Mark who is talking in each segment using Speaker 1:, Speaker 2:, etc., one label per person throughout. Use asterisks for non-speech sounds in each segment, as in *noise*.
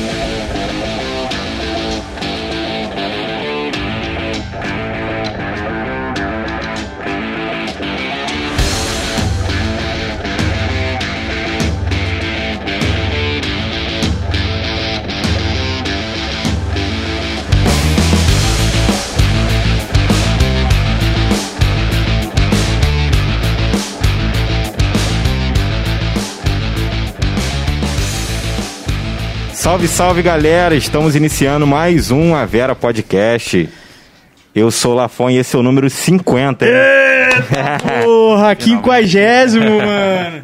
Speaker 1: Yeah. Salve, salve galera! Estamos iniciando mais um A Vera Podcast. Eu sou o Lafon e esse é o número 50. hein? *laughs*
Speaker 2: Porra, quinquagésimo, mano.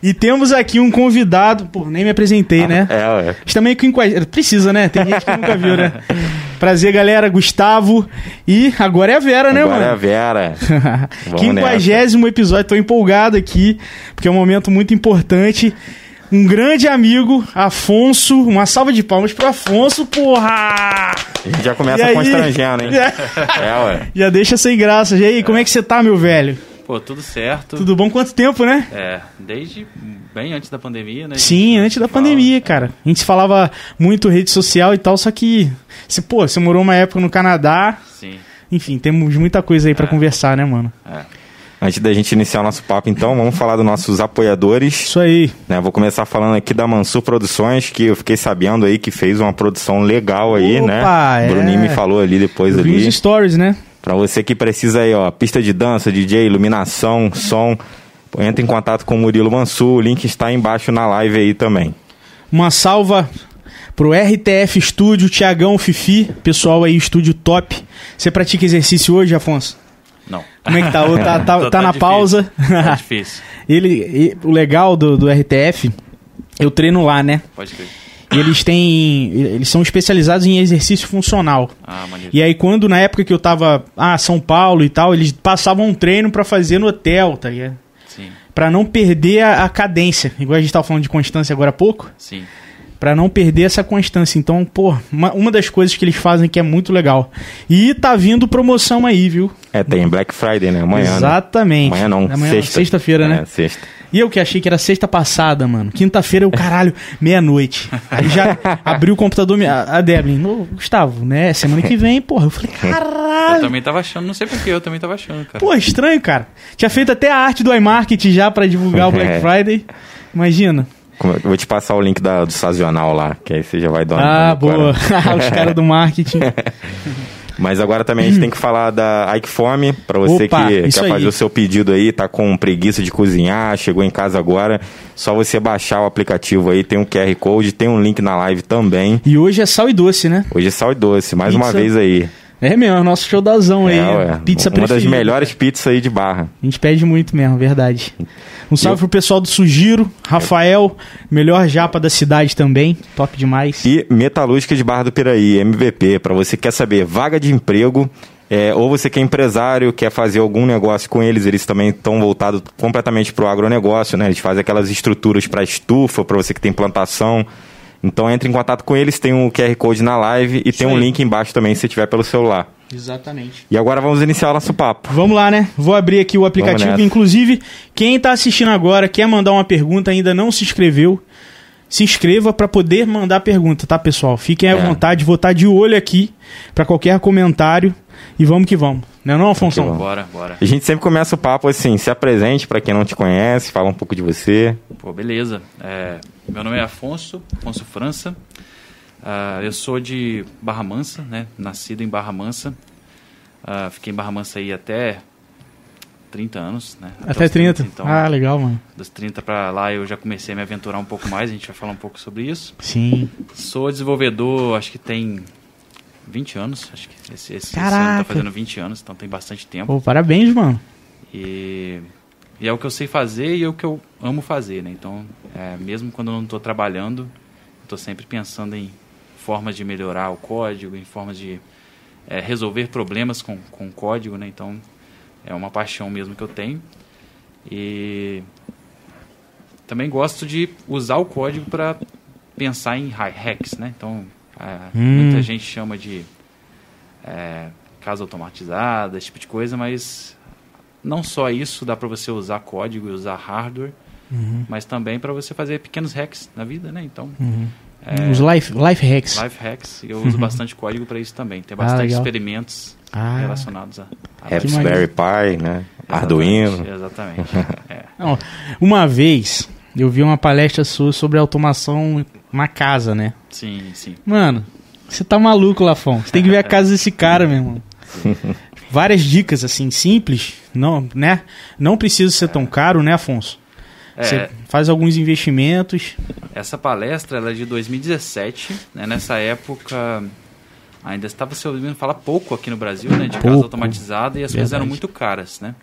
Speaker 2: E temos aqui um convidado. Pô, nem me apresentei, né?
Speaker 1: É, ué.
Speaker 2: Também é quinquagésimo. Precisa, né? Tem gente que nunca viu, né? *laughs* Prazer, galera. Gustavo. E agora é a Vera, né,
Speaker 1: Agora é a
Speaker 2: mano?
Speaker 1: Vera. *laughs*
Speaker 2: Quinquagésimo episódio. Tô empolgado aqui, porque é um momento muito importante. Um grande amigo, Afonso. Uma salva de palmas pro Afonso, porra!
Speaker 1: A gente já
Speaker 2: E
Speaker 1: começa
Speaker 2: aí?
Speaker 1: constrangendo, hein? *laughs* É, ué.
Speaker 2: Já deixa sem graça. E aí, como é que você tá, meu velho?
Speaker 3: Pô, tudo certo.
Speaker 2: Tudo bom? Quanto tempo, né?
Speaker 3: É, desde bem antes da pandemia, né?
Speaker 2: Sim, antes da
Speaker 3: Fala,
Speaker 2: pandemia, cara. A gente se falava muito rede social e tal, só que. Você, pô, você morou uma época no Canadá.
Speaker 3: Sim,
Speaker 2: Enfim, temos muita coisa aí pra
Speaker 3: É.
Speaker 2: conversar, né, mano?
Speaker 3: é.
Speaker 1: Antes da gente iniciar o nosso papo, então, vamos falar dos nossos apoiadores.
Speaker 2: Isso aí.
Speaker 1: né? Vou começar falando aqui da Mansur Produções, que eu fiquei sabendo aí que fez uma produção legal aí, né?
Speaker 2: Opa, é.
Speaker 1: Bruninho me falou ali depois
Speaker 2: Eu
Speaker 1: ali.
Speaker 2: os stories, né?
Speaker 1: Pra você que precisa aí, ó, pista de dança, DJ, iluminação, som, entra em contato com o Murilo Mansur, o link está embaixo na live aí também.
Speaker 2: Uma salva pro RTF Studio, Tiagão Fifi, pessoal aí, estúdio top. Você pratica exercício hoje, Afonso?
Speaker 3: Não.
Speaker 2: Como é que tá? Ou tá, tá, tá na
Speaker 3: difícil.
Speaker 2: pausa?
Speaker 3: Tá *laughs* difícil.
Speaker 2: Ele, e- o legal do, do RTF, eu treino lá, né?
Speaker 3: Pode crer.
Speaker 2: E eles têm. Eles são especializados em exercício funcional.
Speaker 3: Ah, maneiro.
Speaker 2: E aí, quando na época que eu tava, ah, São Paulo e tal, eles passavam um treino pra fazer no hotel, tá ligado?
Speaker 3: Sim,
Speaker 2: Pra não perder a, a cadência. Igual a gente tava falando de constância agora há pouco.
Speaker 3: sim.
Speaker 2: Pra não perder essa constância. Então, pô, uma, uma das coisas que eles fazem que é muito legal. E tá vindo promoção aí, viu?
Speaker 1: É, tem Black Friday, né? Amanhã, né?
Speaker 2: Exatamente.
Speaker 1: Amanhã não,
Speaker 2: Amanhã,
Speaker 1: sexta.
Speaker 2: Sexta-feira, né?
Speaker 1: É, sexta.
Speaker 2: E eu que achei que era sexta passada, mano. Quinta-feira, eu, caralho, *laughs* meia-noite. Aí já abri o computador, me- a a Devlin, "Ô, Gustavo, né? Semana que vem, porra. Eu falei, *laughs*
Speaker 3: Eu
Speaker 2: caralho.
Speaker 3: também tava achando, não sei porquê, eu também tava achando, cara.
Speaker 2: Pô, estranho, cara. Tinha feito até a arte do iMarket já pra divulgar o *laughs* Black
Speaker 1: É.
Speaker 2: Friday. Imagina.
Speaker 1: Eu vou te passar o link da- do sazonal lá, que aí você já vai dar uma
Speaker 2: Ah,
Speaker 1: uma
Speaker 2: boa.
Speaker 1: decorada. *laughs*
Speaker 2: Os caras do marketing. *laughs*
Speaker 1: Mas agora também a gente tem que falar da Ike Fome, pra você
Speaker 2: Opa,
Speaker 1: que quer
Speaker 2: aí.
Speaker 1: fazer o seu pedido aí, tá com preguiça de cozinhar, chegou em casa agora, só você baixar o aplicativo aí, tem um QR Code, tem um link na live também.
Speaker 2: E hoje é sal e doce, né?
Speaker 1: Hoje é sal e doce, mais uma
Speaker 2: Pizza.
Speaker 1: vez aí.
Speaker 2: É mesmo, é o nosso showdazão aí.
Speaker 1: É, ué,
Speaker 2: Pizza
Speaker 1: uma das
Speaker 2: preferida.
Speaker 1: melhores pizzas aí de barra.
Speaker 2: A gente pede muito mesmo, verdade. Um salve pro pessoal do Sugiro, Rafael, melhor japa da cidade também, top demais.
Speaker 1: E Metalúrgica de Barra do Piraí, MVP, para você que quer saber vaga de emprego, é, ou você que é empresário, quer fazer algum negócio com eles, eles também estão voltados completamente para o agronegócio, né? Eles fazem aquelas estruturas para estufa, para você que tem plantação. Então entre em contato com eles, tem um QR Code na live e tem um
Speaker 2: aí.
Speaker 1: link embaixo também se tiver pelo celular.
Speaker 2: Exatamente.
Speaker 1: E agora vamos iniciar o nosso papo.
Speaker 2: Vamos lá, né? Vou abrir aqui o aplicativo. Inclusive, quem tá assistindo agora, quer mandar uma pergunta, ainda não se inscreveu, se inscreva para poder mandar pergunta, tá, pessoal? Fiquem à
Speaker 1: É.
Speaker 2: vontade, vou estar de olho aqui para qualquer comentário e vamos que vamos. Não é não, Afonso?
Speaker 1: vamos.
Speaker 3: Bora, bora.
Speaker 1: A gente sempre começa o papo assim, se apresente para quem não te conhece, fala um pouco de você.
Speaker 3: Pô, beleza. É, meu nome é Afonso, Afonso França. Ah, eu sou de Barra Mansa, né? Nascido em Barra Mansa. Ah, fiquei em Barra Mansa aí até 30 anos, né?
Speaker 2: Até
Speaker 3: os
Speaker 2: 30.
Speaker 3: Então,
Speaker 2: Ah, legal, mano.
Speaker 3: dos 30 pra lá eu já comecei a me aventurar um pouco mais. A gente vai falar um pouco sobre isso.
Speaker 2: Sim.
Speaker 3: Sou desenvolvedor, acho que tem 20 anos. Acho que esse, esse, esse ano tá fazendo 20 anos, então tem bastante tempo.
Speaker 2: Pô, parabéns, mano.
Speaker 3: E, e é o que eu sei fazer e é o que eu amo fazer, né? Então, é, mesmo quando eu não estou trabalhando, estou sempre pensando em formas de melhorar o código, em formas de é, resolver problemas com, com o código, né? Então, é uma paixão mesmo que eu tenho. E também gosto de usar o código para pensar em hacks, né? Então, é,
Speaker 2: Hum.
Speaker 3: muita gente chama de é, casa automatizada, esse tipo de coisa, mas não só isso, dá para você usar código e usar hardware
Speaker 2: Uhum.
Speaker 3: mas também para você fazer pequenos hacks na vida, né? Então,
Speaker 2: Uhum.
Speaker 3: é,
Speaker 2: Os life, life hacks.
Speaker 3: life hacks, eu uso bastante código para isso também. Tem
Speaker 2: Ah,
Speaker 3: bastante
Speaker 2: legal.
Speaker 3: experimentos
Speaker 2: Ah.
Speaker 3: relacionados a, a
Speaker 1: Raspberry Pi, né? Arduino.
Speaker 3: Exatamente. *laughs* é.
Speaker 2: Não, uma vez eu vi uma palestra sua sobre automação na casa, né?
Speaker 3: Sim, sim.
Speaker 2: Mano, você tá maluco, Lafon. Você tem que ver a casa desse cara, meu irmão. *laughs* Várias dicas, assim, simples, não, né? Não precisa ser tão caro, né, Afonso?
Speaker 3: É,
Speaker 2: Você faz alguns investimentos.
Speaker 3: Essa palestra ela é de 2017, né? Nessa época ainda estava se ouvindo falar pouco aqui no Brasil, né, de casa
Speaker 2: Pouco.
Speaker 3: automatizada e as coisas eram
Speaker 2: Verdade.
Speaker 3: muito caras, né?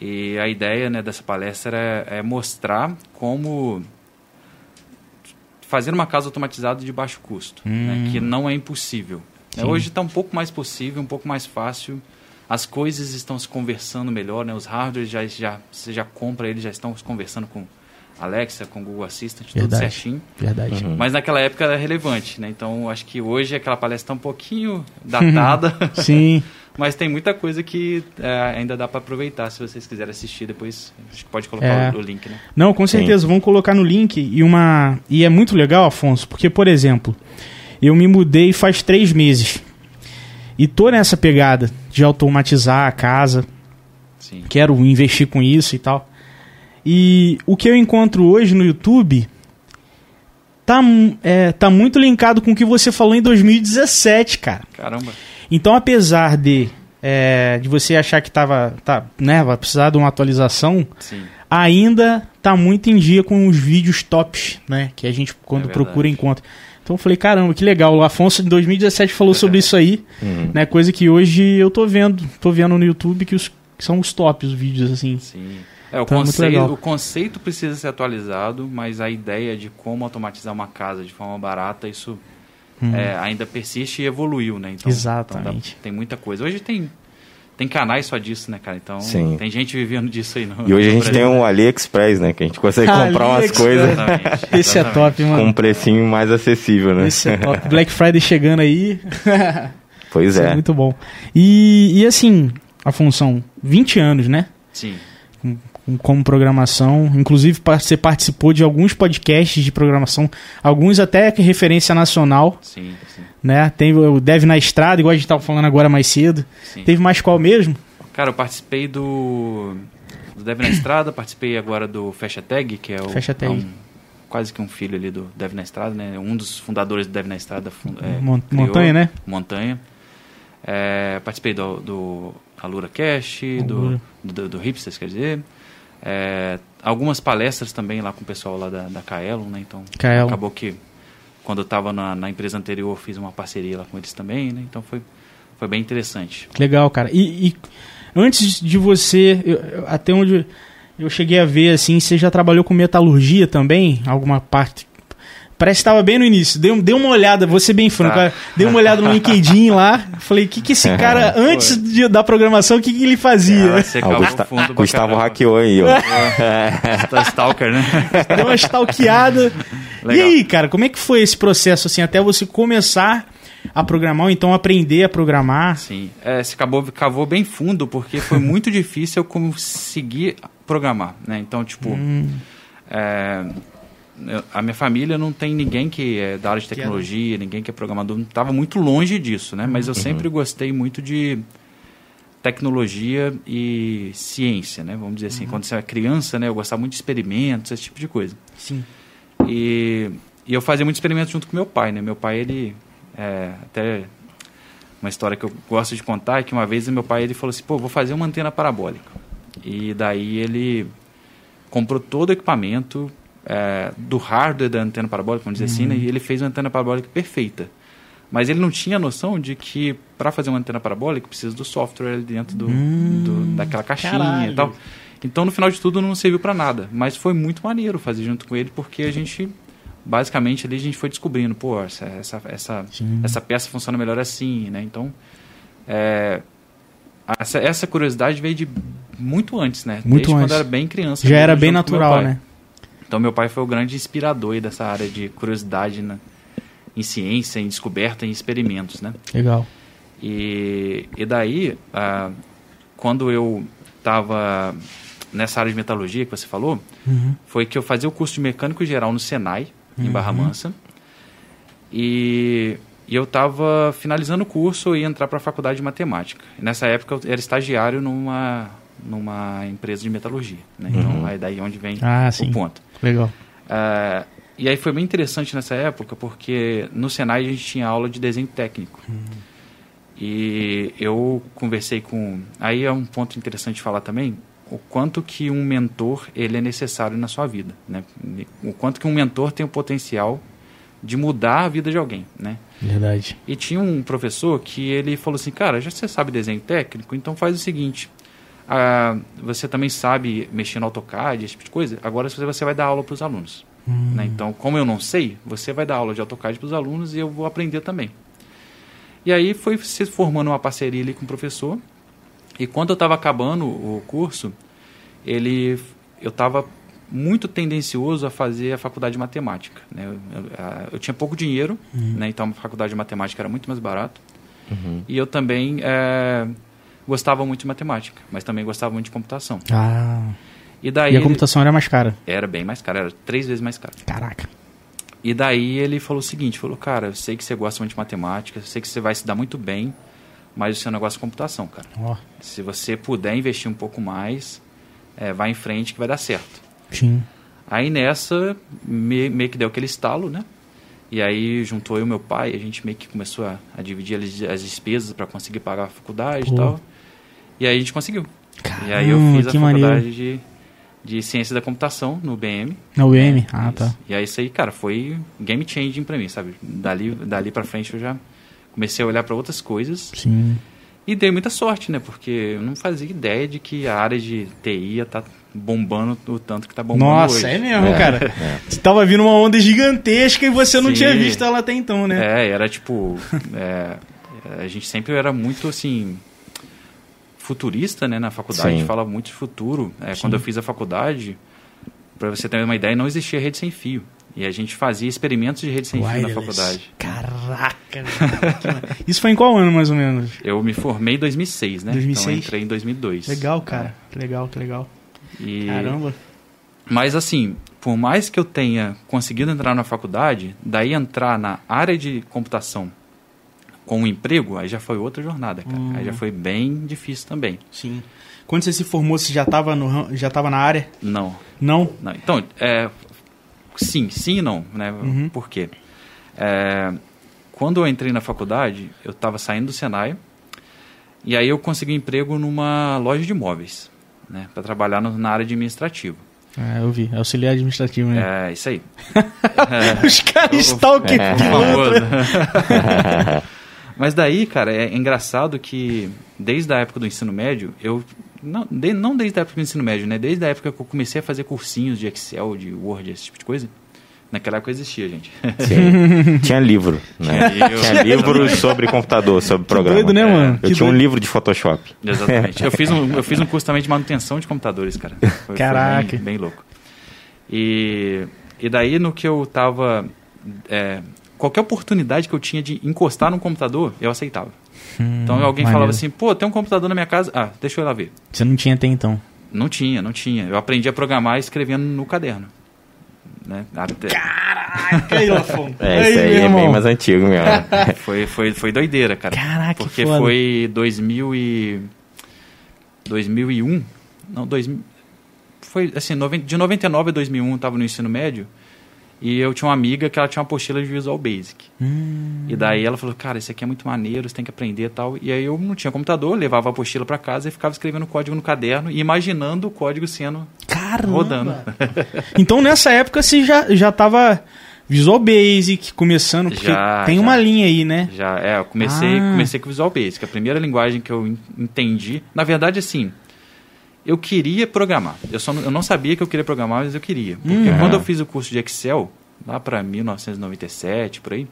Speaker 3: E a ideia, né, dessa palestra é, é mostrar como fazer uma casa automatizada de baixo custo, né, que não é impossível. Né. Hoje está um pouco mais possível, um pouco mais fácil. As coisas estão se conversando melhor, né? Os hardwares já já você já compra eles já estão se conversando com Alexa, com Google Assistant, tudo
Speaker 2: Verdade.
Speaker 3: certinho.
Speaker 2: Verdade.
Speaker 3: Mas naquela época era relevante, né? Então acho que hoje aquela palestra está um pouquinho *laughs* datada,
Speaker 2: Sim.
Speaker 3: Mas tem muita coisa que é, ainda dá para aproveitar se vocês quiserem assistir depois. Acho que pode colocar
Speaker 2: É.
Speaker 3: o, o link, né?
Speaker 2: Não, com certeza, vamos colocar no link e uma. E é muito legal, Afonso, porque, por exemplo, eu me mudei faz três meses. E tô nessa pegada de automatizar a casa.
Speaker 3: Sim.
Speaker 2: Quero investir com isso e tal. E o que eu encontro hoje no YouTube tá, é, tá muito linkado com o que você falou em 2017, cara.
Speaker 3: Caramba.
Speaker 2: Então, apesar de, é, de você achar que tava, tá, né, vai precisar de uma atualização,
Speaker 3: Sim.
Speaker 2: ainda tá muito em dia com os vídeos tops, né? Que a gente, quando
Speaker 3: É
Speaker 2: procura, encontra. Então eu falei, caramba, que legal. O Afonso em 2017 falou sobre isso aí,
Speaker 1: Uhum.
Speaker 2: né? Coisa que hoje eu tô vendo, tô vendo no YouTube que, os, que são os tops, os vídeos, assim.
Speaker 3: Sim. É, o,
Speaker 2: Então é muito
Speaker 3: conceito,
Speaker 2: legal.
Speaker 3: o conceito precisa ser atualizado, mas a ideia de como automatizar uma casa de forma barata, isso é, ainda persiste e evoluiu, né? Então,
Speaker 2: Hum. Exatamente.
Speaker 3: então dá- tem muita coisa. Hoje tem, tem canais só disso, né, cara? Então
Speaker 1: Sim.
Speaker 3: tem gente vivendo disso aí. No,
Speaker 1: E hoje a gente tem
Speaker 3: Brasil.
Speaker 1: um AliExpress, né? Que a gente consegue comprar *laughs* umas coisas
Speaker 3: Exatamente,
Speaker 2: Esse é
Speaker 3: exatamente.
Speaker 2: top,
Speaker 1: com um
Speaker 2: mano.
Speaker 1: precinho mais acessível, né?
Speaker 2: Esse é top. *laughs* Black Friday chegando aí.
Speaker 1: Pois
Speaker 2: é
Speaker 1: é.
Speaker 2: muito bom. E, e assim, a função, 20 anos, né?
Speaker 3: Sim,
Speaker 2: como programação. Inclusive, você participou de alguns podcasts de programação, alguns até que referência nacional,
Speaker 3: sim, sim,
Speaker 2: né? Tem o Dev na Estrada, igual a gente estava falando agora mais cedo.
Speaker 3: sim.
Speaker 2: Teve mais qual mesmo?
Speaker 3: Cara, eu participei do, do Dev na Estrada, participei agora do Fecha Tag, que é, o,
Speaker 2: Fecha Tag.
Speaker 3: é um- quase que um filho ali do Dev na Estrada, né? Um dos fundadores do Dev na Estrada. é,
Speaker 2: Mon-
Speaker 3: criou-
Speaker 2: Montanha, né?
Speaker 3: Montanha. É, participei do, do Alura Cash, do, do, do Hipsters, quer dizer. É, algumas palestras também lá com o pessoal lá da, da Kaelon, né? Então,
Speaker 2: Kaelon.
Speaker 3: acabou que quando eu estava na, na empresa anterior, fiz uma parceria lá com eles também, né? Então, foi, foi bem interessante.
Speaker 2: Legal, cara. E, e antes de você, eu- até onde eu cheguei a ver, assim, você já trabalhou com metalurgia também? Alguma parte? Parece que estava bem no início. Dei, um- dei uma olhada, vou ser bem franco.
Speaker 3: Tá.
Speaker 2: cara. Dei uma olhada no LinkedIn lá. Falei, o que, que esse *laughs* cara, antes de- da programação, o que, que ele fazia?
Speaker 3: Ah, você
Speaker 1: Ah, o
Speaker 3: cavou
Speaker 1: Gusta- Gustavo
Speaker 3: caramba.
Speaker 1: hackeou aí, ó. *laughs*
Speaker 3: Tá Stalker, né? *laughs*
Speaker 2: Deu uma stalkeada. E
Speaker 3: Legal.
Speaker 2: aí, cara, como é que foi esse processo, assim, até você começar a programar, ou então aprender a programar?
Speaker 3: Sim. É, você acabou, cavou bem fundo, porque foi muito difícil eu conseguir programar, né? Então, tipo...
Speaker 2: Hum.
Speaker 3: é, a minha família não tem ninguém que é da área de
Speaker 2: é-
Speaker 3: tecnologia, ninguém que é programador. Estava muito longe disso, né? Mas eu sempre gostei muito de tecnologia e ciência, né? Vamos dizer assim. Quando você era criança, né? Eu gostava muito de experimentos, esse tipo de coisa.
Speaker 2: Sim.
Speaker 3: E, e eu fazia muito experimento junto com meu pai, né? Meu pai, ele... é, até uma história que eu gosto de contar é que uma vez meu pai ele falou assim, pô, vou fazer uma antena parabólica. E daí ele comprou todo o equipamento é, do hardware da antena parabólica, vamos dizer assim, né? e ele fez uma antena parabólica perfeita. Mas ele não tinha noção de que para fazer uma antena parabólica precisa do software ali dentro do, do- daquela caixinha
Speaker 2: caralho.
Speaker 3: e tal. Então, no final de tudo, não serviu para nada. Mas foi muito maneiro fazer junto com ele, porque a gente, basicamente, ali a gente foi descobrindo, pô, essa, essa, essa,
Speaker 2: Sim.
Speaker 3: essa peça funciona melhor assim, né? Então, é, essa, essa curiosidade veio de muito antes, né?
Speaker 2: Muito
Speaker 3: Desde
Speaker 2: antes.
Speaker 3: quando eu era bem criança.
Speaker 2: Já era bem natural, né?
Speaker 3: Então, meu pai foi o grande inspirador dessa área de curiosidade né? em ciência, em descoberta, em experimentos, né?
Speaker 2: Legal.
Speaker 3: E, e daí, ah, quando eu estava nessa área de metalurgia que você falou,
Speaker 2: Uhum.
Speaker 3: foi que eu fazia o curso de mecânico geral no Senai, em Barra Mansa. E, e eu estava finalizando o curso e ia entrar para a faculdade de matemática. E nessa época eu era estagiário numa, numa empresa de metalurgia. Né? Então é daí onde vem
Speaker 2: Ah,
Speaker 3: o
Speaker 2: sim.
Speaker 3: ponto.
Speaker 2: Legal.
Speaker 3: Ah, e aí foi bem interessante nessa época, porque no Senai a gente tinha aula de desenho técnico. E eu conversei com... Aí é um ponto interessante de falar também, o quanto que um mentor ele é necessário na sua vida. Né? O quanto que um mentor tem o potencial de mudar a vida de alguém. Né?
Speaker 2: Verdade.
Speaker 3: E tinha um professor que ele falou assim, cara, já você sabe desenho técnico, então faz o seguinte, ah, você também sabe mexer no AutoCAD, esse tipo de coisa, agora você você vai dar aula para os alunos. Né? Então, como eu não sei, você vai dar aula de AutoCAD para os alunos e eu vou aprender também. E aí foi se formando uma parceria ali com o professor, e quando eu estava acabando o curso, ele, eu estava muito tendencioso a fazer a faculdade de matemática. Né? Eu, eu- a- eu tinha pouco dinheiro, né? então a faculdade de matemática era muito mais barato. E eu também eh, gostava muito de matemática, mas também gostava muito de computação.
Speaker 2: Ah.
Speaker 3: E daí
Speaker 2: E a
Speaker 3: ele-
Speaker 2: computação era mais cara.
Speaker 3: era bem mais caro, era três vezes mais caro.
Speaker 2: Caraca.
Speaker 3: E daí ele falou o seguinte, falou, cara, eu sei que você gosta muito de matemática, eu sei que você vai se dar muito bem, mas o seu negócio é computação, cara.
Speaker 2: Ó.
Speaker 3: Se você puder investir um pouco mais, eh, vai em frente que vai dar certo.
Speaker 2: Sim.
Speaker 3: Aí nessa, me- meio que deu aquele estalo, né? E aí juntou eu e meu pai, a gente meio que começou a, a dividir as, as despesas para conseguir pagar a faculdade
Speaker 2: Pô.
Speaker 3: e tal. E aí a gente conseguiu. e
Speaker 2: Caramba,
Speaker 3: aí eu fiz a faculdade
Speaker 2: maneiro.
Speaker 3: de, de Ciência da Computação no BM.
Speaker 2: Na UM?
Speaker 3: É,
Speaker 2: Ah, tá.
Speaker 3: E aí isso aí, cara, foi game changing pra mim, sabe? Dali, dali pra frente eu já comecei a olhar para outras coisas
Speaker 2: Sim.
Speaker 3: e dei muita sorte, né? Porque eu não fazia ideia de que a área de TI ia estar bombando o tanto que tá bombando
Speaker 2: Nossa,
Speaker 3: hoje.
Speaker 2: é mesmo, cara. *laughs* Você tava vindo uma onda gigantesca e você não
Speaker 3: Sim.
Speaker 2: tinha visto ela até então, né?
Speaker 3: É, era tipo. *laughs* é, a gente sempre era muito assim. Futurista, né? Na faculdade, a
Speaker 1: Sim.
Speaker 3: gente fala muito de futuro. É, quando eu fiz a faculdade, para você ter uma ideia, não existia rede sem fio. E a gente fazia experimentos de rede sem fio na faculdade.
Speaker 2: Caraca. *laughs* Isso foi em qual ano, mais ou menos?
Speaker 3: Eu me formei em 2006, né?
Speaker 2: 2006?
Speaker 3: Então eu entrei em 2002.
Speaker 2: Legal, cara. Que legal, que legal.
Speaker 3: E...
Speaker 2: Caramba.
Speaker 3: Mas assim, por mais que eu tenha conseguido entrar na faculdade, daí entrar na área de computação com um emprego, aí já foi outra jornada, cara. Aí já foi bem difícil também.
Speaker 2: Sim. Quando você se formou, você já tava, no, já tava na área?
Speaker 3: Não,
Speaker 2: Não?
Speaker 3: não. Então, é, sim, sim e não, né?
Speaker 2: Uhum.
Speaker 3: Por quê? É, quando eu entrei na faculdade, eu estava saindo do Senai e aí eu consegui um emprego numa loja de imóveis, né? Para trabalhar no- na área administrativa.
Speaker 2: É, eu vi. Auxiliar administrativo, né?
Speaker 3: É, isso aí. *laughs*
Speaker 2: Os caras estão que
Speaker 3: famoso. *laughs* Mas daí, cara, é engraçado que desde a época do ensino médio, eu. Não, de- não desde a época do ensino médio, né? Desde a época que eu comecei a fazer cursinhos de Excel, de Word, esse tipo de coisa. Naquela época existia, gente.
Speaker 1: Sim. *laughs* Tinha livro, né?
Speaker 3: Tinha livro. *laughs*
Speaker 1: Sobre computador, sobre programa.
Speaker 2: doido, né, mano?
Speaker 1: Eu
Speaker 2: Que
Speaker 1: tinha um
Speaker 2: doido.
Speaker 1: livro de Photoshop.
Speaker 3: Exatamente. Eu fiz, um, eu fiz um curso também de manutenção de computadores, cara. Foi, foi
Speaker 2: Caraca.
Speaker 3: bem, bem louco. E, e daí, no que eu tava. é, qualquer oportunidade que eu tinha de encostar num computador, eu aceitava. então alguém
Speaker 2: maneiro.
Speaker 3: falava assim: pô, tem um computador na minha casa. Ah, deixa eu ir lá ver.
Speaker 2: Você não tinha até então.
Speaker 3: Não tinha, não tinha. Eu aprendi a programar escrevendo no caderno. Né? Até-
Speaker 2: Caraca, aí, Lafon. *laughs*
Speaker 1: É, isso aí é bem mais antigo mesmo. *laughs*
Speaker 3: foi, foi, foi doideira, cara.
Speaker 2: Caraca, que
Speaker 3: Porque
Speaker 2: foda.
Speaker 3: foi 2000 e... 2001? Não, 2000... Foi assim, de 99 a 2001 eu tava no ensino médio e eu tinha uma amiga que ela tinha uma apostila de Visual Basic.
Speaker 2: Hum.
Speaker 3: E daí ela falou, cara, isso aqui é muito maneiro, você tem que aprender e tal. E aí eu não tinha computador, levava a apostila para casa e ficava escrevendo código no caderno e imaginando o código sendo
Speaker 2: Caramba.
Speaker 3: rodando. *laughs*
Speaker 2: Então nessa época você já, já tava Visual Basic começando, porque
Speaker 3: Já,
Speaker 2: tem
Speaker 3: já.
Speaker 2: uma linha aí, né?
Speaker 3: Já, é, eu comecei,
Speaker 2: Ah.
Speaker 3: comecei com Visual Basic. A primeira linguagem que eu en- entendi, na verdade, assim, eu queria programar. Eu, só, não- eu não sabia que eu queria programar, mas eu queria. Porque
Speaker 2: Uhum.
Speaker 3: quando eu fiz o curso de Excel, lá para 1997, por aí,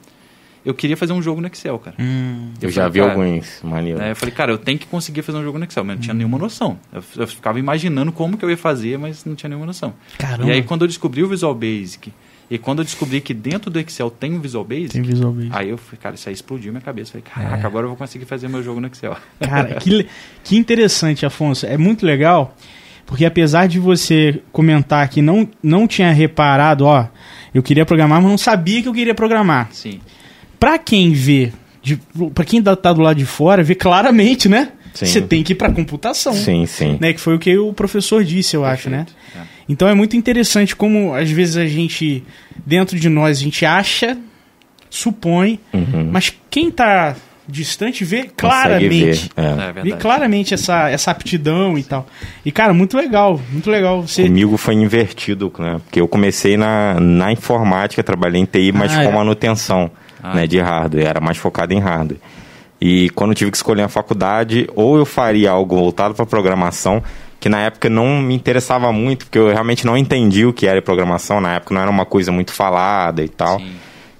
Speaker 3: eu queria fazer um jogo no Excel, cara.
Speaker 2: Hum.
Speaker 1: Eu já
Speaker 3: falei,
Speaker 1: vi
Speaker 3: cara,
Speaker 1: alguns, maneiro.
Speaker 3: né, eu falei, cara, eu tenho que conseguir fazer um jogo no Excel, mas não tinha nenhuma noção. Eu, eu ficava imaginando como que eu ia fazer, mas não tinha nenhuma noção.
Speaker 2: Caramba.
Speaker 3: E aí, quando eu descobri o Visual Basic, e quando eu descobri que dentro do Excel tem um Visual Basic,
Speaker 2: Tem Visual Basic.
Speaker 3: Aí eu falei, cara, isso aí explodiu minha cabeça. Falei,
Speaker 2: É.
Speaker 3: caraca, agora eu vou conseguir fazer meu jogo no Excel. *laughs*
Speaker 2: Cara, que, que interessante, Afonso. É muito legal Porque apesar de você comentar que não, não tinha reparado, ó, eu queria programar, mas não sabia que eu queria programar.
Speaker 3: Sim.
Speaker 2: Pra quem vê, de, pra quem tá do lado de fora, vê claramente, né?
Speaker 1: Sim.
Speaker 2: Você tem que ir pra computação.
Speaker 1: Sim, sim.
Speaker 2: Né, que foi o que o professor disse, eu acho, né?
Speaker 3: Perfeito. É.
Speaker 2: Então é muito interessante como às vezes a gente, dentro de nós, a gente acha, supõe,
Speaker 1: Uhum.
Speaker 2: mas quem tá distante vê
Speaker 1: Consegue
Speaker 2: claramente.
Speaker 1: ver, é.
Speaker 3: É
Speaker 2: Vê claramente essa, essa aptidão e tal. E, cara, muito legal, muito legal. Você.
Speaker 1: Comigo foi invertido, né? Porque eu comecei na, na informática, trabalhei em TI, mas
Speaker 2: Ah,
Speaker 1: com
Speaker 2: é.
Speaker 1: manutenção
Speaker 3: Ah.
Speaker 1: né, de hardware, era mais focado em hardware. E quando eu tive que escolher a faculdade, ou eu faria algo voltado para programação, que na época não me interessava muito, porque eu realmente não entendi o que era programação, na época não era uma coisa muito falada e tal.
Speaker 3: Sim.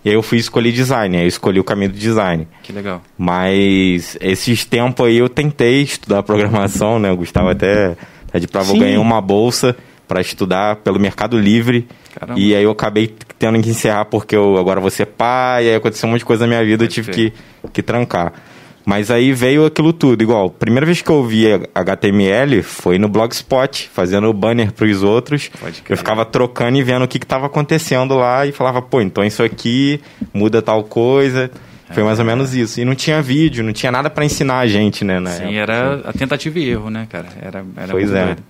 Speaker 1: E aí eu fui escolher design, aí eu escolhi o caminho do design.
Speaker 3: Que legal.
Speaker 1: Mas esses tempos aí eu tentei estudar programação, né? O Gustavo até tá de prova, eu ganhei uma bolsa para estudar pelo Mercado Livre.
Speaker 3: Caramba.
Speaker 1: E aí eu acabei tendo que encerrar porque eu agora vou ser pai, aí aconteceu um monte de coisa na minha vida, eu tive que, que trancar. Mas aí veio aquilo tudo, igual, primeira vez que eu vi HTML foi no Blogspot, fazendo banner pros outros. Eu ficava trocando e vendo o que que tava acontecendo lá e falava, pô, então isso aqui muda tal coisa. Foi mais ou menos isso. E não tinha vídeo, não tinha nada para ensinar a gente, né?
Speaker 3: Sim,
Speaker 1: época.
Speaker 3: era a tentativa e erro, né, cara? Era, era
Speaker 1: Pois é.
Speaker 3: doido.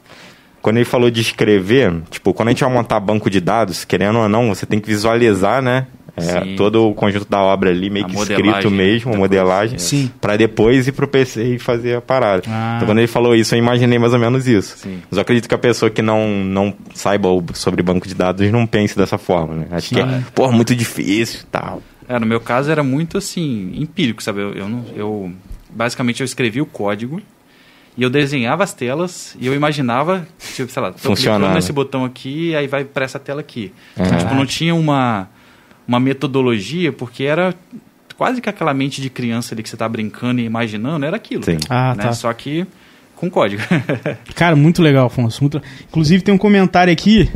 Speaker 1: Quando ele falou de escrever, tipo, quando a gente vai montar banco de dados, querendo ou não, você tem que visualizar, né? É,
Speaker 3: Sim.
Speaker 1: todo o conjunto da obra ali, meio
Speaker 3: A
Speaker 1: que escrito mesmo, modelagem,
Speaker 2: Sim.
Speaker 1: para depois ir pro PC e fazer a parada.
Speaker 2: Ah.
Speaker 1: Então quando ele falou isso, eu imaginei mais ou menos isso.
Speaker 3: Sim.
Speaker 1: Mas eu acredito que a pessoa que não, não saiba o- sobre banco de dados não pense dessa forma, né? Acho que é, pô, muito difícil e tal.
Speaker 3: É, no meu caso era muito assim, empírico, sabe? Eu, eu, não, eu basicamente eu escrevia o código e eu desenhava as telas e eu imaginava, tipo, sei lá, tô
Speaker 1: Funcionando.
Speaker 3: clicando nesse botão aqui, aí vai para essa tela aqui.
Speaker 1: É.
Speaker 3: Então, tipo, não tinha uma uma metodologia, porque era quase que aquela mente de criança ali que você tá brincando e imaginando, era aquilo.
Speaker 1: Sim.
Speaker 2: Ah,
Speaker 3: né?
Speaker 2: tá.
Speaker 3: Só que com código. *laughs*
Speaker 2: Cara, muito legal, Afonso. muito- Inclusive tem um comentário aqui.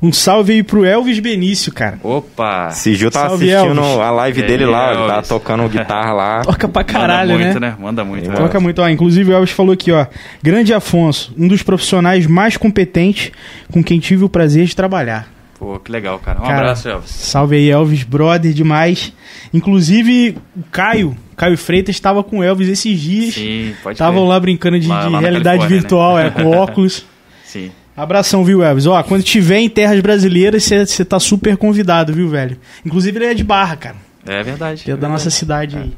Speaker 2: Um salve aí pro Elvis Benício, cara.
Speaker 3: Opa!
Speaker 1: Se Gil tá
Speaker 2: Salve,
Speaker 1: assistindo
Speaker 2: Elvis.
Speaker 1: a live dele
Speaker 3: aí,
Speaker 1: lá, ele tá
Speaker 3: Elvis?
Speaker 1: tocando guitarra lá. *laughs*
Speaker 2: Toca pra caralho,
Speaker 3: Manda muito,
Speaker 2: né?
Speaker 3: né? Manda muito. né?
Speaker 2: Toca muito. Ó, inclusive o Elvis falou aqui, ó. Grande Afonso, um dos profissionais mais competentes com quem tive o prazer de trabalhar.
Speaker 3: Pô, que legal, cara. Um
Speaker 2: Cara,
Speaker 3: abraço, Elvis.
Speaker 2: Salve aí, Elvis, brother, demais. Inclusive, o Caio, Caio Freitas, estava com o Elvis esses dias.
Speaker 3: Sim, pode
Speaker 2: Estavam lá brincando de,
Speaker 3: Lá-
Speaker 2: de
Speaker 3: lá
Speaker 2: realidade
Speaker 3: Califórnia,
Speaker 2: virtual,
Speaker 3: né?
Speaker 2: é, com *laughs* óculos.
Speaker 3: Sim.
Speaker 2: Abração, viu, Elvis? Ó, quando tiver em terras brasileiras, você tá super convidado, viu, velho? Inclusive, ele é de Barra, cara.
Speaker 3: É verdade.
Speaker 2: É
Speaker 3: é
Speaker 2: da nossa
Speaker 3: verdade.
Speaker 2: cidade aí.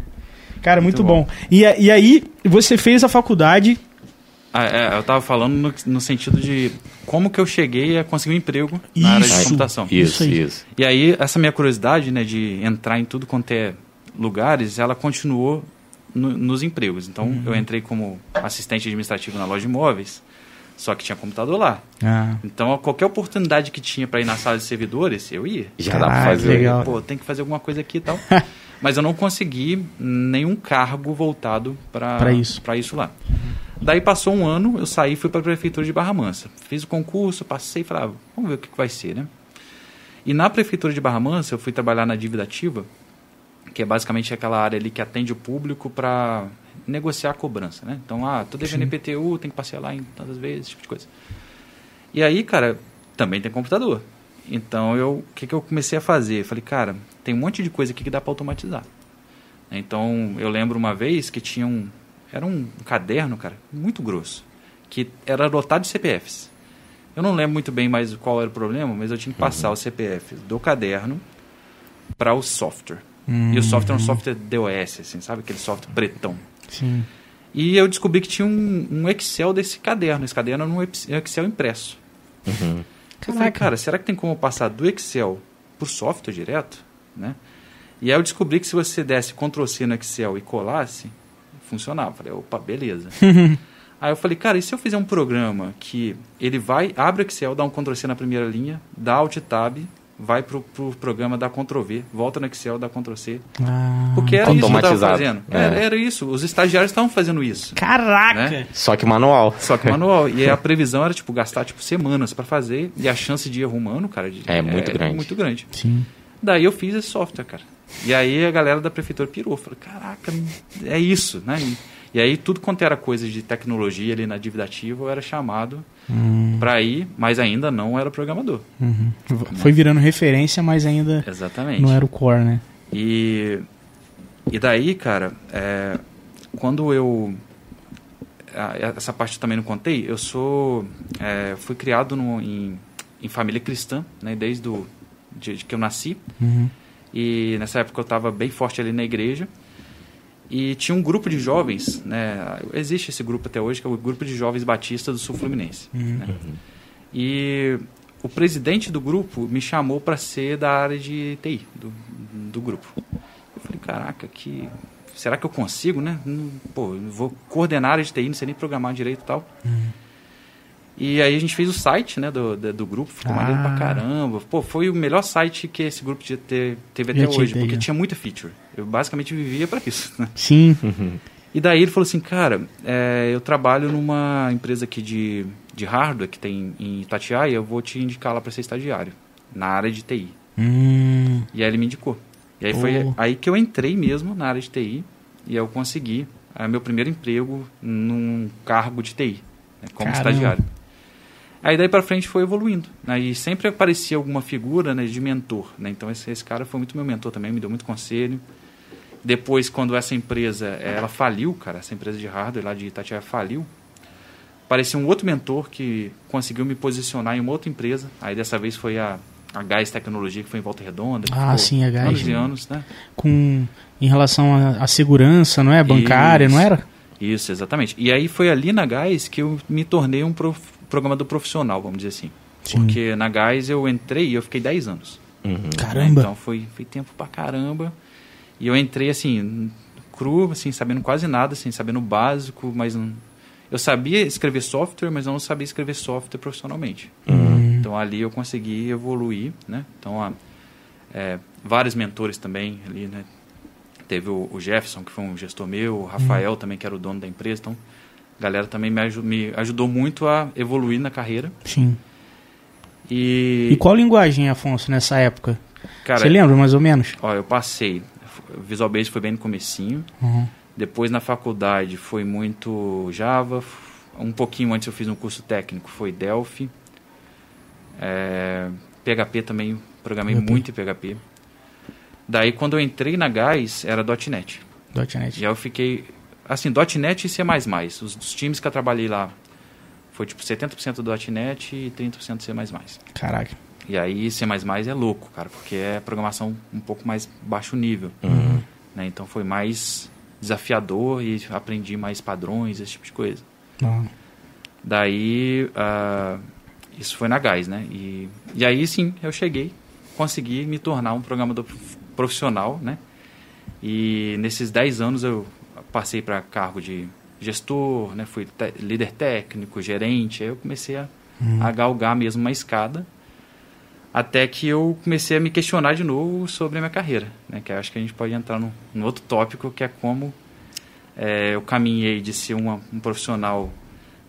Speaker 2: Cara, muito,
Speaker 3: Muito
Speaker 2: bom.
Speaker 3: bom.
Speaker 2: E, e aí, você fez a faculdade.
Speaker 3: Ah, é, eu tava falando no, no sentido de como que eu cheguei a conseguir um emprego na área de
Speaker 2: Isso.
Speaker 3: computação.
Speaker 2: Isso
Speaker 1: Isso,
Speaker 2: aí.
Speaker 1: isso.
Speaker 3: E aí, essa minha curiosidade, né, de entrar em tudo quanto é lugares, ela continuou no- nos empregos. Então,
Speaker 2: Uhum.
Speaker 3: eu entrei como assistente administrativo na loja de imóveis, só que tinha computador lá.
Speaker 2: Ah,
Speaker 3: Então, qualquer oportunidade que tinha para ir na sala de servidores, eu ia.
Speaker 1: Já dá pra
Speaker 2: Caraca,
Speaker 1: fazer.
Speaker 2: legal.
Speaker 3: Pô, tem que fazer alguma coisa aqui e tal. *laughs* Mas eu não consegui nenhum cargo voltado para
Speaker 2: isso.
Speaker 3: Pra isso lá. Daí passou um ano, eu saí e fui para a prefeitura de Barra Mansa. Fiz o concurso, passei e falei, ah, vamos ver o que, que vai ser, né? E na prefeitura de Barra Mansa, eu fui trabalhar na dívida ativa, que é basicamente aquela área ali que atende o público para negociar a cobrança, né? Então, ah, tô devendo IPTU, tem que parcelar em tantas vezes, esse tipo de coisa. E aí, cara, também tem computador. Então, eu, o que, que eu comecei a fazer? Falei, cara, tem um monte de coisa aqui que dá para automatizar. Então, eu lembro uma vez que tinha um... Era um caderno, cara, muito grosso, que era lotado de CPFs. Eu não lembro muito bem mais qual era o problema, mas eu tinha que passar o CPF do caderno para o software. E o software é um software DOS, assim, sabe? Aquele software pretão.
Speaker 2: sim.
Speaker 3: E eu descobri que tinha um, um Excel desse caderno. Esse caderno era um ex- Excel impresso. Eu falei, cara, será que tem como eu passar do Excel pro software direto? Né? E aí eu descobri que se você desse Ctrl C no Excel e colasse, funcionava. Falei, opa, beleza. *laughs* aí eu falei, cara, e se eu fizer um programa que ele vai, abre o Excel, dá um Ctrl C na primeira linha, dá Alt Tab, vai pro, pro programa, dá Ctrl V, volta no Excel, dá Ctrl C.
Speaker 2: Ah,
Speaker 3: Porque era isso que eu estava fazendo.
Speaker 1: É.
Speaker 3: Era, era isso. Os estagiários estavam fazendo isso.
Speaker 2: Caraca!
Speaker 3: Né?
Speaker 1: Só que manual.
Speaker 3: Só que manual. e aí a *laughs* previsão era, tipo, gastar, tipo, semanas para fazer. E a chance de erro humano, cara... de-
Speaker 1: É muito grande.
Speaker 3: muito grande.
Speaker 2: Sim.
Speaker 3: Daí eu fiz esse software, cara. E aí a galera da prefeitura pirou. Falei, caraca, é isso, né? E, E aí tudo quanto era coisa de tecnologia ali na dívida ativa, eu era chamado
Speaker 2: Hum.
Speaker 3: para ir, mas ainda não era programador.
Speaker 2: Uhum. Foi virando referência, mas ainda
Speaker 3: Exatamente.
Speaker 2: não era o core, né?
Speaker 3: E, e daí, cara, é, quando eu. Essa parte eu também não contei. Eu sou. é, fui criado no, em, em família cristã, né, desde o, de, de que eu nasci.
Speaker 2: Uhum.
Speaker 3: E nessa época eu estava bem forte ali na igreja. E tinha um grupo de jovens, né? Existe esse grupo até hoje, que é o Grupo de Jovens Batista do Sul Fluminense. né? E o presidente do grupo me chamou para ser da área de TI do, do grupo. Eu falei, caraca, que será que eu consigo, né? Pô, eu vou coordenar a área de TI, não sei nem programar direito e tal. E aí a gente fez o site, né, do, do, do grupo, ficou
Speaker 2: Ah.
Speaker 3: maneiro pra caramba. Pô, foi o melhor site que esse grupo tinha ter, teve até hoje,
Speaker 2: ideia.
Speaker 3: porque tinha muita feature. Eu basicamente vivia para isso, né?
Speaker 2: Sim. *laughs*
Speaker 3: E daí ele falou assim, cara, é, eu trabalho numa empresa aqui de, de hardware que tem em Itatiaia, eu vou te indicar lá para ser estagiário, na área de TI.
Speaker 2: Hum.
Speaker 3: E aí ele me indicou. E aí foi
Speaker 2: Oh.
Speaker 3: aí que eu entrei mesmo na área de TI e eu consegui é, meu primeiro emprego num cargo de TI, né, como
Speaker 2: Caramba.
Speaker 3: estagiário. Aí daí para frente foi evoluindo. Né, e sempre aparecia alguma figura né, de mentor. Né, então esse, esse cara foi muito meu mentor também, me deu muito conselho. Depois, quando essa empresa ela faliu, cara, essa empresa de hardware lá de Itatiaia faliu, apareceu um outro mentor que conseguiu me posicionar em uma outra empresa. Aí dessa vez foi a, a Gás Tecnologia, que foi em Volta Redonda.
Speaker 2: Ah, sim, a Gás.
Speaker 3: Anos e anos, né?
Speaker 2: Com, em relação à à segurança, não é? Bancária,
Speaker 3: Isso.
Speaker 2: não era?
Speaker 3: Isso, exatamente. E aí foi ali na Gás que eu me tornei um prof- programador profissional, vamos dizer assim.
Speaker 2: Sim.
Speaker 3: Porque na Gás eu entrei e eu fiquei 10 anos.
Speaker 1: Uhum.
Speaker 3: né?
Speaker 2: Caramba.
Speaker 3: Então foi, foi tempo pra caramba. E eu entrei assim, cru, assim, sabendo quase nada, assim, sabendo o básico, mas não... eu sabia escrever software, mas eu não sabia escrever software profissionalmente.
Speaker 2: Hum.
Speaker 3: Então ali eu consegui evoluir, né? Então a, é, vários mentores também ali, né? Teve o, o Jefferson, que foi um gestor meu, o Rafael também, que era o dono da empresa. Então, a galera também me, aju- me ajudou muito a evoluir na carreira.
Speaker 2: Sim.
Speaker 3: E,
Speaker 2: E qual linguagem, Afonso, nessa época?
Speaker 3: cara,
Speaker 2: Você lembra, mais ou menos?
Speaker 3: ó, eu passei. Visual Basic foi bem no comecinho.
Speaker 2: Uhum.
Speaker 3: Depois na faculdade foi muito Java. Um pouquinho antes eu fiz um curso técnico, foi Delphi. É, PHP também, programei
Speaker 2: PHP.
Speaker 3: muito em PHP. Daí quando eu entrei na Gás era .NET.
Speaker 2: .NET.
Speaker 3: E aí eu fiquei, assim, .NET e C++. Os, os times que eu trabalhei lá foi tipo 70% .NET e 30% C++.
Speaker 2: Caraca.
Speaker 3: E aí C++ é louco, cara, porque é programação um pouco mais baixo nível.
Speaker 1: Uhum.
Speaker 3: né? Então foi mais desafiador e aprendi mais padrões, esse tipo de coisa.
Speaker 2: Não.
Speaker 3: Daí, ah, isso foi na Gás, né? E, e aí sim, eu cheguei, consegui me tornar um programador prof- profissional, né? E nesses 10 anos eu passei para cargo de gestor, né? Fui te- líder técnico, gerente, aí eu comecei a, a galgar mesmo uma escada até que eu comecei a me questionar de novo sobre a minha carreira, né? Que eu acho que a gente pode entrar num, num outro tópico que é como é, eu caminhei de ser uma, um profissional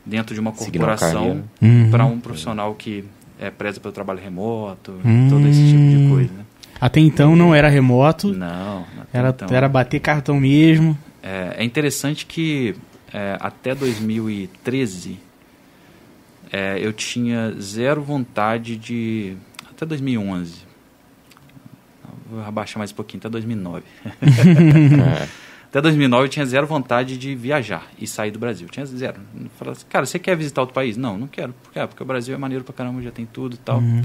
Speaker 3: dentro de uma corporação
Speaker 1: carreira.
Speaker 2: Uhum.
Speaker 3: para um profissional que é, preza pelo trabalho remoto,
Speaker 2: Hum.
Speaker 3: todo esse tipo de coisa, né?
Speaker 2: Até então não era remoto,
Speaker 3: Não, até
Speaker 2: era,
Speaker 3: então,
Speaker 2: era bater cartão mesmo.
Speaker 3: É, é interessante que é, até 2013 é, eu tinha zero vontade de. Até 2011. Vou abaixar mais um pouquinho, até 2009.
Speaker 1: É. *laughs*
Speaker 3: Até 2009 eu tinha zero vontade de viajar e sair do Brasil. Tinha zero. Eu falava assim, cara, você quer visitar outro país? Não, não quero. Por quê? Porque o Brasil é maneiro pra caramba, já tem tudo e tal.
Speaker 2: Uhum.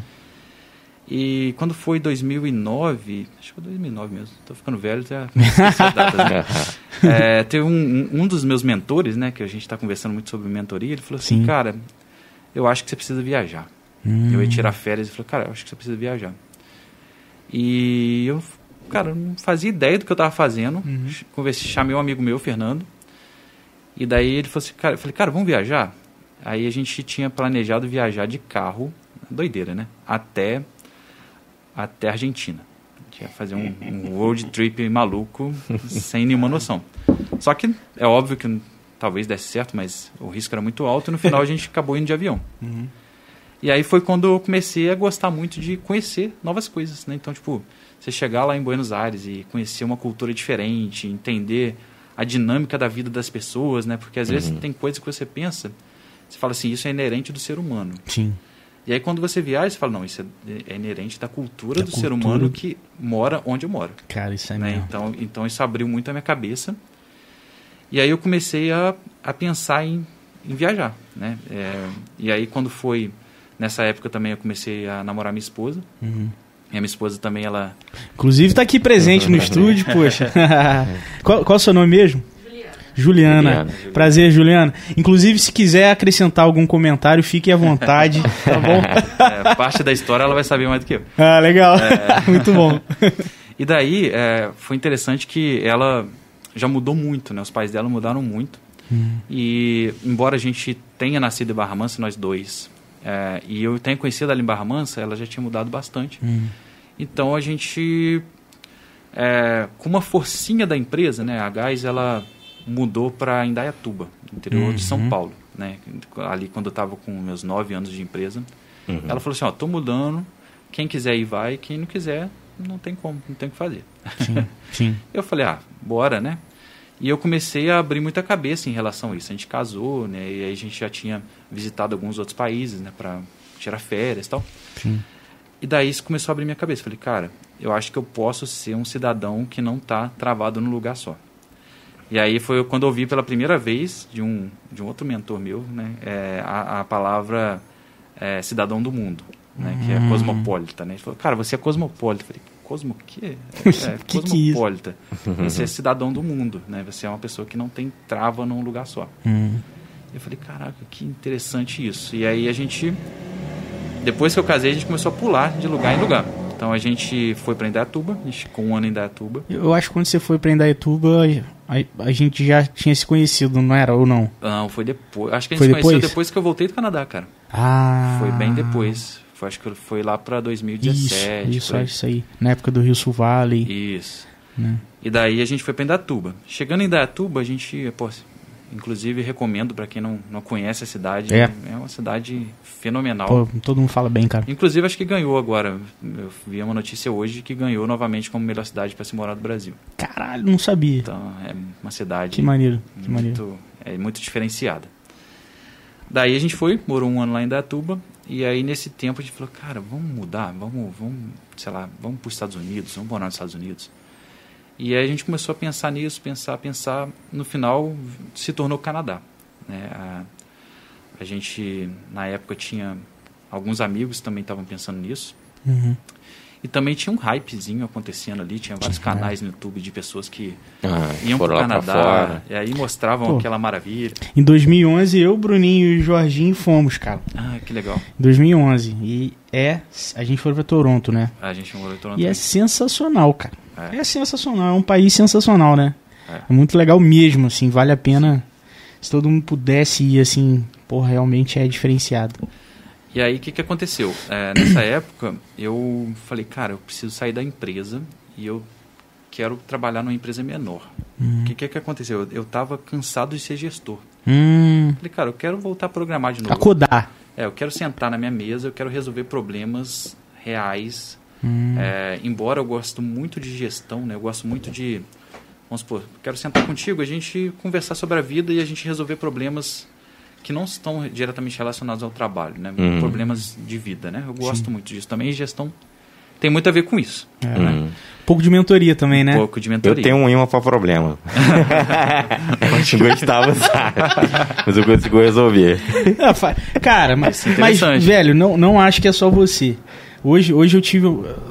Speaker 3: E quando foi 2009, acho que foi 2009 mesmo, tô ficando velho, já *laughs* datas, né? É, teve um, um- dos meus mentores, né, que a gente está conversando muito sobre mentoria, ele falou assim,
Speaker 2: Sim.
Speaker 3: cara, eu acho que você precisa viajar.
Speaker 2: Hum.
Speaker 3: Eu ia tirar férias e falou, cara, eu acho que você precisa viajar. E eu, cara, não fazia ideia do que eu estava fazendo.
Speaker 2: Uhum.
Speaker 3: Conversei, chamei um amigo meu, Fernando. E daí ele falou assim, cara, eu falei, cara, vamos viajar? Aí a gente tinha planejado viajar de carro, doideira, né? Até, até a Argentina. A gente ia fazer um, *laughs* um road trip maluco, sem nenhuma noção. Só que é óbvio que talvez desse certo, mas o risco era muito alto e no final a gente acabou indo de avião.
Speaker 2: Uhum.
Speaker 3: E aí foi quando eu comecei a gostar muito de conhecer novas coisas, né? Então, tipo, você chegar lá em Buenos Aires e conhecer uma cultura diferente, entender a dinâmica da vida das pessoas, né? Porque às vezes
Speaker 1: Uhum.
Speaker 3: tem coisa que você pensa, você fala assim, isso é inerente do ser humano.
Speaker 2: Sim.
Speaker 3: E aí quando você viaja, você fala, não, isso é, é inerente da cultura
Speaker 2: Da
Speaker 3: do ser
Speaker 2: cultura.
Speaker 3: humano que mora onde eu moro.
Speaker 2: Cara, isso é
Speaker 3: né?
Speaker 2: mesmo.
Speaker 3: Então, então isso abriu muito a minha cabeça. E aí eu comecei a, a pensar em, em viajar, né? É, e aí quando foi nessa época também eu comecei a namorar minha esposa.
Speaker 2: Uhum.
Speaker 3: E a minha esposa também ela
Speaker 2: Inclusive tá aqui presente no estúdio, poxa. *laughs* qual, qual é o seu nome mesmo? Juliana.
Speaker 1: Juliana.
Speaker 2: Prazer, Juliana. Inclusive, se quiser acrescentar algum comentário, fique à vontade, *laughs* tá bom?
Speaker 3: é, parte da história ela vai saber mais do que eu.
Speaker 2: Ah, legal.
Speaker 3: É. *laughs*
Speaker 2: Muito bom.
Speaker 3: E daí é, foi interessante que ela já mudou muito, né? Os pais dela mudaram muito. E embora a gente tenha nascido em Barra Mansa, nós dois, é, e eu tenha conhecido ela em Barra Mansa, ela já tinha mudado bastante. Então a gente, é, com uma forcinha da empresa, né? A Gás ela mudou para Indaiatuba, interior de São Paulo, né? Ali quando eu estava com meus nove anos de empresa, ela falou assim, ó, tô mudando. Quem quiser ir vai, quem não quiser não tem como, não tem o que fazer.
Speaker 2: Sim, *laughs* sim.
Speaker 3: Eu falei, ah, bora, né? E eu comecei a abrir muita cabeça em relação a isso. A gente casou, né? E aí a gente já tinha visitado alguns outros países, né? Pra tirar férias e tal.
Speaker 2: Sim.
Speaker 3: E daí isso começou a abrir minha cabeça. Falei, cara, eu acho que eu posso ser um cidadão que não tá travado num lugar só. E aí foi quando eu ouvi pela primeira vez de um, de um outro mentor meu, né? É, a, a palavra é, cidadão do mundo, né? Que é cosmopolita, né? Ele falou, cara, você é cosmopolita. Eu falei, cosmo o quê? *laughs* É,
Speaker 2: Que que é isso?
Speaker 3: cosmopolita. Você é cidadão do mundo, né? Você é uma pessoa que não tem trava num lugar só.
Speaker 2: Hum.
Speaker 3: Eu falei, caraca, que interessante isso. E aí a gente, depois que eu casei, a gente começou a pular de lugar em lugar. Então a gente foi para Indaiatuba, a gente ficou um ano em Indaiatuba.
Speaker 2: Eu acho que quando você foi pra Indaiatuba, a, a gente já tinha se conhecido, não era? Ou não?
Speaker 3: Não, foi depois. Acho que a
Speaker 2: Foi
Speaker 3: gente se conheceu
Speaker 2: depois?
Speaker 3: depois que eu voltei do Canadá, cara.
Speaker 2: Ah.
Speaker 3: Foi bem depois. Foi, acho que foi lá para 2017.
Speaker 2: Isso, isso,
Speaker 3: aí.
Speaker 2: isso aí. Na época do Rio Sul Valley.
Speaker 3: Isso.
Speaker 2: Né?
Speaker 3: E daí a gente foi para Indaiatuba. Chegando em Indaiatuba, a gente, pô, inclusive recomendo para quem não, não conhece a cidade.
Speaker 2: É.
Speaker 3: é uma cidade fenomenal.
Speaker 2: Pô, todo mundo fala bem, cara.
Speaker 3: Inclusive, acho que ganhou agora. Eu vi uma notícia hoje que ganhou novamente como melhor cidade para se morar do Brasil.
Speaker 2: Caralho, não sabia.
Speaker 3: Então, é uma cidade
Speaker 2: Que maneiro, que maneiro.
Speaker 3: muito, é muito diferenciada. Daí a gente foi, morou um ano lá em Datuba, e aí nesse tempo a gente falou, cara, vamos mudar, vamos, vamos sei lá, vamos para os Estados Unidos, vamos morar nos Estados Unidos. E aí a gente começou a pensar nisso, pensar, pensar, no final se tornou Canadá. Né? A, a gente, na época, tinha alguns amigos também estavam pensando nisso.
Speaker 2: Uhum.
Speaker 3: E também tinha um hypezinho acontecendo ali, tinha vários canais no YouTube de pessoas que
Speaker 1: Ah,
Speaker 3: iam para o
Speaker 1: pra
Speaker 3: Canadá, e aí mostravam
Speaker 2: Pô.
Speaker 3: aquela maravilha.
Speaker 2: Em 2011, eu, Bruninho e o Jorginho fomos, cara.
Speaker 3: Ah, que legal.
Speaker 2: Em 2011. E é. A gente foi pra Toronto, né?
Speaker 3: A gente morou em Toronto.
Speaker 2: E é sensacional, cara.
Speaker 3: É.
Speaker 2: É, sensacional. É um país sensacional, né?
Speaker 3: É.
Speaker 2: É. muito legal mesmo, assim. Vale a pena. Se todo mundo pudesse ir, assim. Pô, realmente é diferenciado.
Speaker 3: E aí, o que, que aconteceu? É, nessa época, eu falei, cara, eu preciso sair da empresa e eu quero trabalhar numa empresa menor. O que, que, que aconteceu? Eu estava cansado de ser gestor.
Speaker 2: Hum.
Speaker 3: Falei, cara, eu quero voltar a programar de novo.
Speaker 2: Acodar.
Speaker 3: É, eu quero sentar na minha mesa, eu quero resolver problemas reais.
Speaker 2: Hum.
Speaker 3: É, embora eu gosto muito de gestão, né? Eu gosto muito de... Vamos supor, quero sentar contigo, a gente conversar sobre a vida e a gente resolver problemas que não estão diretamente relacionados ao trabalho, né?
Speaker 1: Uhum.
Speaker 3: Problemas de vida, né? Eu gosto muito disso também. E gestão tem muito a ver com isso.
Speaker 2: É,
Speaker 3: né?
Speaker 1: Hum.
Speaker 2: Um pouco de mentoria também, né?
Speaker 3: Pouco de
Speaker 1: Eu
Speaker 3: mentoria.
Speaker 1: tenho um imã pra problema. *laughs* Eu gostava, sabe? Mas eu consigo resolver.
Speaker 2: Cara, mas,
Speaker 3: é
Speaker 2: mas, velho, não, não acho que é só você. Hoje, hoje eu tive.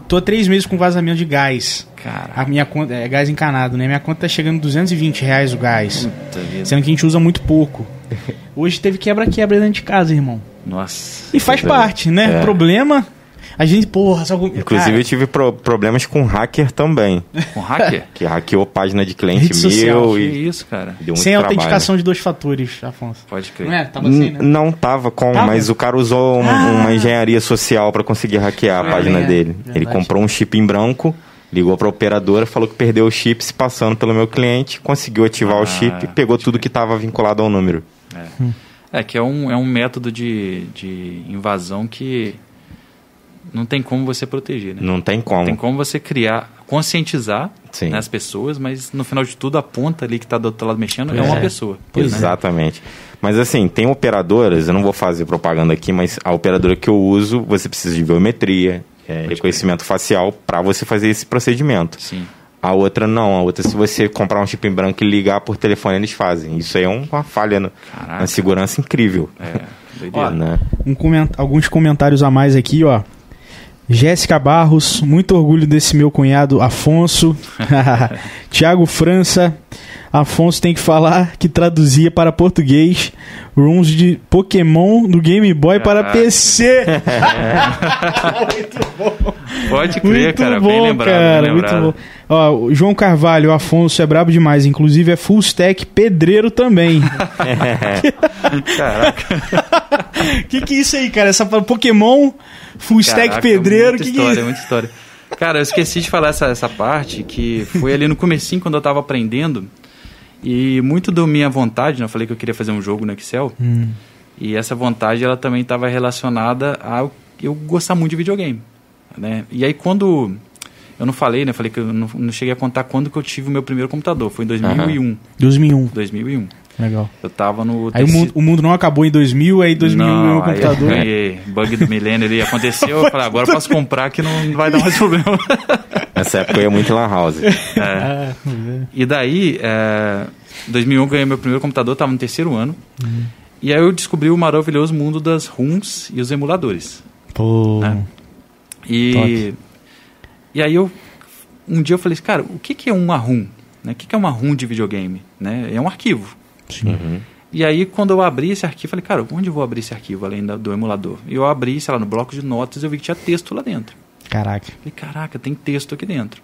Speaker 2: Tô há três meses com vazamento de gás.
Speaker 3: Cara,
Speaker 2: A minha conta é gás encanado, né? Minha conta tá chegando 220 reais o gás.
Speaker 3: puta vida.
Speaker 2: Sendo que a gente usa muito pouco. *laughs* Hoje teve quebra-quebra dentro de casa, irmão.
Speaker 3: Nossa.
Speaker 2: E faz parte, né?
Speaker 1: É.
Speaker 2: Problema. A gente, porra, só
Speaker 1: Inclusive, eu tive pro- problemas com hacker também.
Speaker 3: Com hacker? *laughs*
Speaker 1: Que hackeou página de cliente
Speaker 2: Rede social,
Speaker 1: meu
Speaker 3: que
Speaker 1: e
Speaker 3: isso, cara.
Speaker 1: deu
Speaker 2: sem
Speaker 1: trabalho.
Speaker 2: autenticação de dois fatores, Afonso.
Speaker 3: Pode crer.
Speaker 2: Não é? Tava sem,
Speaker 1: N-
Speaker 2: né?
Speaker 1: Não tava com,
Speaker 2: Tava?
Speaker 1: mas o cara usou um-
Speaker 2: Ah.
Speaker 1: uma engenharia social para conseguir hackear a
Speaker 2: É,
Speaker 1: página
Speaker 2: é,
Speaker 1: dele. Ele
Speaker 2: verdade.
Speaker 1: comprou um chip em branco, ligou para operadora, falou que perdeu o chip se passando pelo meu cliente, conseguiu ativar
Speaker 3: Ah,
Speaker 1: o chip e pegou tudo que estava vinculado ao número.
Speaker 3: É que é um, é um método de, de invasão que não tem como você proteger, né?
Speaker 1: Não tem como.
Speaker 3: Tem como você criar conscientizar né, as pessoas, mas no final de tudo a ponta ali que está do outro lado mexendo é, uma
Speaker 2: É.
Speaker 3: pessoa.
Speaker 2: Pois é.
Speaker 1: Exatamente. Mas assim, tem operadoras, eu não vou fazer propaganda aqui, mas a operadora que eu uso, você precisa de biometria, é, reconhecimento facial para você fazer esse procedimento.
Speaker 3: Sim.
Speaker 1: A outra não, a outra se você comprar um chip em branco e ligar por telefone eles fazem. Isso aí é uma falha no- na segurança incrível.
Speaker 3: É, *laughs* doideira.
Speaker 2: Ó,
Speaker 1: né?
Speaker 2: Um coment- Alguns comentários a mais aqui, ó. Jéssica Barros, muito orgulho desse meu cunhado Afonso. *laughs* Tiago França. Afonso tem que falar que traduzia para português rooms de Pokémon do Game Boy para. PC. *laughs*
Speaker 3: Pode crer,
Speaker 2: Muito
Speaker 3: cara.
Speaker 2: bom,
Speaker 3: bem lembrado,
Speaker 2: cara.
Speaker 3: bem
Speaker 2: muito
Speaker 3: lembrado.
Speaker 2: bom. Ó, João Carvalho, Afonso é brabo demais. Inclusive é full stack pedreiro também. *laughs*
Speaker 3: Caraca,
Speaker 2: que que é isso aí, cara? Essa Pokémon, full stack
Speaker 3: caraca,
Speaker 2: pedreiro,
Speaker 3: muita
Speaker 2: que que é
Speaker 3: história,
Speaker 2: isso?
Speaker 3: muita história. Cara, eu esqueci de falar essa, essa parte, que foi ali no comecinho, quando eu tava aprendendo. E muito da minha vontade, né, eu falei que eu queria fazer um jogo no Excel.
Speaker 2: Hum.
Speaker 3: E essa vontade, ela também estava relacionada a eu gostar muito de videogame. Né? E aí, quando... Eu não falei, né? Eu falei que eu não, não cheguei a contar quando que eu tive o meu primeiro computador. Foi em 2001.
Speaker 2: 2001.
Speaker 3: 2001.
Speaker 2: Legal.
Speaker 3: Eu tava no...
Speaker 2: Aí o mundo, o mundo não acabou em 2000, aí 2001
Speaker 3: não,
Speaker 2: ganhou o computador.
Speaker 3: eu ganhei bug do milênio ali, aconteceu, *laughs* eu falei, agora eu posso comprar que não vai dar mais problema. *laughs*
Speaker 1: Nessa época eu ia muito em Lan House.
Speaker 2: Ah, *laughs*
Speaker 3: E daí, é, 2001 eu ganhei meu primeiro computador, estava no terceiro ano.
Speaker 2: Uhum.
Speaker 3: E aí eu descobri o maravilhoso mundo das ROMs e os emuladores.
Speaker 2: Pô.
Speaker 3: É. E, e aí eu, um dia eu falei, cara, o que, que é uma ROM? Né? O que, que é uma ROM de videogame? Né? É um arquivo.
Speaker 2: Sim.
Speaker 1: Uhum.
Speaker 3: E aí, quando eu abri esse arquivo, falei, cara, onde eu vou abrir esse arquivo além do emulador? E eu abri, sei lá, no bloco de notas, eu vi que tinha texto lá dentro.
Speaker 2: Caraca.
Speaker 3: Falei, caraca, tem texto aqui dentro.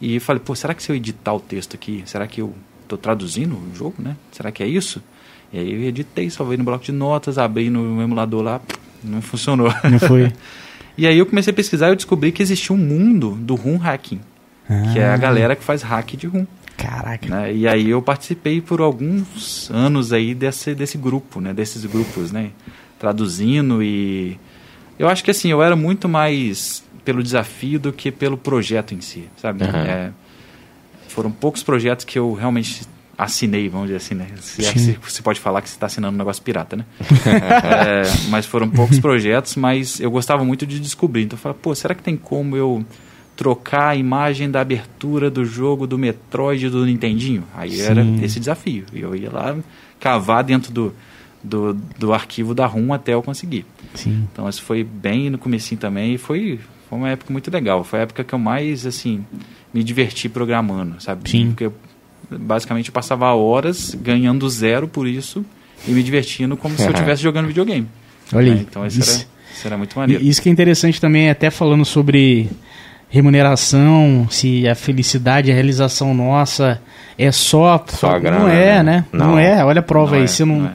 Speaker 3: E falei, pô, será que se eu editar o texto aqui, será que eu tô traduzindo o jogo, né? Será que é isso? E aí eu editei, salvei no bloco de notas, abri no emulador lá, não funcionou.
Speaker 2: Não foi? *laughs*
Speaker 3: e aí eu comecei a pesquisar e eu descobri que existia um mundo do ROM hacking, que é a
Speaker 2: Ah,
Speaker 3: galera que faz hack de ROM.
Speaker 2: Caraca.
Speaker 3: Né? E aí eu participei por alguns anos aí desse, desse grupo, né? Desses grupos, né? Traduzindo e... Eu acho que assim, eu era muito mais pelo desafio do que pelo projeto em si, sabe?
Speaker 1: Aham.
Speaker 3: É, foram poucos projetos que eu realmente assinei, vamos dizer assim, né? Se,
Speaker 2: Sim.
Speaker 3: se- você pode falar que você está assinando um negócio pirata, né? *laughs* É, mas foram poucos projetos, mas eu gostava muito de descobrir. Então eu falava, pô, será que tem como eu trocar a imagem da abertura do jogo do Metroid do Nintendinho? Aí
Speaker 2: Sim.
Speaker 3: era esse desafio. E eu ia lá cavar dentro do, do, do arquivo da ROM até eu conseguir.
Speaker 2: Sim.
Speaker 3: Então isso foi bem no comecinho também e foi, foi uma época muito legal. Foi a época que eu mais, assim, me diverti programando, sabe?
Speaker 2: Sim.
Speaker 3: Porque eu, basicamente eu passava horas ganhando zero por isso e me divertindo como se eu *laughs* estivesse jogando videogame.
Speaker 2: Olha
Speaker 3: né?
Speaker 2: aí.
Speaker 3: Então isso,
Speaker 2: isso,
Speaker 3: era, isso era muito maneiro.
Speaker 2: isso que é interessante também, até falando sobre remuneração, se a felicidade, a realização nossa é só.
Speaker 1: Só a
Speaker 2: não
Speaker 1: grana,
Speaker 2: é,
Speaker 1: né?
Speaker 2: né? Não,
Speaker 1: Não.
Speaker 2: é. Olha a prova
Speaker 3: Não
Speaker 2: aí.
Speaker 3: é,
Speaker 2: você não,
Speaker 3: não é.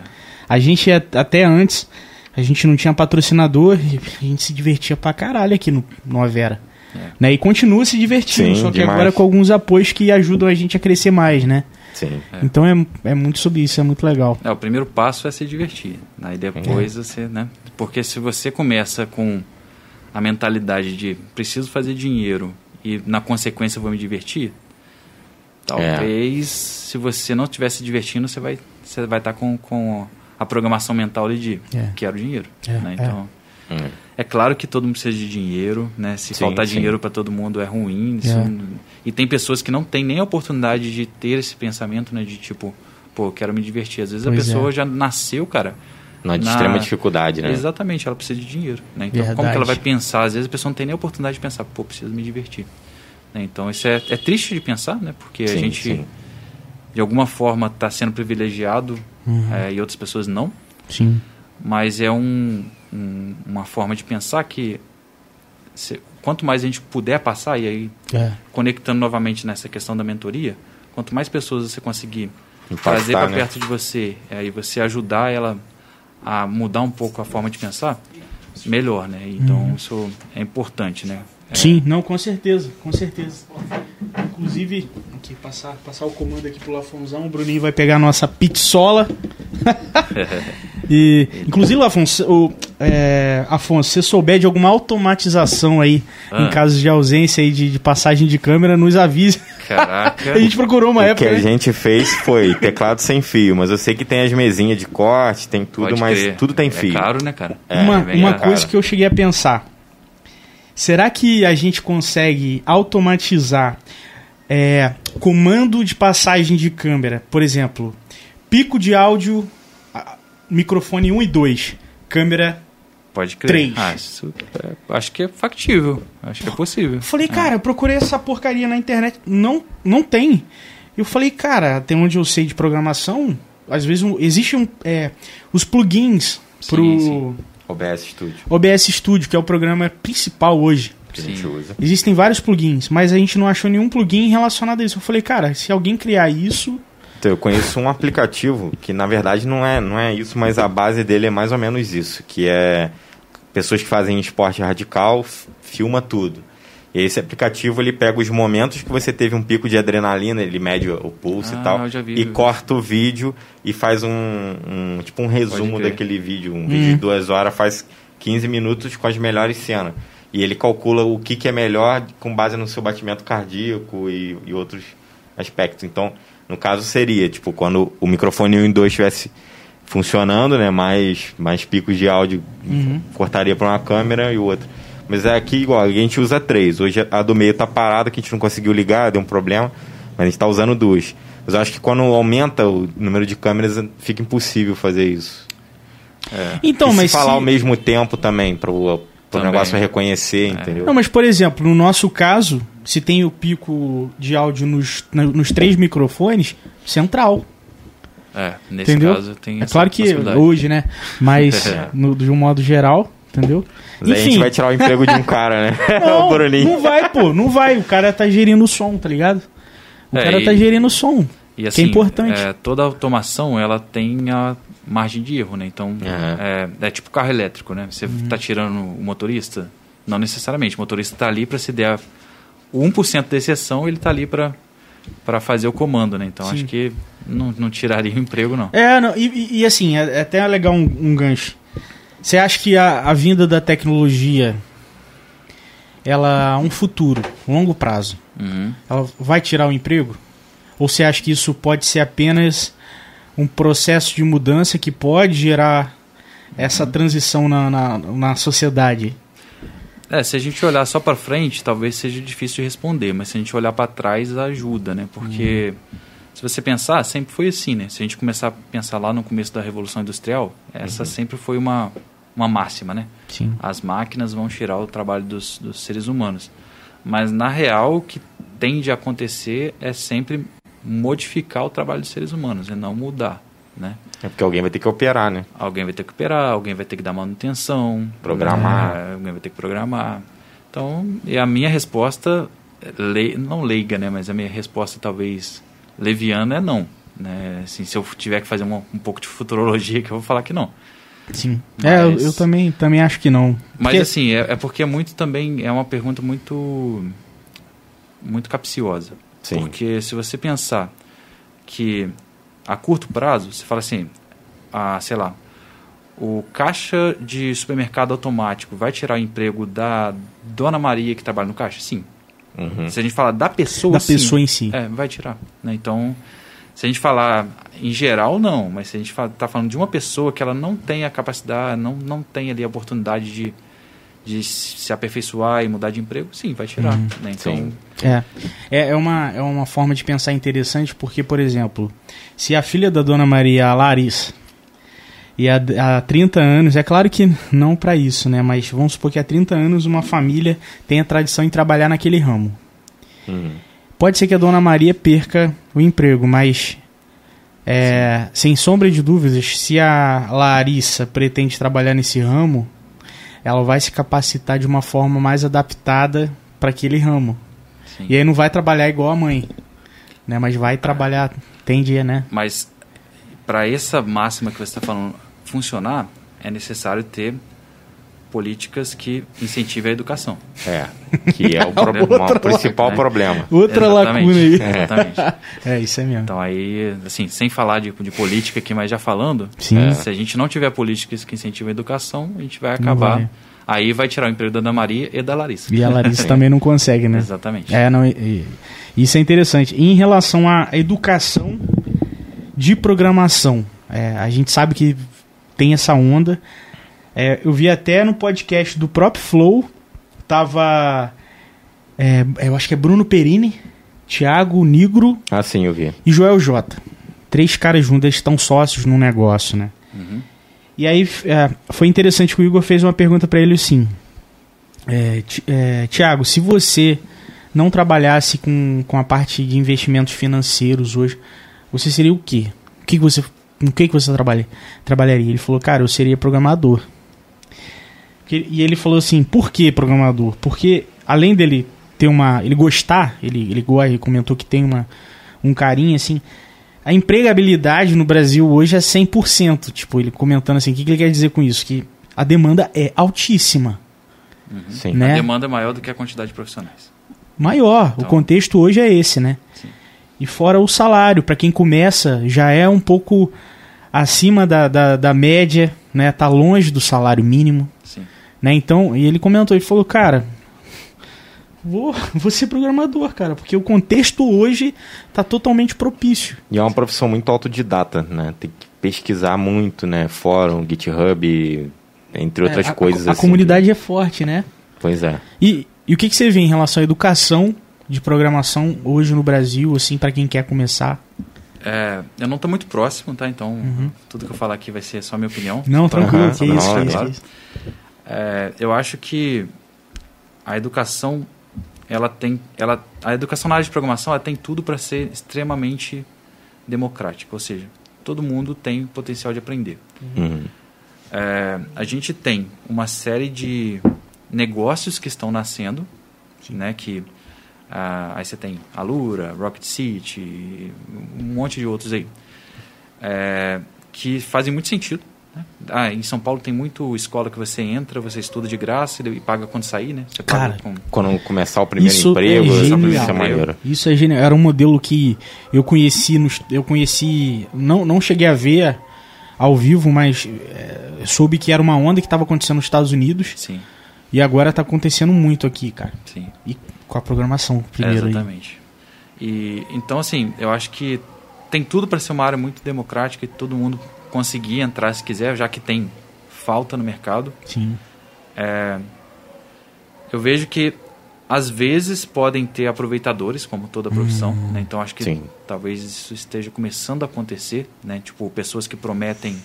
Speaker 2: A gente é- até antes, a gente não tinha patrocinador, e a gente se divertia pra caralho aqui no, no Avera.
Speaker 3: É.
Speaker 2: Né? E continua se divertindo,
Speaker 1: Sim,
Speaker 2: só que
Speaker 1: demais.
Speaker 2: agora com alguns apoios que ajudam a gente a crescer mais, né?
Speaker 1: Sim.
Speaker 3: É.
Speaker 2: Então é, é muito sobre isso, é muito legal.
Speaker 3: É, o primeiro passo é se divertir. Aí depois você, né? Porque se você começa com a mentalidade de preciso fazer dinheiro e na consequência vou me divertir, talvez se você não estiver se divertindo, você vai você vai estar com, com a programação mental ali de
Speaker 2: É.
Speaker 3: quero dinheiro.
Speaker 2: É,
Speaker 3: né?
Speaker 2: é.
Speaker 3: Então,
Speaker 1: Hum.
Speaker 3: é claro que todo mundo precisa de dinheiro, né? Se
Speaker 1: Sim,
Speaker 3: faltar
Speaker 1: sim.
Speaker 3: dinheiro para todo mundo é ruim.
Speaker 2: É.
Speaker 3: não- E tem pessoas que não têm nem a oportunidade de ter esse pensamento, né? De tipo, pô, eu quero me divertir. Às vezes
Speaker 2: Pois
Speaker 3: a pessoa
Speaker 2: é.
Speaker 3: já nasceu, cara.
Speaker 1: Na, de
Speaker 3: Na-
Speaker 1: extrema dificuldade, né?
Speaker 3: Exatamente, ela precisa de dinheiro. Né? Então, como
Speaker 2: Verdade.
Speaker 3: que ela vai pensar? Às vezes a pessoa não tem nem a oportunidade de pensar, pô, preciso me divertir. Né? Então, isso é, é triste de pensar, né? Porque a
Speaker 1: Sim,
Speaker 3: gente,
Speaker 1: sim.
Speaker 3: de alguma forma, está sendo privilegiado
Speaker 2: Uhum.
Speaker 3: é, e outras pessoas não.
Speaker 2: Sim.
Speaker 3: Mas é um, um- uma forma de pensar que se- quanto mais a gente puder passar, e aí
Speaker 2: É.
Speaker 3: conectando novamente nessa questão da mentoria, quanto mais pessoas você conseguir
Speaker 1: Impactar,
Speaker 3: trazer para
Speaker 1: né?
Speaker 3: perto de você, aí você ajudar ela a mudar um pouco a forma de pensar, melhor, né? Então isso é importante, né? É,
Speaker 2: Sim, não, com certeza, com certeza. Inclusive, aqui, passar, passar o comando aqui pro Lafonzão, o Bruninho vai pegar a nossa pizzola. *laughs* e, inclusive, Lafonso, o, é, Afonso, se você souber de alguma automatização aí,
Speaker 3: Ah.
Speaker 2: em casos de ausência aí de, de passagem de câmera, nos avise.
Speaker 3: Caraca. *laughs*
Speaker 2: a gente procurou uma
Speaker 1: o que
Speaker 2: época.
Speaker 1: a
Speaker 2: né?
Speaker 1: gente fez foi teclado sem fio, mas eu sei que tem as mesinhas de corte, tem tudo,
Speaker 3: Pode
Speaker 1: mas
Speaker 3: crer.
Speaker 1: tudo tem
Speaker 3: É
Speaker 1: fio.
Speaker 3: caro, né, cara?
Speaker 1: É,
Speaker 2: uma
Speaker 3: bem
Speaker 2: uma
Speaker 3: caro.
Speaker 2: coisa que eu cheguei a pensar. Será que a gente consegue automatizar é, comando de passagem de câmera? Por exemplo, pico de áudio, microfone 1 e 2, câmera.
Speaker 3: Pode crer.
Speaker 2: Três.
Speaker 3: Ah, é- acho que é factível. Acho que é possível.
Speaker 2: Eu falei, cara, eu procurei essa porcaria na internet. Não, não tem. Eu falei, cara, até onde eu sei de programação, às vezes um- existe um, é, os plugins pro
Speaker 3: Sim, sim.
Speaker 1: OBS Studio,
Speaker 2: OBS Studio, que é o programa principal hoje.
Speaker 1: Que a gente
Speaker 3: Sim.
Speaker 1: usa.
Speaker 2: Existem vários plugins, mas a gente não achou nenhum plugin relacionado a isso. Eu falei, cara, se alguém criar isso.
Speaker 1: Então, eu conheço um aplicativo que na verdade não é, não é isso, mas a base dele é mais ou menos isso, que é pessoas que fazem esporte radical, filma tudo. E esse aplicativo ele pega os momentos que você teve um pico de adrenalina, ele mede o pulso
Speaker 3: Ah,
Speaker 1: e tal,
Speaker 3: vi,
Speaker 1: e corta o vídeo e faz um, um- tipo um resumo daquele vídeo, um vídeo de duas horas faz 15 minutos com as melhores cenas. E ele calcula o que, que é melhor com base no seu batimento cardíaco e, e outros aspectos. Então, no caso seria, tipo, quando o microfone 1 e 2 estivesse funcionando, né, mais, mais picos de áudio cortaria para uma câmera e outra. Mas é aqui igual, a gente usa três. Hoje a do meio tá parada, que a gente não conseguiu ligar, deu um problema, mas a gente tá usando duas. Mas eu acho que quando aumenta o número de câmeras, fica impossível fazer isso.
Speaker 2: Então,
Speaker 1: e se
Speaker 2: mas.
Speaker 1: falar
Speaker 2: se-
Speaker 1: ao mesmo tempo também, para o
Speaker 3: Também.
Speaker 1: negócio reconhecer, entendeu?
Speaker 2: Não, mas por exemplo, no nosso caso, se tem o pico de áudio nos, nos três microfones, central.
Speaker 3: É, nesse
Speaker 2: entendeu?
Speaker 3: caso tem
Speaker 2: é
Speaker 3: essa
Speaker 2: claro que hoje, né? Mas *laughs*
Speaker 3: É.
Speaker 2: no, de um modo geral, entendeu?
Speaker 1: Mas aí a gente vai tirar o emprego de um *laughs* cara, né? o
Speaker 2: Não, *laughs*
Speaker 1: Bruninho.
Speaker 2: não vai, pô, não vai. O cara tá gerindo o som, tá ligado? O
Speaker 3: É,
Speaker 2: cara
Speaker 3: e-
Speaker 2: tá gerindo o som.
Speaker 3: E
Speaker 2: que
Speaker 3: assim,
Speaker 2: é importante.
Speaker 3: é, toda automação ela tem a margem de erro, né? Então,
Speaker 1: Aham.
Speaker 3: é, é tipo carro elétrico, né? Você
Speaker 2: Uhum.
Speaker 3: está tirando o motorista? Não necessariamente. O motorista está ali para se der o 1% da exceção, ele está ali para para fazer o comando, né? Então,
Speaker 2: Sim.
Speaker 3: acho que não, não tiraria o emprego, não.
Speaker 2: É, não, e, e- assim, é, é até legal um, um gancho. Você acha que a, a vinda da tecnologia, ela, um futuro, longo prazo,
Speaker 3: Uhum.
Speaker 2: ela vai tirar o emprego? Ou você acha que isso pode ser apenas um processo de mudança que pode gerar essa transição na, na, na sociedade?
Speaker 3: É, se a gente olhar só para frente, talvez seja difícil de responder, mas se a gente olhar para trás, ajuda, né? Porque se você pensar, sempre foi assim, né? Se a gente começar a pensar lá no começo da Revolução Industrial, essa sempre foi uma, uma máxima, né?
Speaker 2: Sim.
Speaker 3: As máquinas vão tirar o trabalho dos, dos seres humanos. Mas, na real, o que tende a acontecer é sempre modificar o trabalho dos seres humanos, e não mudar, né?
Speaker 1: É porque alguém vai ter que operar, né?
Speaker 3: Alguém vai ter que operar, alguém vai ter que dar manutenção,
Speaker 1: Programar.
Speaker 3: é, alguém vai ter que programar. Então, e a minha resposta, le, não leiga, né, mas a minha resposta talvez leviana é não. Né? Assim, se eu tiver que fazer uma- um pouco de futurologia, que eu vou falar que não.
Speaker 2: Sim. É, eu,
Speaker 3: Mas-
Speaker 2: eu também, também acho que não.
Speaker 3: Mas
Speaker 2: Porque-
Speaker 3: assim, é, é porque é muito também, é uma pergunta muito, muito capciosa.
Speaker 1: Sim.
Speaker 3: Porque se você pensar que a curto prazo, você fala assim, ah, sei lá, o caixa de supermercado automático vai tirar o emprego da Dona Maria que trabalha no caixa? Sim.
Speaker 1: Uhum.
Speaker 3: Se a gente falar da pessoa,
Speaker 2: da
Speaker 3: sim.
Speaker 2: pessoa em si.
Speaker 3: É, vai tirar. né? Então, se a gente falar em geral, não. Mas se a gente está falando de uma pessoa que ela não tem a capacidade, não, não tem ali a oportunidade de, de se aperfeiçoar e mudar de emprego, sim, vai tirar. né? Então,
Speaker 1: Sim.
Speaker 2: É. É, é, uma, é uma forma de pensar interessante, porque, por exemplo, se a filha da Dona Maria, a Larissa, e há, há 30 anos, é claro que não para isso, né? Mas vamos supor que há 30 anos uma família tem a tradição em trabalhar naquele ramo.
Speaker 1: Uhum.
Speaker 2: Pode ser que a Dona Maria perca o emprego, mas é, sem sombra de dúvidas, se a Larissa pretende trabalhar nesse ramo, ela vai se capacitar de uma forma mais adaptada para aquele ramo.
Speaker 3: sim.
Speaker 2: E aí não vai trabalhar igual a mãe, né? Mas vai trabalhar, tende, né?
Speaker 3: Mas para essa máxima que você está falando funcionar, é necessário ter políticas que incentivem a educação.
Speaker 1: É, que é o, *laughs* problema, o principal
Speaker 3: né?
Speaker 1: problema.
Speaker 2: Outra
Speaker 3: Exatamente,
Speaker 2: lacuna aí.
Speaker 3: Exatamente. *laughs*
Speaker 2: É, isso é mesmo.
Speaker 3: Então aí, assim, sem falar de, de política aqui, mas já falando,
Speaker 2: Sim.
Speaker 3: é, se a gente não tiver políticas que incentivam a educação, a gente vai acabar.
Speaker 2: vai.
Speaker 3: Aí vai tirar o emprego da Ana Maria e da Larissa.
Speaker 2: E a Larissa *laughs* também não consegue, né?
Speaker 3: Exatamente.
Speaker 2: É, não, e- e- isso é interessante. E em relação à educação de programação, é, a gente sabe que tem essa onda. É, eu vi até no podcast do próprio Flow, tava. é, eu acho que é Bruno Perini, Thiago Nigro
Speaker 1: Assim eu vi.
Speaker 2: e Joel J. Três caras juntos, eles estão sócios num negócio, né?
Speaker 3: Uhum.
Speaker 2: E aí é, foi interessante que o Igor fez uma pergunta pra ele assim: é, é, Tiago, se você não trabalhasse com, com a parte de investimentos financeiros hoje, você seria o quê? O que, que você, com o que, que você trabalha, trabalharia? Ele falou, cara, eu seria programador. Que- E ele falou assim, por que programador? Porque além dele ter uma. ele gostar, ele, ele gosta, ele comentou que tem uma, um carinho assim. A empregabilidade no Brasil hoje é 100%. Tipo, ele comentando assim, o que, que ele quer dizer com isso? Que a demanda é altíssima.
Speaker 1: Sim.
Speaker 2: Né?
Speaker 3: A demanda é maior do que a quantidade de profissionais.
Speaker 2: Maior. o
Speaker 3: Então-
Speaker 2: contexto hoje é esse, né?
Speaker 3: Sim.
Speaker 2: E fora o salário, para quem começa, já é um pouco acima da, da, da média, né? Tá longe do salário mínimo. Né? Então, e ele comentou, ele falou, cara, vou, *laughs* vou ser programador, cara, porque o contexto hoje tá totalmente propício.
Speaker 1: E é uma profissão muito autodidata, né? Tem que pesquisar muito, né? Fórum, GitHub, entre outras
Speaker 2: É, a,
Speaker 1: coisas.
Speaker 2: a, a
Speaker 1: assim,
Speaker 2: comunidade é forte, né?
Speaker 1: que- Pois é.
Speaker 2: E, e o que, que você vê em relação à educação de programação hoje no Brasil, assim, para quem quer começar?
Speaker 3: É, eu não estou muito próximo, tá? Então,
Speaker 2: Uhum.
Speaker 3: tudo que eu falar aqui vai ser só minha opinião.
Speaker 2: Não, tranquilo,
Speaker 1: Aham,
Speaker 2: que isso, que
Speaker 1: é
Speaker 2: isso,
Speaker 1: claro.
Speaker 2: que isso.
Speaker 3: É, eu acho que a educação, ela tem, ela, a educação na área de programação, ela tem tudo para ser extremamente democrática, ou seja, todo mundo tem potencial de aprender.
Speaker 1: Uhum.
Speaker 3: É, a gente tem uma série de negócios que estão nascendo, né, que ah, aí você tem Alura, Rocket City, um monte de outros aí, é, que fazem muito sentido. Ah, em São Paulo tem muito escola que você entra, você estuda de graça e paga quando sair, né? Você paga
Speaker 2: Cara,
Speaker 3: com-
Speaker 1: Quando começar o primeiro
Speaker 2: Isso
Speaker 1: emprego,
Speaker 2: é genial.
Speaker 1: isso é
Speaker 2: é genial. Era um modelo que eu conheci, nos, eu conheci, não, não cheguei a ver ao vivo, mas é, soube que era uma onda que estava acontecendo nos Estados Unidos
Speaker 3: Sim,
Speaker 2: e agora está acontecendo muito aqui, cara.
Speaker 3: sim.
Speaker 2: E com a programação primeiro
Speaker 3: É,
Speaker 2: aí.
Speaker 3: exatamente. E então assim, eu acho que tem tudo para ser uma área muito democrática e todo mundo conseguir entrar se quiser, já que tem falta no mercado.
Speaker 2: Sim.
Speaker 3: É, eu vejo que às vezes podem ter aproveitadores, como toda profissão, né? Então acho que
Speaker 1: Sim.
Speaker 3: talvez isso esteja começando a acontecer, né? Tipo, pessoas que prometem.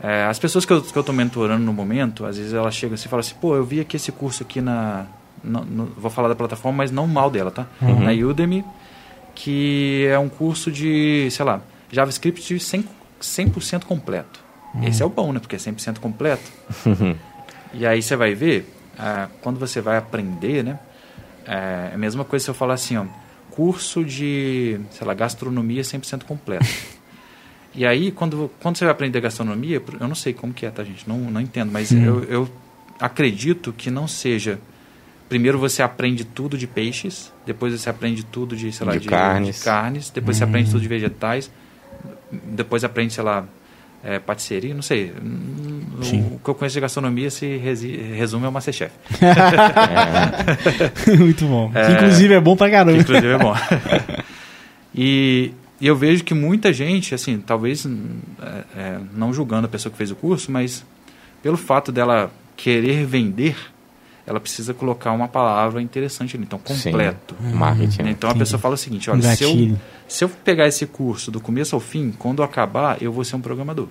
Speaker 3: É, as pessoas que eu, que eu tô mentorando no momento, às vezes elas chegam assim e falam assim, pô, eu vi aqui esse curso aqui na. no- no- vou falar da plataforma, mas não mal dela, tá?
Speaker 2: Uhum.
Speaker 3: Na Udemy, que é um curso de, sei lá, JavaScript de 100%, 100 completo. Esse é o bom, né? Porque é 100% completo. *laughs* E aí você vai ver, ah, quando você vai aprender, né? É a mesma coisa se eu falar assim, ó, curso de, sei lá, gastronomia 100% completo. E aí, quando, quando você vai aprender gastronomia, eu não sei como que é, tá, gente? Não, não entendo, mas eu, eu acredito que não seja... Primeiro você aprende tudo de peixes, depois você aprende tudo de, sei lá,
Speaker 1: De carnes.
Speaker 3: carnes, depois você aprende tudo de vegetais, depois aprende, sei lá, é, patisserie, não sei. Hum,
Speaker 2: Sim.
Speaker 3: O que eu conheço de gastronomia se resume ao Masterchef. *laughs*
Speaker 2: Muito bom. Que, inclusive é bom pra caramba.
Speaker 3: inclusive é bom. *laughs* e, e eu vejo que muita gente, assim, talvez hum, é, é, não julgando a pessoa que fez o curso, mas pelo fato dela querer vender, ela precisa colocar uma palavra interessante ali. Então,
Speaker 1: Sim.
Speaker 3: completo.
Speaker 1: Marketing.
Speaker 3: Né? Então a pessoa fala o seguinte:
Speaker 2: Um
Speaker 3: olha, se eu. Se eu pegar esse curso do começo ao fim, quando acabar, eu vou ser um programador.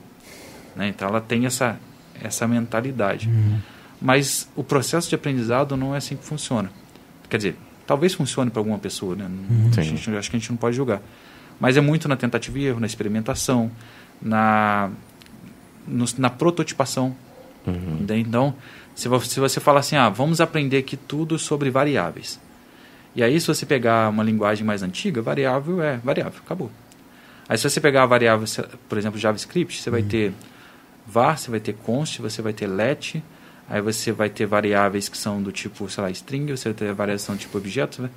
Speaker 3: Né? Então ela tem essa, essa mentalidade.
Speaker 2: Uhum.
Speaker 3: Mas o processo de aprendizado não é assim que funciona. Quer dizer, talvez funcione para alguma pessoa, né? A gente, acho que a gente não pode julgar. Mas é muito na tentativa e erro, na experimentação, na, no- na prototipação.
Speaker 1: Uhum.
Speaker 3: Então, se vo- se você falar assim, ah, vamos aprender aqui tudo sobre variáveis. E aí, se você pegar uma linguagem mais antiga, variável é variável, acabou. Aí, se você pegar a variável, por exemplo, JavaScript, você vai ter var, você vai ter const, você vai ter let, Aí você vai ter variáveis que são do tipo, sei lá, string, você vai ter variação do tipo objeto. Né?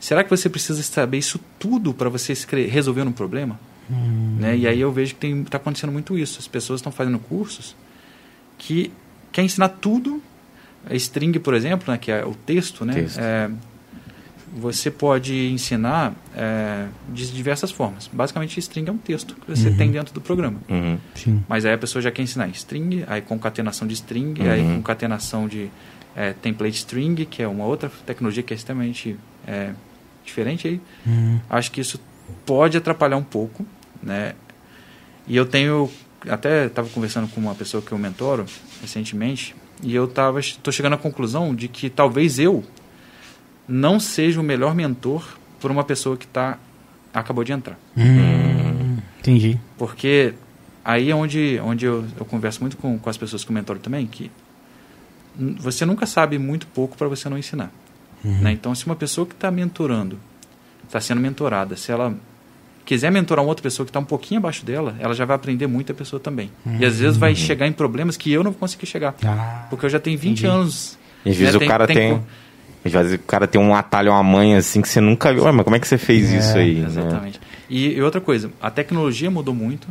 Speaker 3: Será que você precisa saber isso tudo para você resolver um problema? Hum. Né? E aí eu vejo que está acontecendo muito isso. As pessoas estão fazendo cursos que quer ensinar tudo. A string, por exemplo, né, que é o texto, né? Texto. É, você pode ensinar é, de diversas formas. Basicamente, string é um texto que você uhum. tem dentro do programa.
Speaker 1: Uhum.
Speaker 3: Mas aí a pessoa já quer ensinar string, aí concatenação de string, uhum. aí concatenação de é, template string, que é uma outra tecnologia que é extremamente é, diferente aí.
Speaker 2: Uhum.
Speaker 3: Acho que isso pode atrapalhar um pouco, né? E eu tenho até estava conversando com uma pessoa que eu mentoro recentemente e eu tava estou chegando à conclusão de que talvez eu não seja o melhor mentor para uma pessoa que está acabou de entrar.
Speaker 2: Hum, entendi.
Speaker 3: Porque aí é onde, onde eu, eu converso muito com, com as pessoas que eu mentoro também, que você nunca sabe muito pouco para você não ensinar. Uhum. Né? Então, se uma pessoa que está mentorando, está sendo mentorada, se ela quiser mentorar uma outra pessoa que está um pouquinho abaixo dela, ela já vai aprender muito a pessoa também. Uhum. E às vezes vai uhum. chegar em problemas que eu não vou conseguir chegar.
Speaker 2: Ah,
Speaker 3: porque eu já tenho 20 entendi. anos.
Speaker 1: E às vezes né? o tem, cara tem, tem às vezes o cara tem um atalho, uma mãe assim que você nunca viu. Ué, mas como é que você fez é, isso aí?
Speaker 3: Né? Exatamente. Né? E, e, outra coisa, a tecnologia mudou muito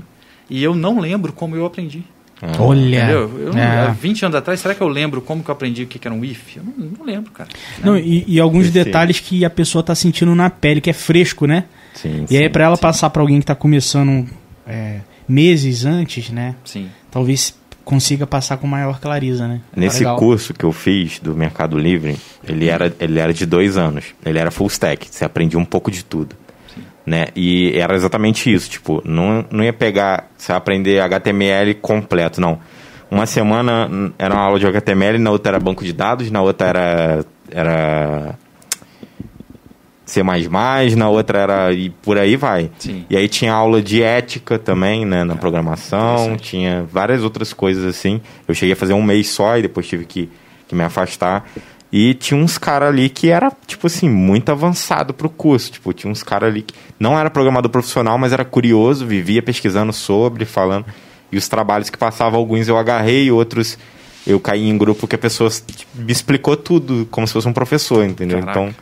Speaker 3: e eu não lembro como eu aprendi.
Speaker 2: Ah. Olha!
Speaker 3: Eu, é. Há 20 anos atrás, será que eu lembro como que eu aprendi o que era um if? Eu não, não lembro, cara.
Speaker 2: Não, e, e alguns detalhes que a pessoa está sentindo na pele, que é fresco, né?
Speaker 1: Sim,
Speaker 2: e sim, aí, para ela sim. passar para alguém que está começando é, meses antes, né?
Speaker 3: Sim.
Speaker 2: Talvez consiga passar com maior clareza, né?
Speaker 1: Nesse tá curso que eu fiz do Mercado Livre, ele era, ele era de dois anos. Ele era full stack. Você aprendia um pouco de tudo. Né? E era exatamente isso. Tipo, não, não ia pegar, você aprender HTML completo, não. Uma semana era uma aula de HTML, na outra era banco de dados, na outra era, era C++, na outra era e por aí vai.
Speaker 3: Sim.
Speaker 1: E aí tinha aula de ética também, né, na programação, tinha várias outras coisas assim. Eu cheguei a fazer um mês só e depois tive que, que me afastar. E tinha uns caras ali que era, tipo assim, muito avançado pro curso. Tipo, tinha uns caras ali que não era programador profissional, mas era curioso, vivia pesquisando sobre, falando. E os trabalhos que passava, alguns eu agarrei, outros eu caí em grupo que a pessoa tipo, me explicou tudo, como se fosse um professor, entendeu?
Speaker 3: Caraca.
Speaker 1: Então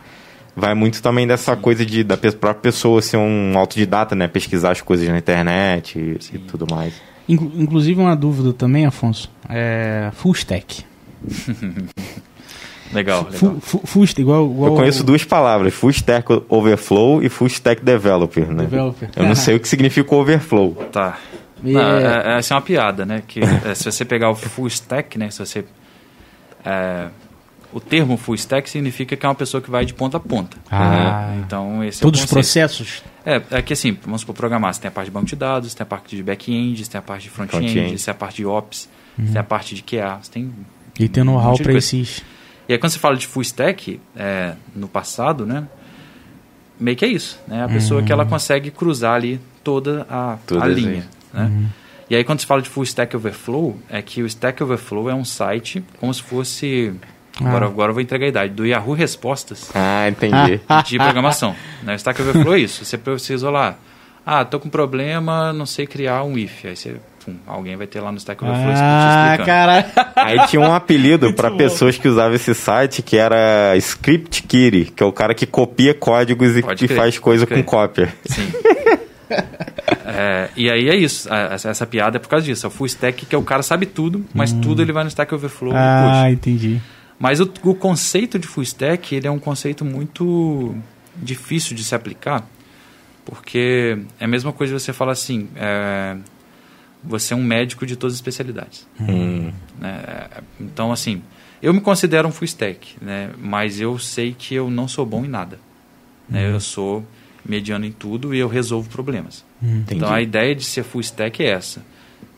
Speaker 1: vai muito também dessa Sim. coisa de da própria pessoa ser um autodidata, né? Pesquisar as coisas na internet e, e tudo mais.
Speaker 2: Inclusive uma dúvida também, Afonso. É full stack. *laughs*
Speaker 3: legal,
Speaker 2: legal. Full, full, stack, igual, igual
Speaker 1: Eu conheço duas palavras, full stack overflow e full stack developer, né?
Speaker 2: Developer.
Speaker 1: Eu não sei o que significa overflow. *laughs*
Speaker 3: Tá. Não, é, é, essa é uma piada, né? Que é, se você pegar o full stack, né? Se você é, o termo full stack significa que é uma pessoa que vai de ponta a ponta.
Speaker 2: Ah,
Speaker 3: né? então esse
Speaker 2: Todos
Speaker 3: é
Speaker 2: os processos?
Speaker 3: É, é que assim, vamos supor, programar, você tem a parte de banco de dados, tem a parte de back-end, tem a parte de front-end, front tem a parte de ops, uhum. tem a parte de QA, você tem...
Speaker 2: E tem know-how para esses...
Speaker 3: E aí quando você fala de full stack, é, no passado, né, meio que é isso, né, a pessoa uhum. que ela consegue cruzar ali toda a, a linha, né. Uhum. E aí quando se fala de full stack overflow, é que o Stack Overflow é um site como se fosse ah. agora eu vou entregar a idade. Do Yahoo Respostas.
Speaker 1: Ah, entendi. *laughs*
Speaker 3: De programação. O Stack Overflow é isso. Você precisa lá. Ah, tô com problema, não sei criar um if. Aí você. Pum, alguém vai ter lá no Stack Overflow
Speaker 2: ah, caralho.
Speaker 1: Aí tinha um apelido *laughs* para pessoas que usavam esse site que era Script Kitty, que é o cara que copia códigos e que faz coisa com cópia.
Speaker 3: Sim. *laughs* é, e aí é isso. Essa, essa, piada é por causa disso. É o full stack que é o cara sabe tudo, mas hum. tudo ele vai no Stack Overflow.
Speaker 2: Ah, entendi.
Speaker 3: Mas o, o conceito de full stack ele é um conceito muito difícil de se aplicar, porque é a mesma coisa você falar assim, é, você é um médico de todas as especialidades.
Speaker 1: Hum.
Speaker 3: Né? Então, assim, eu me considero um full stack, né? mas eu sei que eu não sou bom em nada. Né? Hum. Eu sou mediano em tudo e eu resolvo problemas.
Speaker 2: Hum,
Speaker 3: então, a ideia de ser full stack é essa.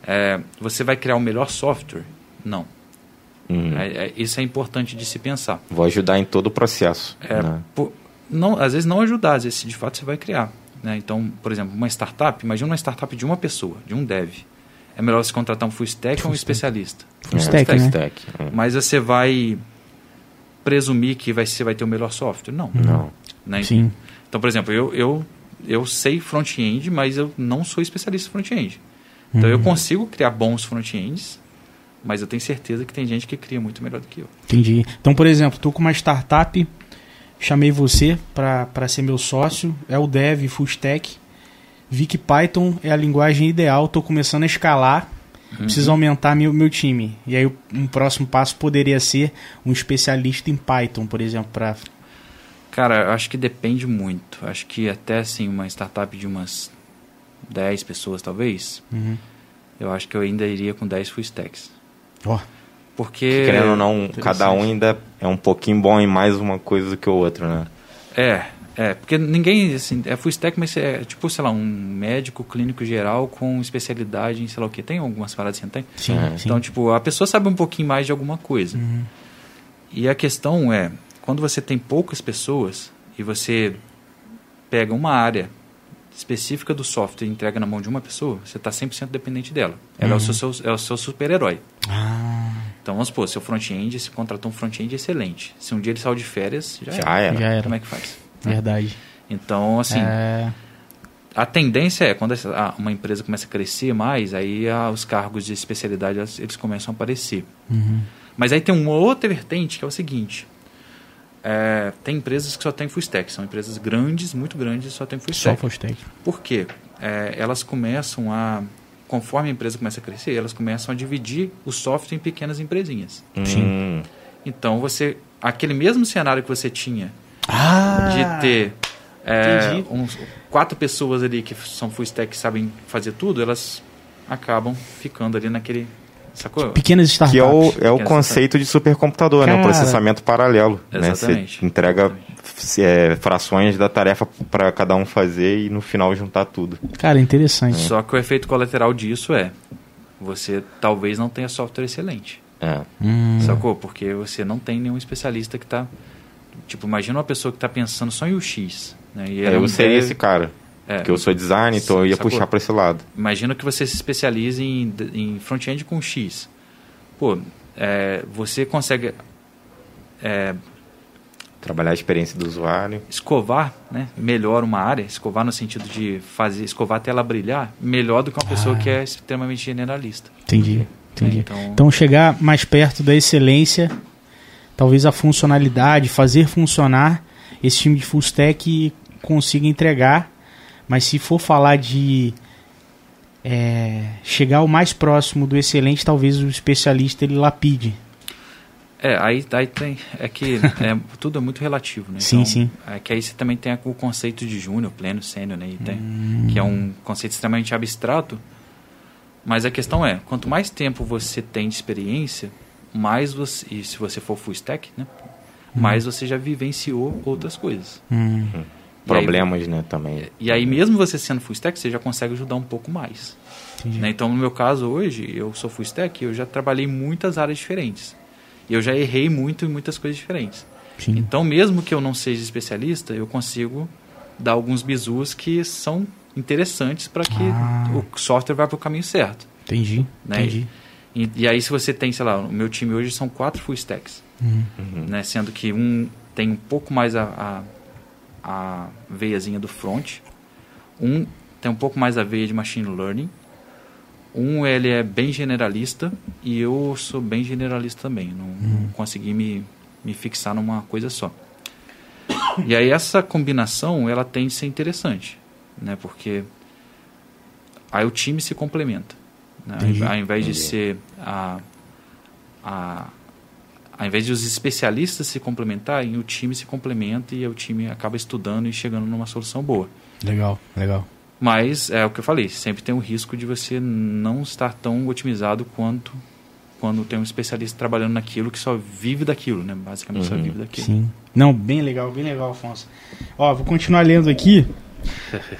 Speaker 3: É, você vai criar o melhor software? Não.
Speaker 1: Uhum.
Speaker 3: É, é, isso é importante de se pensar.
Speaker 1: Vou ajudar em todo o processo.
Speaker 3: É, né? por, não, às vezes não ajudar, às vezes de fato você vai criar. Né? Então, por exemplo, uma startup, imagina uma startup de uma pessoa, de um dev. É melhor você contratar um full stack full ou um stack. especialista?
Speaker 2: Full é, stack,
Speaker 1: full
Speaker 2: stack,
Speaker 1: né?
Speaker 3: Mas você vai presumir que vai, você vai ter o melhor software? Não.
Speaker 1: Não.
Speaker 3: Né?
Speaker 2: Sim.
Speaker 3: Então, por exemplo, eu, eu, eu sei front-end, mas eu não sou especialista em front-end. Então, uhum. eu consigo criar bons front-ends, Mas eu tenho certeza que tem gente que cria muito melhor do que eu.
Speaker 2: Entendi. Então, por exemplo, estou com uma startup, chamei você para ser meu sócio, é o Dev Full Stack. Vi que Python é a linguagem ideal, estou começando a escalar, uhum. preciso aumentar meu, meu time. E aí, um próximo passo poderia ser um especialista em Python, por exemplo, para.
Speaker 3: Cara, eu acho que depende muito. Acho que até assim, uma startup de umas 10 pessoas, talvez, uhum. eu acho que eu ainda iria com 10 full stacks.
Speaker 1: Oh. Porque. Querendo ou não, cada um ainda é um pouquinho bom em mais uma coisa do que o outro, né?
Speaker 3: É, é, porque ninguém, assim, é full stack, mas é tipo, sei lá, um médico clínico geral com especialidade em sei lá o que. Tem algumas paradas assim, tem?
Speaker 2: Sim,
Speaker 3: é. Então, tipo, a pessoa sabe um pouquinho mais de alguma coisa. Uhum. E a questão é, quando você tem poucas pessoas e você pega uma área específica do software entrega na mão de uma pessoa, você está 100% dependente dela. Ela uhum. é o seu, é o seu super-herói.
Speaker 2: Ah.
Speaker 3: Então, vamos supor, seu front-end, se contratou um front-end excelente. Se um dia ele saiu de férias, já,
Speaker 1: já era.
Speaker 2: Já era.
Speaker 3: Como é que faz?
Speaker 2: Verdade.
Speaker 3: Então, assim, é... a tendência é, quando essa, uma empresa começa a crescer mais, aí os cargos de especialidade, eles começam a aparecer.
Speaker 2: Uhum.
Speaker 3: Mas aí tem uma outra vertente, que é o seguinte, é, tem empresas que só tem full stack, são empresas grandes, muito grandes, só tem full stack.
Speaker 2: Só full stack.
Speaker 3: Por quê? É, elas começam a, conforme a empresa começa a crescer, elas começam a dividir o software em pequenas empresinhas.
Speaker 1: Sim.
Speaker 3: Então você, aquele mesmo cenário que você tinha
Speaker 2: ah,
Speaker 3: de ter é, uns, quatro pessoas ali que são full stack que sabem fazer tudo, elas acabam ficando ali naquele Sacou?
Speaker 2: Pequenas startups.
Speaker 1: Que é o, é o conceito de supercomputador, Cara, né? O processamento paralelo.
Speaker 3: Exatamente.
Speaker 1: Né? Você entrega é, frações da tarefa para cada um fazer e no final juntar tudo.
Speaker 2: Cara, interessante.
Speaker 3: Só que o efeito colateral disso é você talvez não tenha software excelente.
Speaker 1: É.
Speaker 2: Hum.
Speaker 3: Sacou? Porque você não tem nenhum especialista que está Tipo, imagina uma pessoa que está pensando só em UX. Né? E
Speaker 1: eu seria esse cara. É, porque eu sou designer, então eu ia sacou? puxar para esse lado.
Speaker 3: Imagina que você se especialize em, em front-end com X. Pô, é, você consegue é,
Speaker 1: trabalhar a experiência do usuário,
Speaker 3: escovar, né, melhor uma área, escovar no sentido de fazer escovar até ela brilhar, melhor do que uma pessoa ah. que é extremamente generalista.
Speaker 2: Entendi, entendi. Então, então chegar mais perto da excelência, talvez a funcionalidade, fazer funcionar esse time de full stack consiga entregar mas se for falar de é, chegar o mais próximo do excelente, talvez o especialista ele lapide.
Speaker 3: É, aí, aí tem. É que *laughs* é, tudo é muito relativo, né?
Speaker 2: Sim,
Speaker 3: então,
Speaker 2: sim.
Speaker 3: É que aí você também tem o conceito de júnior, pleno, sênior, né? Tem, hum. Que é um conceito extremamente abstrato. Mas a questão é, quanto mais tempo você tem de experiência, mais você. E se você for full stack, né? Hum. Mais você já vivenciou outras coisas.
Speaker 2: Hum
Speaker 1: problemas, aí, né, também.
Speaker 3: E aí mesmo você sendo full stack, você já consegue ajudar um pouco mais. Né? Então, no meu caso hoje, eu sou full stack, eu já trabalhei em muitas áreas diferentes. E eu já errei muito em muitas coisas diferentes.
Speaker 2: Sim.
Speaker 3: Então, mesmo que eu não seja especialista, eu consigo dar alguns bizus que são interessantes para que ah. o software vá para o caminho certo.
Speaker 2: Entendi.
Speaker 3: Né?
Speaker 2: Entendi.
Speaker 3: E, e, aí, se você tem, sei lá, o meu time hoje são quatro full stacks.
Speaker 2: Uhum.
Speaker 3: Né? Sendo que um tem um pouco mais a, a a veiazinha do front. Um tem um pouco mais a veia de machine learning. Um ele é bem generalista e eu sou bem generalista também. Não, uhum. não consegui me, me fixar numa coisa só. E aí essa combinação ela tende a ser interessante, né? Porque aí o time se complementa. Né? Ao invés de ser a, a, ao invés de os especialistas se complementarem, o time se complementa e o time acaba estudando e chegando numa solução boa.
Speaker 2: Legal, legal.
Speaker 3: Mas é o que eu falei, sempre tem o risco de você não estar tão otimizado quanto quando tem um especialista trabalhando naquilo que só vive daquilo, né? Basicamente uhum. só vive daquilo.
Speaker 2: Sim. Não, bem legal, bem legal, Afonso. Ó, vou continuar lendo aqui. *laughs*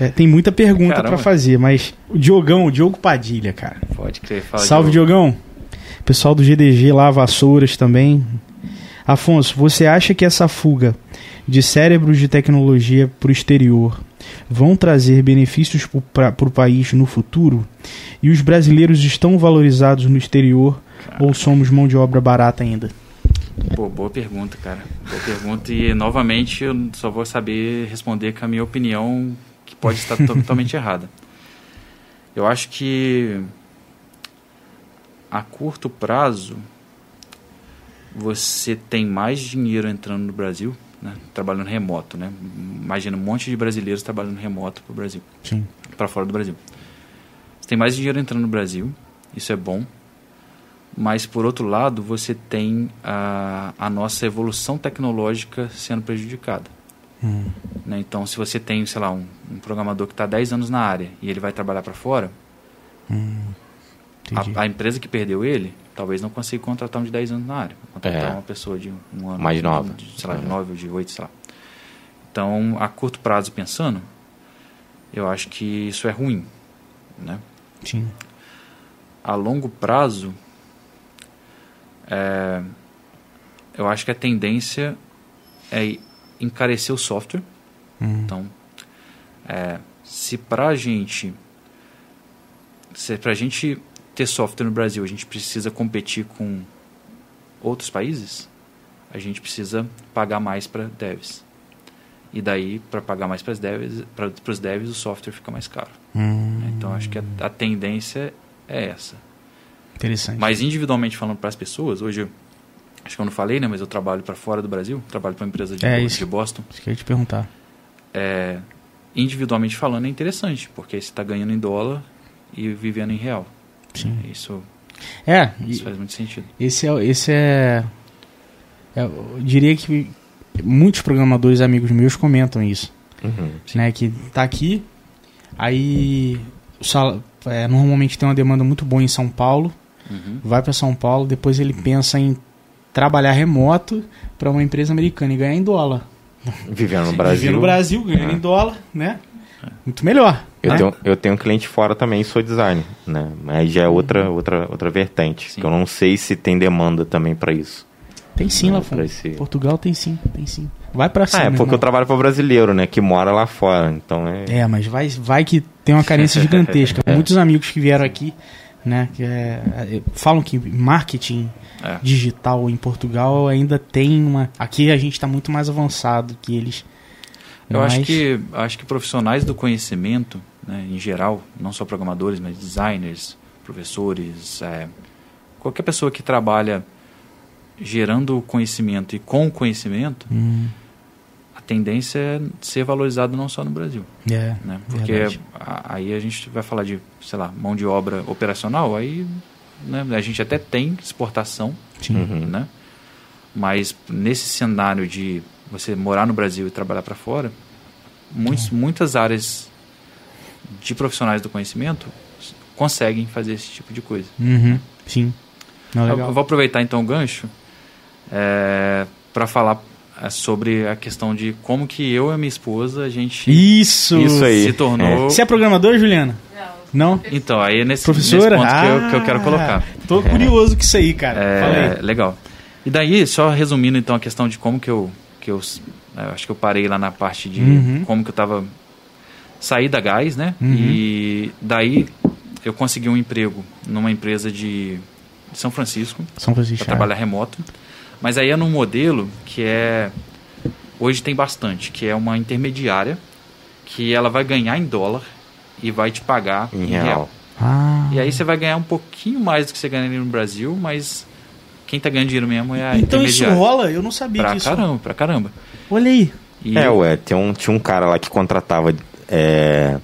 Speaker 2: É, tem muita pergunta para fazer, mas o Diogão, o Diogo Padilha, cara.
Speaker 3: Pode crer, fala
Speaker 2: Salve, Diogo. Diogão. Pessoal do GDG lá, Vassouras também. Afonso, você acha que essa fuga de cérebros de tecnologia para o exterior vão trazer benefícios para o país no futuro? E os brasileiros estão valorizados no exterior cara. ou somos mão de obra barata ainda?
Speaker 3: Pô, boa pergunta, cara. Boa pergunta. E novamente eu só vou saber responder com a minha opinião, que pode estar totalmente *laughs* errada. Eu acho que a curto prazo, você tem mais dinheiro entrando no Brasil, né, trabalhando remoto, né? Imagina um monte de brasileiros trabalhando remoto para o Brasil, para fora do Brasil. Você tem mais dinheiro entrando no Brasil, isso é bom. Mas por outro lado, você tem a, a nossa evolução tecnológica sendo prejudicada.
Speaker 2: Hum.
Speaker 3: Né? Então, se você tem, sei lá, um, um programador que está 10 anos na área e ele vai trabalhar para fora,
Speaker 2: Hum.
Speaker 3: A, a empresa que perdeu ele talvez não consiga contratar um de 10 anos na área. Contratar
Speaker 1: É.
Speaker 3: uma pessoa de um ano.
Speaker 1: Mais nova.
Speaker 3: De, sei lá, de
Speaker 1: É.
Speaker 3: 9 ou de 8, sei lá. Então, a curto prazo pensando, eu acho que isso é ruim. Né?
Speaker 2: Sim.
Speaker 3: A longo prazo, é, eu acho que a tendência é encarecer o software.
Speaker 2: Hum.
Speaker 3: Então, é, se pra gente se pra gente ter software no Brasil, a gente precisa competir com outros países, a gente precisa pagar mais para devs. E daí, para pagar mais para os devs, o software fica mais caro.
Speaker 2: Hum.
Speaker 3: Então, acho que a, a tendência é essa.
Speaker 2: Interessante.
Speaker 3: Mas individualmente falando para as pessoas, hoje, acho que eu não falei, né? Mas eu trabalho para fora do Brasil, trabalho para uma empresa de,
Speaker 2: É isso.
Speaker 3: de Boston.
Speaker 2: Isso que eu ia te perguntar.
Speaker 3: É, individualmente falando é interessante, porque aí você está ganhando em dólar e vivendo em real.
Speaker 2: Sim.
Speaker 3: Isso,
Speaker 2: É,
Speaker 3: isso faz muito sentido.
Speaker 2: Esse é, esse é, é- Eu diria que muitos programadores amigos meus comentam isso.
Speaker 1: Uhum.
Speaker 2: Né, que tá aqui, aí sal- é, normalmente tem uma demanda muito boa em São Paulo,
Speaker 3: Uhum.
Speaker 2: vai para São Paulo, depois ele pensa em trabalhar remoto para uma empresa americana e ganhar em dólar.
Speaker 1: Vivendo no
Speaker 2: Viver
Speaker 1: Brasil.
Speaker 2: no Brasil, ganhando
Speaker 1: É.
Speaker 2: em dólar, né? Muito melhor.
Speaker 1: Eu,
Speaker 2: né?
Speaker 1: tenho, eu tenho um cliente fora também, sou designer, né? Mas já é outra, outra, outra vertente.
Speaker 3: Sim.
Speaker 1: Que eu não sei se tem demanda também para isso.
Speaker 2: Tem sim,
Speaker 1: É,
Speaker 2: lá
Speaker 1: pra
Speaker 2: fora.
Speaker 1: esse-
Speaker 2: Portugal tem sim, tem sim. Vai pra cima.
Speaker 1: Ah, é porque
Speaker 2: irmão.
Speaker 1: eu trabalho para brasileiro, né? Que mora lá fora. Então é.
Speaker 2: É, mas vai, vai que tem uma carência gigantesca. *laughs* Muitos amigos que vieram aqui, né, que é, é, falam que marketing
Speaker 3: É.
Speaker 2: digital em Portugal ainda tem uma. Aqui a gente está muito mais avançado que eles.
Speaker 3: Eu acho
Speaker 2: Mas-
Speaker 3: que acho que profissionais do conhecimento, né, em geral, não só programadores, mas designers, professores, é, qualquer pessoa que trabalha gerando conhecimento e com conhecimento,
Speaker 2: Hum,
Speaker 3: a tendência é ser valorizado não só no Brasil.
Speaker 2: é,
Speaker 3: né? Porque
Speaker 2: Verdade.
Speaker 3: a- aí a gente vai falar de, sei lá, mão de obra operacional, aí né, a gente até tem exportação,
Speaker 2: sim.
Speaker 1: Uhum.
Speaker 3: né? Mas nesse cenário de você morar no Brasil e trabalhar para fora, muitos, muitas áreas de profissionais do conhecimento conseguem fazer esse tipo de coisa.
Speaker 2: Uhum, sim. Não,
Speaker 3: Eu,
Speaker 2: legal.
Speaker 3: eu vou aproveitar então o gancho para falar é, sobre a questão de como que eu e a minha esposa a gente
Speaker 2: Isso!
Speaker 1: Isso aí.
Speaker 3: se tornou
Speaker 2: Você é programador, Juliana? Não.
Speaker 3: Então, aí é nesse,
Speaker 2: Professora?
Speaker 3: nesse ponto que, eu, que eu
Speaker 2: Ah,
Speaker 3: quero colocar.
Speaker 2: Tô curioso com isso aí, cara. Fala
Speaker 3: É,
Speaker 2: aí.
Speaker 3: legal. E daí, só resumindo então a questão de como que eu, que eu, é, eu acho que eu parei lá na parte de
Speaker 2: Uhum.
Speaker 3: como que eu tava saí da Gás, né?
Speaker 2: Uhum.
Speaker 3: E daí eu consegui um emprego numa empresa de São Francisco
Speaker 2: São Francisco.
Speaker 3: para trabalhar remoto. Mas aí é num modelo que é hoje tem bastante, que é uma intermediária que ela vai ganhar em dólar e vai te pagar
Speaker 1: Em real.
Speaker 2: Ah.
Speaker 3: e aí você vai ganhar um pouquinho mais do que você ganharia no Brasil, mas quem tá ganhando dinheiro mesmo é a
Speaker 2: Então isso rola? Eu não sabia
Speaker 3: Pra
Speaker 2: disso.
Speaker 3: caramba, pra caramba.
Speaker 2: Olha aí.
Speaker 3: E
Speaker 1: É, ué, tem um, tinha um cara lá que contratava é,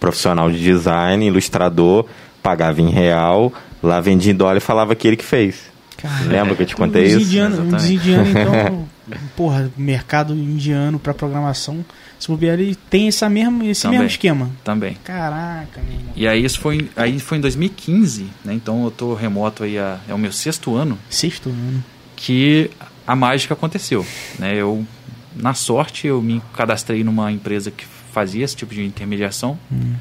Speaker 1: profissional de design, ilustrador, pagava em real, lá vendia em dólar e falava que ele que fez.
Speaker 2: Cara,
Speaker 1: Lembra que eu te contei isso?
Speaker 2: Os indianos, então, *laughs* porra, mercado indiano pra programação, se bobear, ele tem essa mesmo, esse
Speaker 3: Também.
Speaker 2: mesmo esquema.
Speaker 3: também.
Speaker 2: Caraca, meu irmão.
Speaker 3: E aí isso foi, aí foi em 2015, né? Então eu tô remoto aí, há- é o meu sexto ano,
Speaker 2: Sexto ano.
Speaker 3: que a mágica aconteceu, né? Eu, na sorte, eu me cadastrei numa empresa que fazia esse tipo de intermediação.
Speaker 2: Hum.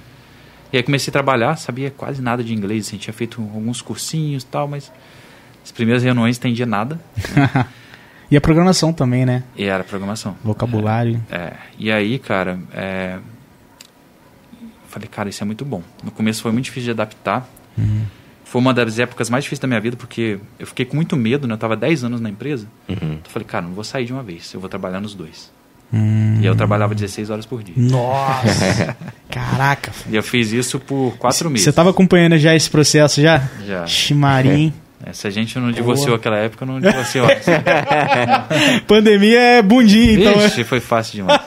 Speaker 3: E aí comecei a trabalhar, sabia quase nada de inglês, assim, tinha feito alguns cursinhos e tal, mas as primeiras reuniões não entendia nada. *laughs*
Speaker 2: E a programação também, né?
Speaker 3: E era programação.
Speaker 2: Vocabulário.
Speaker 3: É, e aí, cara, é, falei, cara, isso é muito bom. No começo foi muito difícil de adaptar.
Speaker 2: Uhum.
Speaker 3: Foi uma das épocas mais difíceis da minha vida, porque eu fiquei com muito medo, né? Eu tava 10 anos na empresa.
Speaker 1: Uhum.
Speaker 3: Então eu falei, cara, não vou sair de uma vez, eu vou trabalhar nos dois.
Speaker 2: Hum.
Speaker 3: E eu trabalhava 16 horas por dia.
Speaker 2: Nossa! *laughs* Caraca!
Speaker 3: E eu fiz isso por quatro meses.
Speaker 2: Você estava acompanhando já esse processo já?
Speaker 3: Já.
Speaker 2: Ximarim. *laughs*
Speaker 3: É, se a gente não divorciou naquela época, não divorciou. *laughs*
Speaker 2: Pandemia é bundinha, então.
Speaker 3: Vixe, foi fácil demais.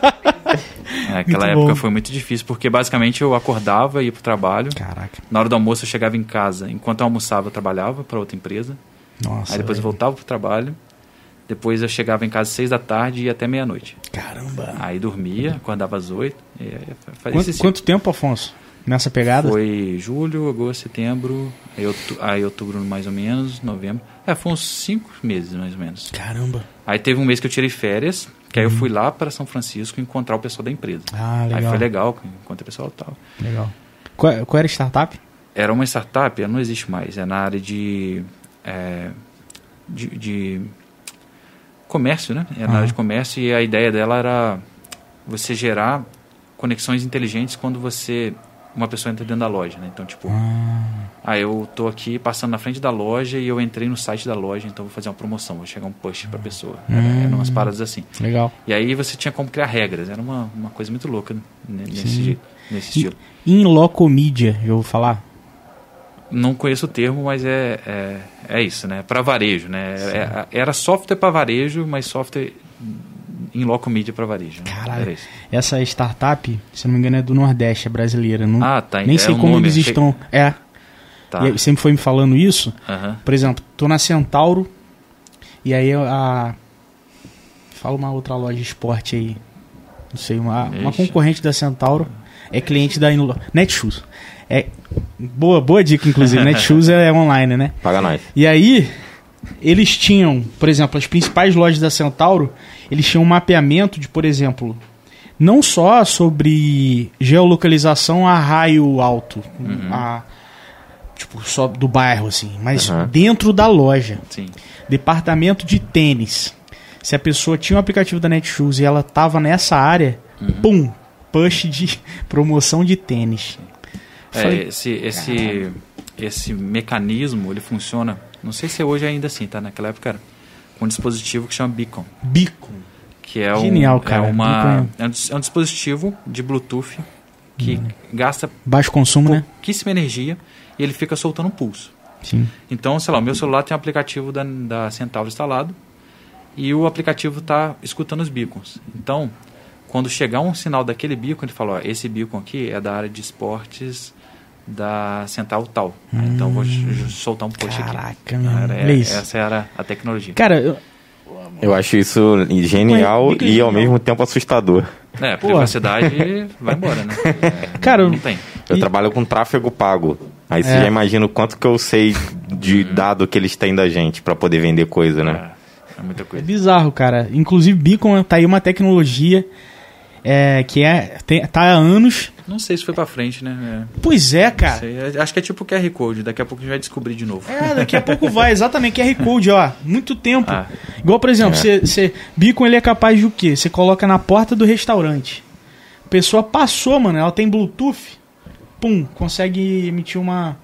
Speaker 3: Aquela
Speaker 2: Muito
Speaker 3: época
Speaker 2: bom.
Speaker 3: foi muito difícil, porque basicamente eu acordava, ia pro trabalho.
Speaker 2: Caraca.
Speaker 3: Na hora do almoço eu chegava em casa. Enquanto eu almoçava, eu trabalhava para outra empresa.
Speaker 2: Nossa.
Speaker 3: Aí depois eu
Speaker 2: velho.
Speaker 3: voltava pro trabalho. Depois eu chegava em casa às seis da tarde e ia até meia-noite.
Speaker 2: Caramba.
Speaker 3: Aí dormia, acordava às oito.
Speaker 2: Quanto,
Speaker 3: esse
Speaker 2: quanto tempo, Afonso? Nessa pegada?
Speaker 3: Foi julho, agosto, setembro, aí, outu- aí outubro mais ou menos, novembro. É, foi uns cinco meses mais ou menos.
Speaker 2: Caramba.
Speaker 3: Aí teve um mês que eu tirei férias, que aí eu fui lá para São Francisco encontrar o pessoal da empresa.
Speaker 2: Ah, legal.
Speaker 3: Aí foi legal, encontrei o pessoal e tal.
Speaker 2: Legal. Qual, qual era a startup?
Speaker 3: Era uma startup, ela não existe mais, é na área de, é, de, de comércio, né? É na
Speaker 2: Aham.
Speaker 3: área de comércio e a ideia dela era você gerar conexões inteligentes quando você uma pessoa entra dentro da loja, né? Então, tipo,
Speaker 2: Ah,
Speaker 3: ah, eu tô aqui passando na frente da loja e eu entrei no site da loja, então vou fazer uma promoção, vou chegar um push pra pessoa. Era,
Speaker 2: Hum.
Speaker 3: eram umas paradas assim.
Speaker 2: legal.
Speaker 3: E aí você tinha como criar regras, era uma, uma coisa muito louca né, nesse, nesse estilo.
Speaker 2: In loco media, eu vou falar.
Speaker 3: Não conheço o termo, mas é, é, é isso, né? Para varejo, né? É- era software para varejo, mas software em loco mídia para varejo. né?
Speaker 2: Caralho. Essa startup, se não me engano, é do Nordeste, é brasileira. Não,
Speaker 3: Ah, tá.
Speaker 2: nem
Speaker 3: é
Speaker 2: sei como
Speaker 3: nome,
Speaker 2: eles estão. É.
Speaker 3: Tá.
Speaker 2: E sempre foi me falando isso. Por exemplo, tô na Centauro e aí a. Fala uma outra loja de esporte aí. Não sei, uma, uma concorrente da Centauro é cliente da Inlo- Netshoes. É, boa, boa dica, inclusive. *laughs* Netshoes é online, né?
Speaker 1: Paga nós.
Speaker 2: E aí, eles tinham, por exemplo, as principais lojas da Centauro, eles tinham um mapeamento de, por exemplo, não só sobre geolocalização a raio alto, a, tipo, só do bairro, assim, mas
Speaker 1: Uhum.
Speaker 2: dentro da loja.
Speaker 3: Sim.
Speaker 2: Departamento de tênis. Se a pessoa tinha um aplicativo da Netshoes e ela tava nessa área, pum, push de *laughs* promoção de tênis.
Speaker 3: É, esse, esse, esse mecanismo, ele funciona, não sei se é hoje ainda assim, tá? Naquela época era, com um dispositivo que chama Beacon.
Speaker 2: bico.
Speaker 3: Que é, um,
Speaker 2: Genial, cara.
Speaker 3: é, uma,
Speaker 2: Beacon
Speaker 3: é, um, é um dispositivo de Bluetooth que
Speaker 2: Uhum.
Speaker 3: gasta
Speaker 2: Baixo consumo, né?
Speaker 3: pouquíssima energia e ele fica soltando um pulso.
Speaker 2: Sim.
Speaker 3: Então, sei lá, o meu celular tem um aplicativo da, da Centauro instalado e o aplicativo está escutando os beacons. Então, quando chegar um sinal daquele beacon, ele fala, ó, esse beacon aqui é da área de esportes da Centauro tal. Aí, Então, eu vou j- soltar um post aqui.
Speaker 2: Caraca.
Speaker 3: Era-
Speaker 2: Olha isso.
Speaker 3: essa era a tecnologia.
Speaker 2: Cara, eu-
Speaker 1: Eu acho isso genial
Speaker 2: Mas,
Speaker 1: e ao mesmo tempo assustador.
Speaker 3: É, privacidade vai embora, né? É, *laughs*
Speaker 2: Cara,
Speaker 3: não tem.
Speaker 1: Eu
Speaker 2: E-
Speaker 1: trabalho com tráfego pago. Aí você
Speaker 2: É.
Speaker 1: já imagina o quanto que eu sei de dado que eles têm da gente pra poder vender coisa, né?
Speaker 3: É, é muita
Speaker 2: é
Speaker 3: coisa.
Speaker 2: bizarro, cara. Inclusive, Beacon tá aí uma tecnologia é, que é, tem- tá há anos.
Speaker 3: Não sei se foi pra frente, né?
Speaker 2: Pois é,
Speaker 3: É,
Speaker 2: cara.
Speaker 3: sei. É, acho que é tipo QR Code, daqui a pouco a gente vai descobrir de novo.
Speaker 2: É, daqui a pouco vai, exatamente, QR Code, ó. Muito tempo.
Speaker 3: Ah.
Speaker 2: Igual, por exemplo,
Speaker 1: É.
Speaker 2: você, você, Beacon ele é capaz de o quê? Você coloca na porta do restaurante. A pessoa passou, mano, ela tem Bluetooth. Pum, consegue emitir uma,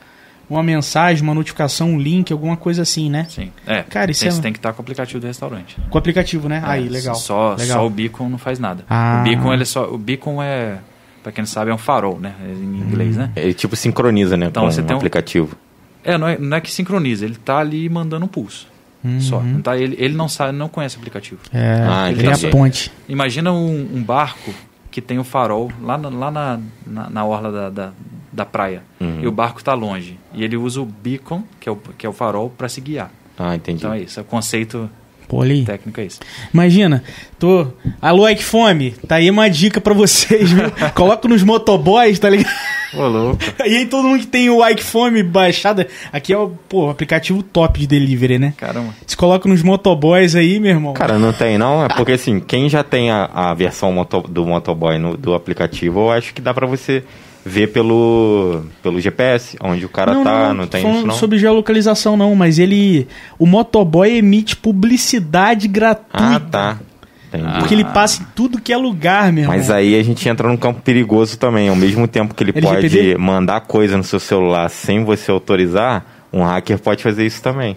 Speaker 2: uma mensagem, uma notificação, um link, alguma coisa assim, né?
Speaker 3: Sim. É,
Speaker 2: Cara, isso
Speaker 3: tem,
Speaker 2: é-
Speaker 3: você tem que estar com o aplicativo do restaurante.
Speaker 2: Com o aplicativo, né? Aí,
Speaker 3: É,
Speaker 2: legal.
Speaker 3: Só,
Speaker 2: legal.
Speaker 3: só o beacon não faz nada.
Speaker 2: Ah.
Speaker 3: O beacon ele é só, o beacon é, para quem não sabe, é um farol, né? Em inglês, né?
Speaker 1: Ele tipo sincroniza, né,
Speaker 3: Então
Speaker 1: com
Speaker 3: você
Speaker 1: o
Speaker 3: tem um-
Speaker 1: aplicativo.
Speaker 3: É, não é, não é que sincroniza, ele tá ali mandando um pulso. Só. Não tá, ele, ele não sabe, não conhece o aplicativo.
Speaker 2: É,
Speaker 1: Ah,
Speaker 2: ele é a ponte.
Speaker 3: Imagina um, um barco que tem o farol lá na, lá na, na, na orla da, da, da praia.
Speaker 1: Uhum.
Speaker 3: E o barco está longe. E ele usa o beacon, que é o, que é o farol, para se guiar.
Speaker 1: Ah, entendi.
Speaker 3: Então é isso. O conceito
Speaker 2: Pô, ali.
Speaker 3: técnico é isso.
Speaker 2: Imagina, tô. Alô, Ike Fome, tá aí uma dica pra vocês, viu? *laughs* Coloca nos motoboys, tá ligado?
Speaker 3: Ô, louco.
Speaker 2: E aí todo mundo que tem o Ike Fome baixado. Aqui é o pô, aplicativo top de delivery, né?
Speaker 3: Caramba.
Speaker 2: Se coloca nos motoboys aí, meu irmão.
Speaker 1: Cara, não tem não, é porque assim, quem já tem a, a versão moto- do motoboy no- do aplicativo, eu acho que dá pra você ver pelo, pelo GPS, onde o cara tá, não, tem
Speaker 2: falando
Speaker 1: isso não?
Speaker 2: sobre geolocalização não, mas ele o motoboy emite publicidade gratuita.
Speaker 1: Ah, tá. Entendi.
Speaker 2: Porque ele passa em tudo que é lugar, meu irmão.
Speaker 1: Mas aí a gente entra num campo perigoso também. Ao mesmo tempo que ele
Speaker 2: LGPD?
Speaker 1: pode mandar coisa no seu celular sem você autorizar, um hacker pode fazer isso também.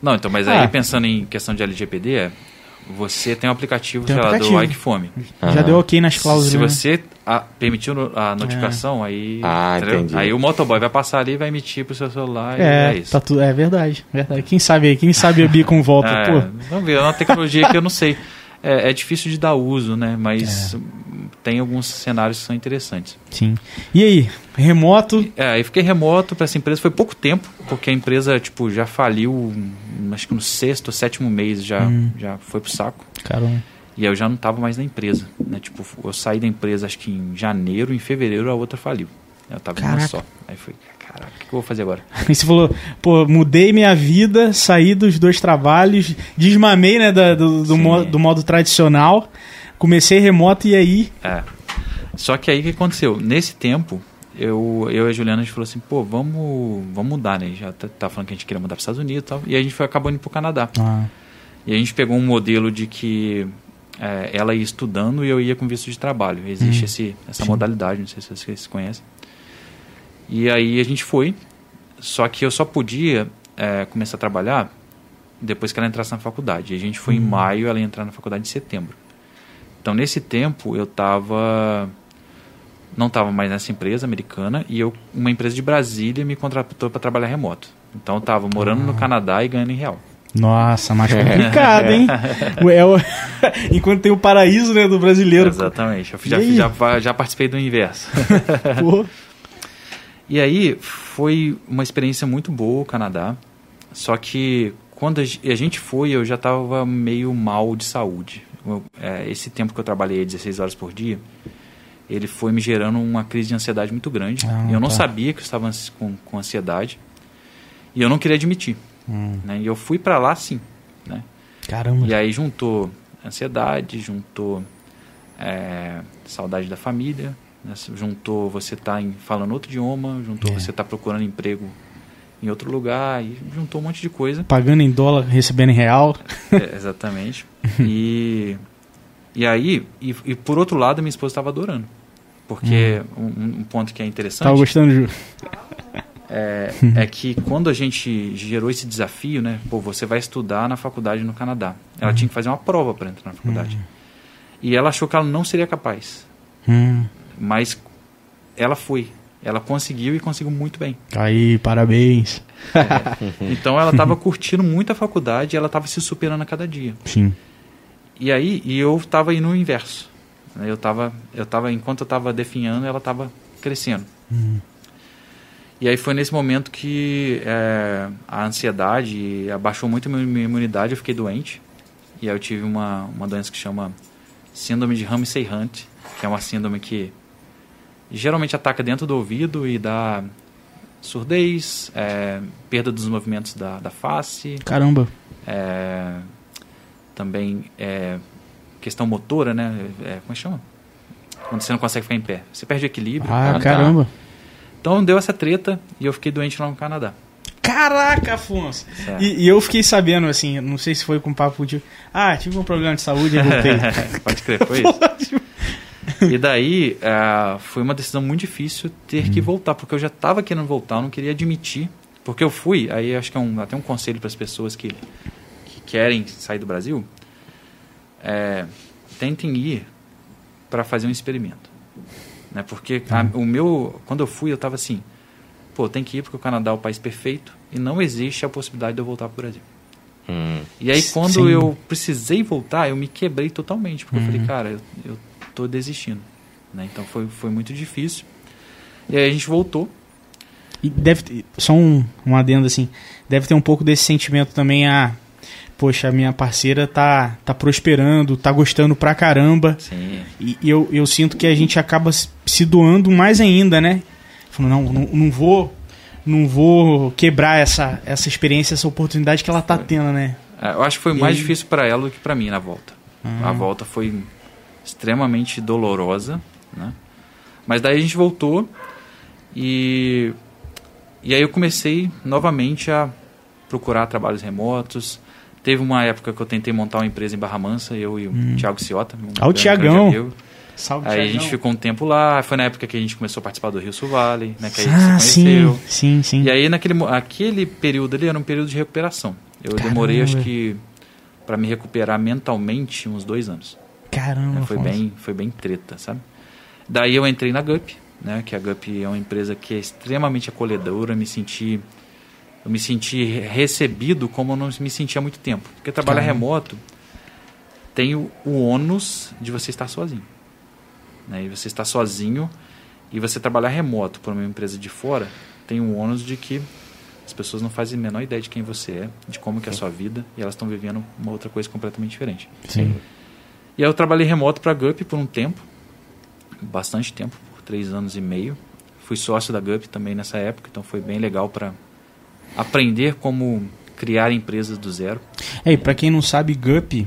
Speaker 3: Não, então, mas
Speaker 2: Ah.
Speaker 3: aí pensando em questão de LGPD, é, você tem um aplicativo,
Speaker 2: Tem um
Speaker 3: sei lá, do Ike Fome.
Speaker 2: Já
Speaker 1: Ah.
Speaker 2: deu ok nas cláusulas.
Speaker 3: Se
Speaker 2: né?
Speaker 3: você a, permitiu no- a notificação, aí.
Speaker 1: Ah.
Speaker 3: Aí o motoboy vai passar ali, vai emitir pro seu celular e
Speaker 2: É,
Speaker 3: é isso.
Speaker 2: tá tudo, é verdade, verdade. Quem sabe aí, quem sabe a Beacon volta,
Speaker 3: É,
Speaker 2: pô.
Speaker 3: vamos ver, é uma tecnologia que eu não sei. *laughs* É, é difícil de dar uso, né? Mas
Speaker 2: É.
Speaker 3: tem alguns cenários que são interessantes.
Speaker 2: Sim. E aí, remoto,
Speaker 3: É, aí fiquei remoto para essa empresa, foi pouco tempo, porque a empresa, tipo, já faliu, hum, acho que no sexto ou sétimo mês já,
Speaker 2: Hum.
Speaker 3: já foi pro saco.
Speaker 2: caramba.
Speaker 3: E eu já não tava mais na empresa, né? Tipo, eu saí da empresa acho que em janeiro, em fevereiro a outra faliu. Eu tava em uma só. Aí foi, caraca, o que eu vou fazer agora?
Speaker 2: Aí *laughs* você falou, pô, mudei minha vida, saí dos dois trabalhos, desmamei, né, do, do,
Speaker 3: Sim.
Speaker 2: mo- do modo tradicional, comecei remoto e aí,
Speaker 3: É. Só que aí o que aconteceu? Nesse tempo, eu, eu e a Juliana, a gente falou assim, pô, vamos, vamos mudar, né? Já tá, tá falando que a gente queria mudar para os Estados Unidos e tal. E a gente foi acabando indo pro Canadá.
Speaker 2: Ah,
Speaker 3: E a gente pegou um modelo de que é, ela ia estudando e eu ia com visto de trabalho. Existe
Speaker 2: Hum.
Speaker 3: esse, essa
Speaker 2: Sim.
Speaker 3: modalidade, não sei se vocês conhecem. E aí a gente foi, só que eu só podia é, começar a trabalhar depois que ela entrasse na faculdade. A gente foi em
Speaker 2: Hum.
Speaker 3: maio, ela ia entrar na faculdade em setembro. Então nesse tempo eu estava não estava mais nessa empresa americana e eu uma empresa de Brasília me contratou para trabalhar remoto. Então eu estava morando
Speaker 2: Ah.
Speaker 3: no Canadá e ganhando em real.
Speaker 2: nossa, mais *laughs* complicado, hein? *laughs* É o- *laughs* Enquanto tem o paraíso, né, do brasileiro.
Speaker 3: Exatamente. Eu já, já, já participei do inverso.
Speaker 2: Pô,
Speaker 3: e aí foi uma experiência muito boa o Canadá. Só que quando a ge- a gente foi, eu já estava meio mal de saúde. É, esse tempo que eu trabalhei 16 horas por dia, ele foi me gerando uma crise de ansiedade muito grande.
Speaker 2: Ah,
Speaker 3: eu não
Speaker 2: tá.
Speaker 3: sabia que eu estava com, com ansiedade. E eu não queria admitir.
Speaker 2: Hum,
Speaker 3: Né? E eu fui para lá sim. Né?
Speaker 2: caramba.
Speaker 3: E aí juntou ansiedade, juntou é, saudade da família, né? juntou você estar falando outro idioma, juntou
Speaker 2: É.
Speaker 3: você estar procurando emprego em outro lugar, e juntou um monte de coisa.
Speaker 2: Pagando em dólar, recebendo em real.
Speaker 3: É, exatamente. *laughs* e, e aí, e, e por outro lado, minha esposa estava adorando. Porque um, um ponto que é interessante
Speaker 2: Tava gostando, Ju?
Speaker 3: é, é *laughs* que quando a gente gerou esse desafio, né? Pô, você vai estudar na faculdade no Canadá. Ela tinha que fazer uma prova para entrar na faculdade. E ela achou que ela não seria capaz.
Speaker 2: Hum,
Speaker 3: Mas ela foi. Ela conseguiu e conseguiu muito bem.
Speaker 2: aí, parabéns.
Speaker 3: Então ela estava curtindo muito a faculdade e ela estava se superando a cada dia.
Speaker 2: Sim.
Speaker 3: E aí, e eu estava indo no inverso. né? Eu estava, eu tava, enquanto eu estava definhando, ela estava crescendo.
Speaker 2: Hum,
Speaker 3: E aí foi nesse momento que é, a ansiedade abaixou muito a minha imunidade, eu fiquei doente. E aí eu tive uma, uma doença que chama síndrome de Ramsay-Hunt, que é uma síndrome que geralmente ataca dentro do ouvido e dá surdez, é, perda dos movimentos da, da face,
Speaker 2: caramba.
Speaker 3: é, também é, questão motora, né? É, como é que chama? Quando você não consegue ficar em pé. Você perde o equilíbrio.
Speaker 2: Ah,
Speaker 3: tá?
Speaker 2: caramba.
Speaker 3: Então deu essa treta e eu fiquei doente lá no Canadá.
Speaker 2: Caraca, Afonso. E, e eu fiquei sabendo, assim, não sei se foi com papo contigo. Ah, tive um problema de saúde e voltei. *laughs*
Speaker 3: Pode crer, foi isso. E daí é, foi uma decisão muito difícil ter que voltar, porque eu já estava querendo voltar, eu não queria admitir. Porque eu fui, aí acho que é um, até um conselho para as pessoas que, que querem sair do Brasil. é, tentem ir para fazer um experimento. Né? Porque a- o meu, quando eu fui, eu estava assim, pô, tem que ir porque o Canadá é o país perfeito e não existe a possibilidade de eu voltar para o Brasil.
Speaker 1: Hum.
Speaker 3: E aí, quando
Speaker 2: Sim.
Speaker 3: eu precisei voltar, eu me quebrei totalmente. Porque eu falei,
Speaker 2: Uhum.
Speaker 3: cara, eu, eu tô desistindo. Né? Então foi, foi muito difícil. E aí a gente voltou.
Speaker 2: E deve ter, só um, um adendo assim, deve ter um pouco desse sentimento também, ah, poxa, a minha parceira tá, tá prosperando, tá gostando pra caramba,
Speaker 3: Sim.
Speaker 2: e, e eu, eu sinto que a gente acaba se- doando mais ainda, né? Falando, não, não, não vou não vou quebrar essa, essa experiência, essa oportunidade que ela tá tendo, né?
Speaker 3: É, Eu acho que foi
Speaker 2: E
Speaker 3: mais
Speaker 2: aí?
Speaker 3: difícil para ela do que para mim na volta.
Speaker 2: Ah.
Speaker 3: A volta foi extremamente dolorosa, né? Mas daí a gente voltou e e aí eu comecei novamente a procurar trabalhos remotos. Teve uma época que eu tentei montar uma empresa em Barra Mansa, eu e o Thiago Ciota. um
Speaker 2: Ah, o
Speaker 3: amigo.
Speaker 2: Salve,
Speaker 3: Aí a
Speaker 2: Thiagão.
Speaker 3: gente ficou um tempo lá, foi na época que a gente começou a participar do Rio Sul Valley, né, que aí
Speaker 2: Ah,
Speaker 3: você
Speaker 2: sim,
Speaker 3: conheceu.
Speaker 2: sim, sim.
Speaker 3: E aí naquele aquele período ali era um período de recuperação. Eu
Speaker 2: Caramba.
Speaker 3: demorei acho que para me recuperar mentalmente uns dois anos.
Speaker 2: Caramba,
Speaker 3: né? Foi
Speaker 2: Afonso.
Speaker 3: bem, foi bem treta, sabe? Daí eu entrei na GUP, né, que a GUP é uma empresa que é extremamente acolhedora, me senti eu me senti recebido como eu não me sentia há muito tempo. Porque trabalhar
Speaker 2: Caramba.
Speaker 3: remoto tem o, o ônus de você estar sozinho. Né? E você estar sozinho e você trabalhar remoto por uma empresa de fora tem o ônus de que as pessoas não fazem a menor ideia de quem você é, de como que é a sua vida e elas estão vivendo uma outra coisa completamente diferente.
Speaker 2: Sim.
Speaker 3: E aí eu trabalhei remoto para a GUP por um tempo, bastante tempo, por três anos e meio. Fui sócio da GUP também nessa época, então foi bem legal para aprender como criar empresas do zero.
Speaker 2: É, e pra quem não sabe, GUP,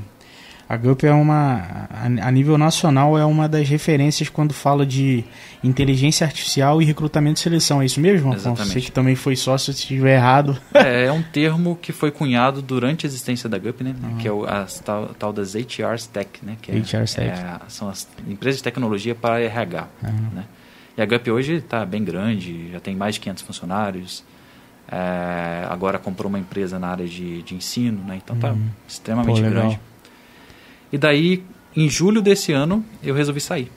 Speaker 2: a GUP é uma, a, nível nacional, é uma das referências quando fala de inteligência artificial e recrutamento e seleção. É isso mesmo, Afonso?
Speaker 3: Exatamente.
Speaker 2: Você que também foi sócio, se estiver errado.
Speaker 3: É, é um termo que foi cunhado durante a existência da GUP, né? Que é o, a tal, tal das HR Stack, né? Que é,
Speaker 2: HR Stack.
Speaker 3: é, são as empresas de tecnologia para RH,
Speaker 2: Aham.
Speaker 3: né? E a GUP hoje está bem grande, já tem mais de 500 funcionários. É, agora comprou uma empresa na área de, de ensino, né? Então está
Speaker 2: Uhum.
Speaker 3: extremamente
Speaker 2: Pô,
Speaker 3: grande. E daí, em julho desse ano, eu resolvi sair.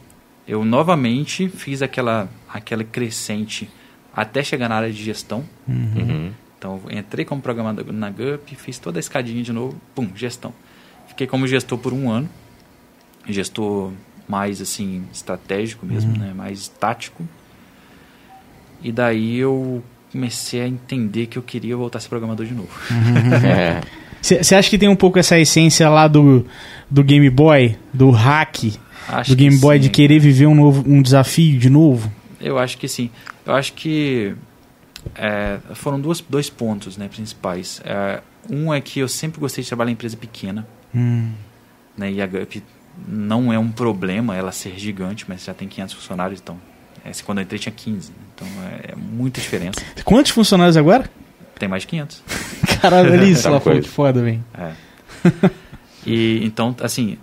Speaker 3: Eu novamente fiz aquela, aquela crescente até chegar na área de gestão.
Speaker 1: Uhum.
Speaker 3: Então, eu entrei como programador na GUP, fiz toda a escadinha de novo, pum, gestão. Fiquei como gestor por um ano, gestor mais assim estratégico mesmo, né, mais tático. E daí eu comecei a entender que eu queria voltar a ser programador de novo. *laughs* *laughs*
Speaker 1: É.
Speaker 2: Você acha que tem um pouco essa essência lá do, do Game Boy, do hack,
Speaker 3: Acho
Speaker 2: do Game Boy
Speaker 3: sim.
Speaker 2: de querer viver um, novo, um desafio de novo?
Speaker 3: Eu acho que sim. Eu acho que é, foram duas, dois pontos né, principais. É, um é que eu sempre gostei de trabalhar em empresa pequena.
Speaker 2: Hum,
Speaker 3: né? E a GUP não é um problema ela ser gigante, mas já tem 500 funcionários, então. Esse, quando eu entrei tinha 15, né? então é, é muita diferença.
Speaker 2: Quantos funcionários agora?
Speaker 3: Tem mais de 500. *laughs*
Speaker 2: Caralho, olha isso
Speaker 1: Tá
Speaker 2: lá,
Speaker 1: coisa.
Speaker 2: que foda, velho.
Speaker 3: É. e então, assim,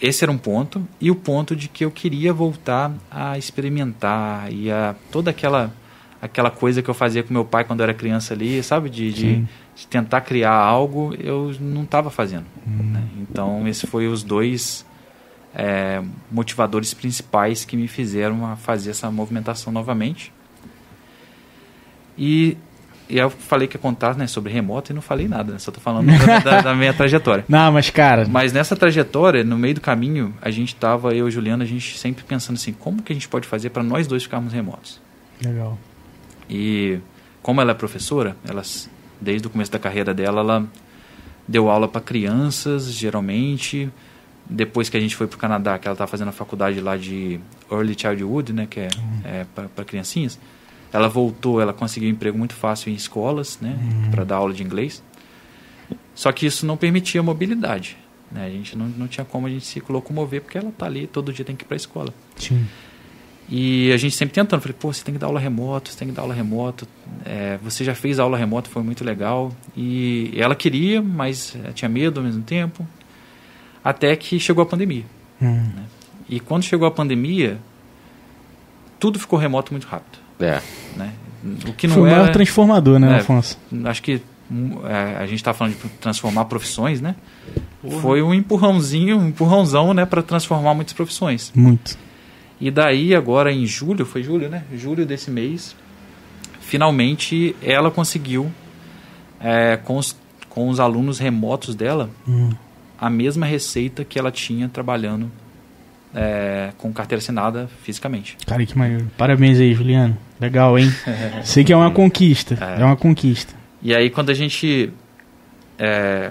Speaker 3: esse era um ponto e o ponto de que eu queria voltar a experimentar e a toda aquela aquela coisa que eu fazia com meu pai quando eu era criança ali, sabe, de, de, de tentar criar algo, eu não estava fazendo.
Speaker 2: Hum.
Speaker 3: né? Então, esses foram os dois é, motivadores principais que me fizeram a fazer essa movimentação novamente. E, e eu falei que ia contar né, sobre remoto e não falei nada, né? só estou falando da, da- da minha trajetória. *laughs*
Speaker 2: Não, mas cara,
Speaker 3: Mas nessa trajetória, no meio do caminho, a gente estava, eu e Juliana, a gente sempre pensando assim, como que a gente pode fazer para nós dois ficarmos remotos?
Speaker 2: legal.
Speaker 3: E como ela é professora, ela desde o começo da carreira dela, ela deu aula para crianças, geralmente. Depois que a gente foi para o Canadá, que ela estava fazendo a faculdade lá de Early Childhood, né, que é, é para criancinhas, ela voltou, ela conseguiu um emprego muito fácil em escolas, né, para dar aula de inglês. Só que isso não permitia mobilidade. Né? A gente não, não tinha como a gente se locomover, porque ela está ali, todo dia tem que ir para a escola.
Speaker 2: Sim.
Speaker 3: E a gente sempre tentando, falei, pô, você tem que dar aula remoto, você tem que dar aula remoto. É, você já fez aula remoto, foi muito legal. E ela queria, mas eh, tinha medo ao mesmo tempo. Até que chegou a pandemia.
Speaker 2: Hum.
Speaker 3: E quando chegou a pandemia, tudo ficou remoto muito rápido.
Speaker 1: É.
Speaker 3: Né? O que não
Speaker 2: Foi o maior
Speaker 3: era,
Speaker 2: transformador, né,
Speaker 3: É.
Speaker 2: Afonso?
Speaker 3: acho que hum, é, a gente está falando de transformar profissões, né? Foi um empurrãozinho, um empurrãozão, né, para transformar muitas profissões.
Speaker 2: Muito.
Speaker 3: E daí, agora em julho, foi julho, né? Julho desse mês, finalmente ela conseguiu, é, com, os, com os alunos remotos dela,
Speaker 2: Hum.
Speaker 3: a mesma receita que ela tinha trabalhando é, com carteira assinada fisicamente.
Speaker 2: Cara, que maneiro. Parabéns aí, Juliano. Legal, hein? *laughs* Sei que é uma conquista. É,
Speaker 3: É.
Speaker 2: uma conquista.
Speaker 3: E aí, quando a gente é,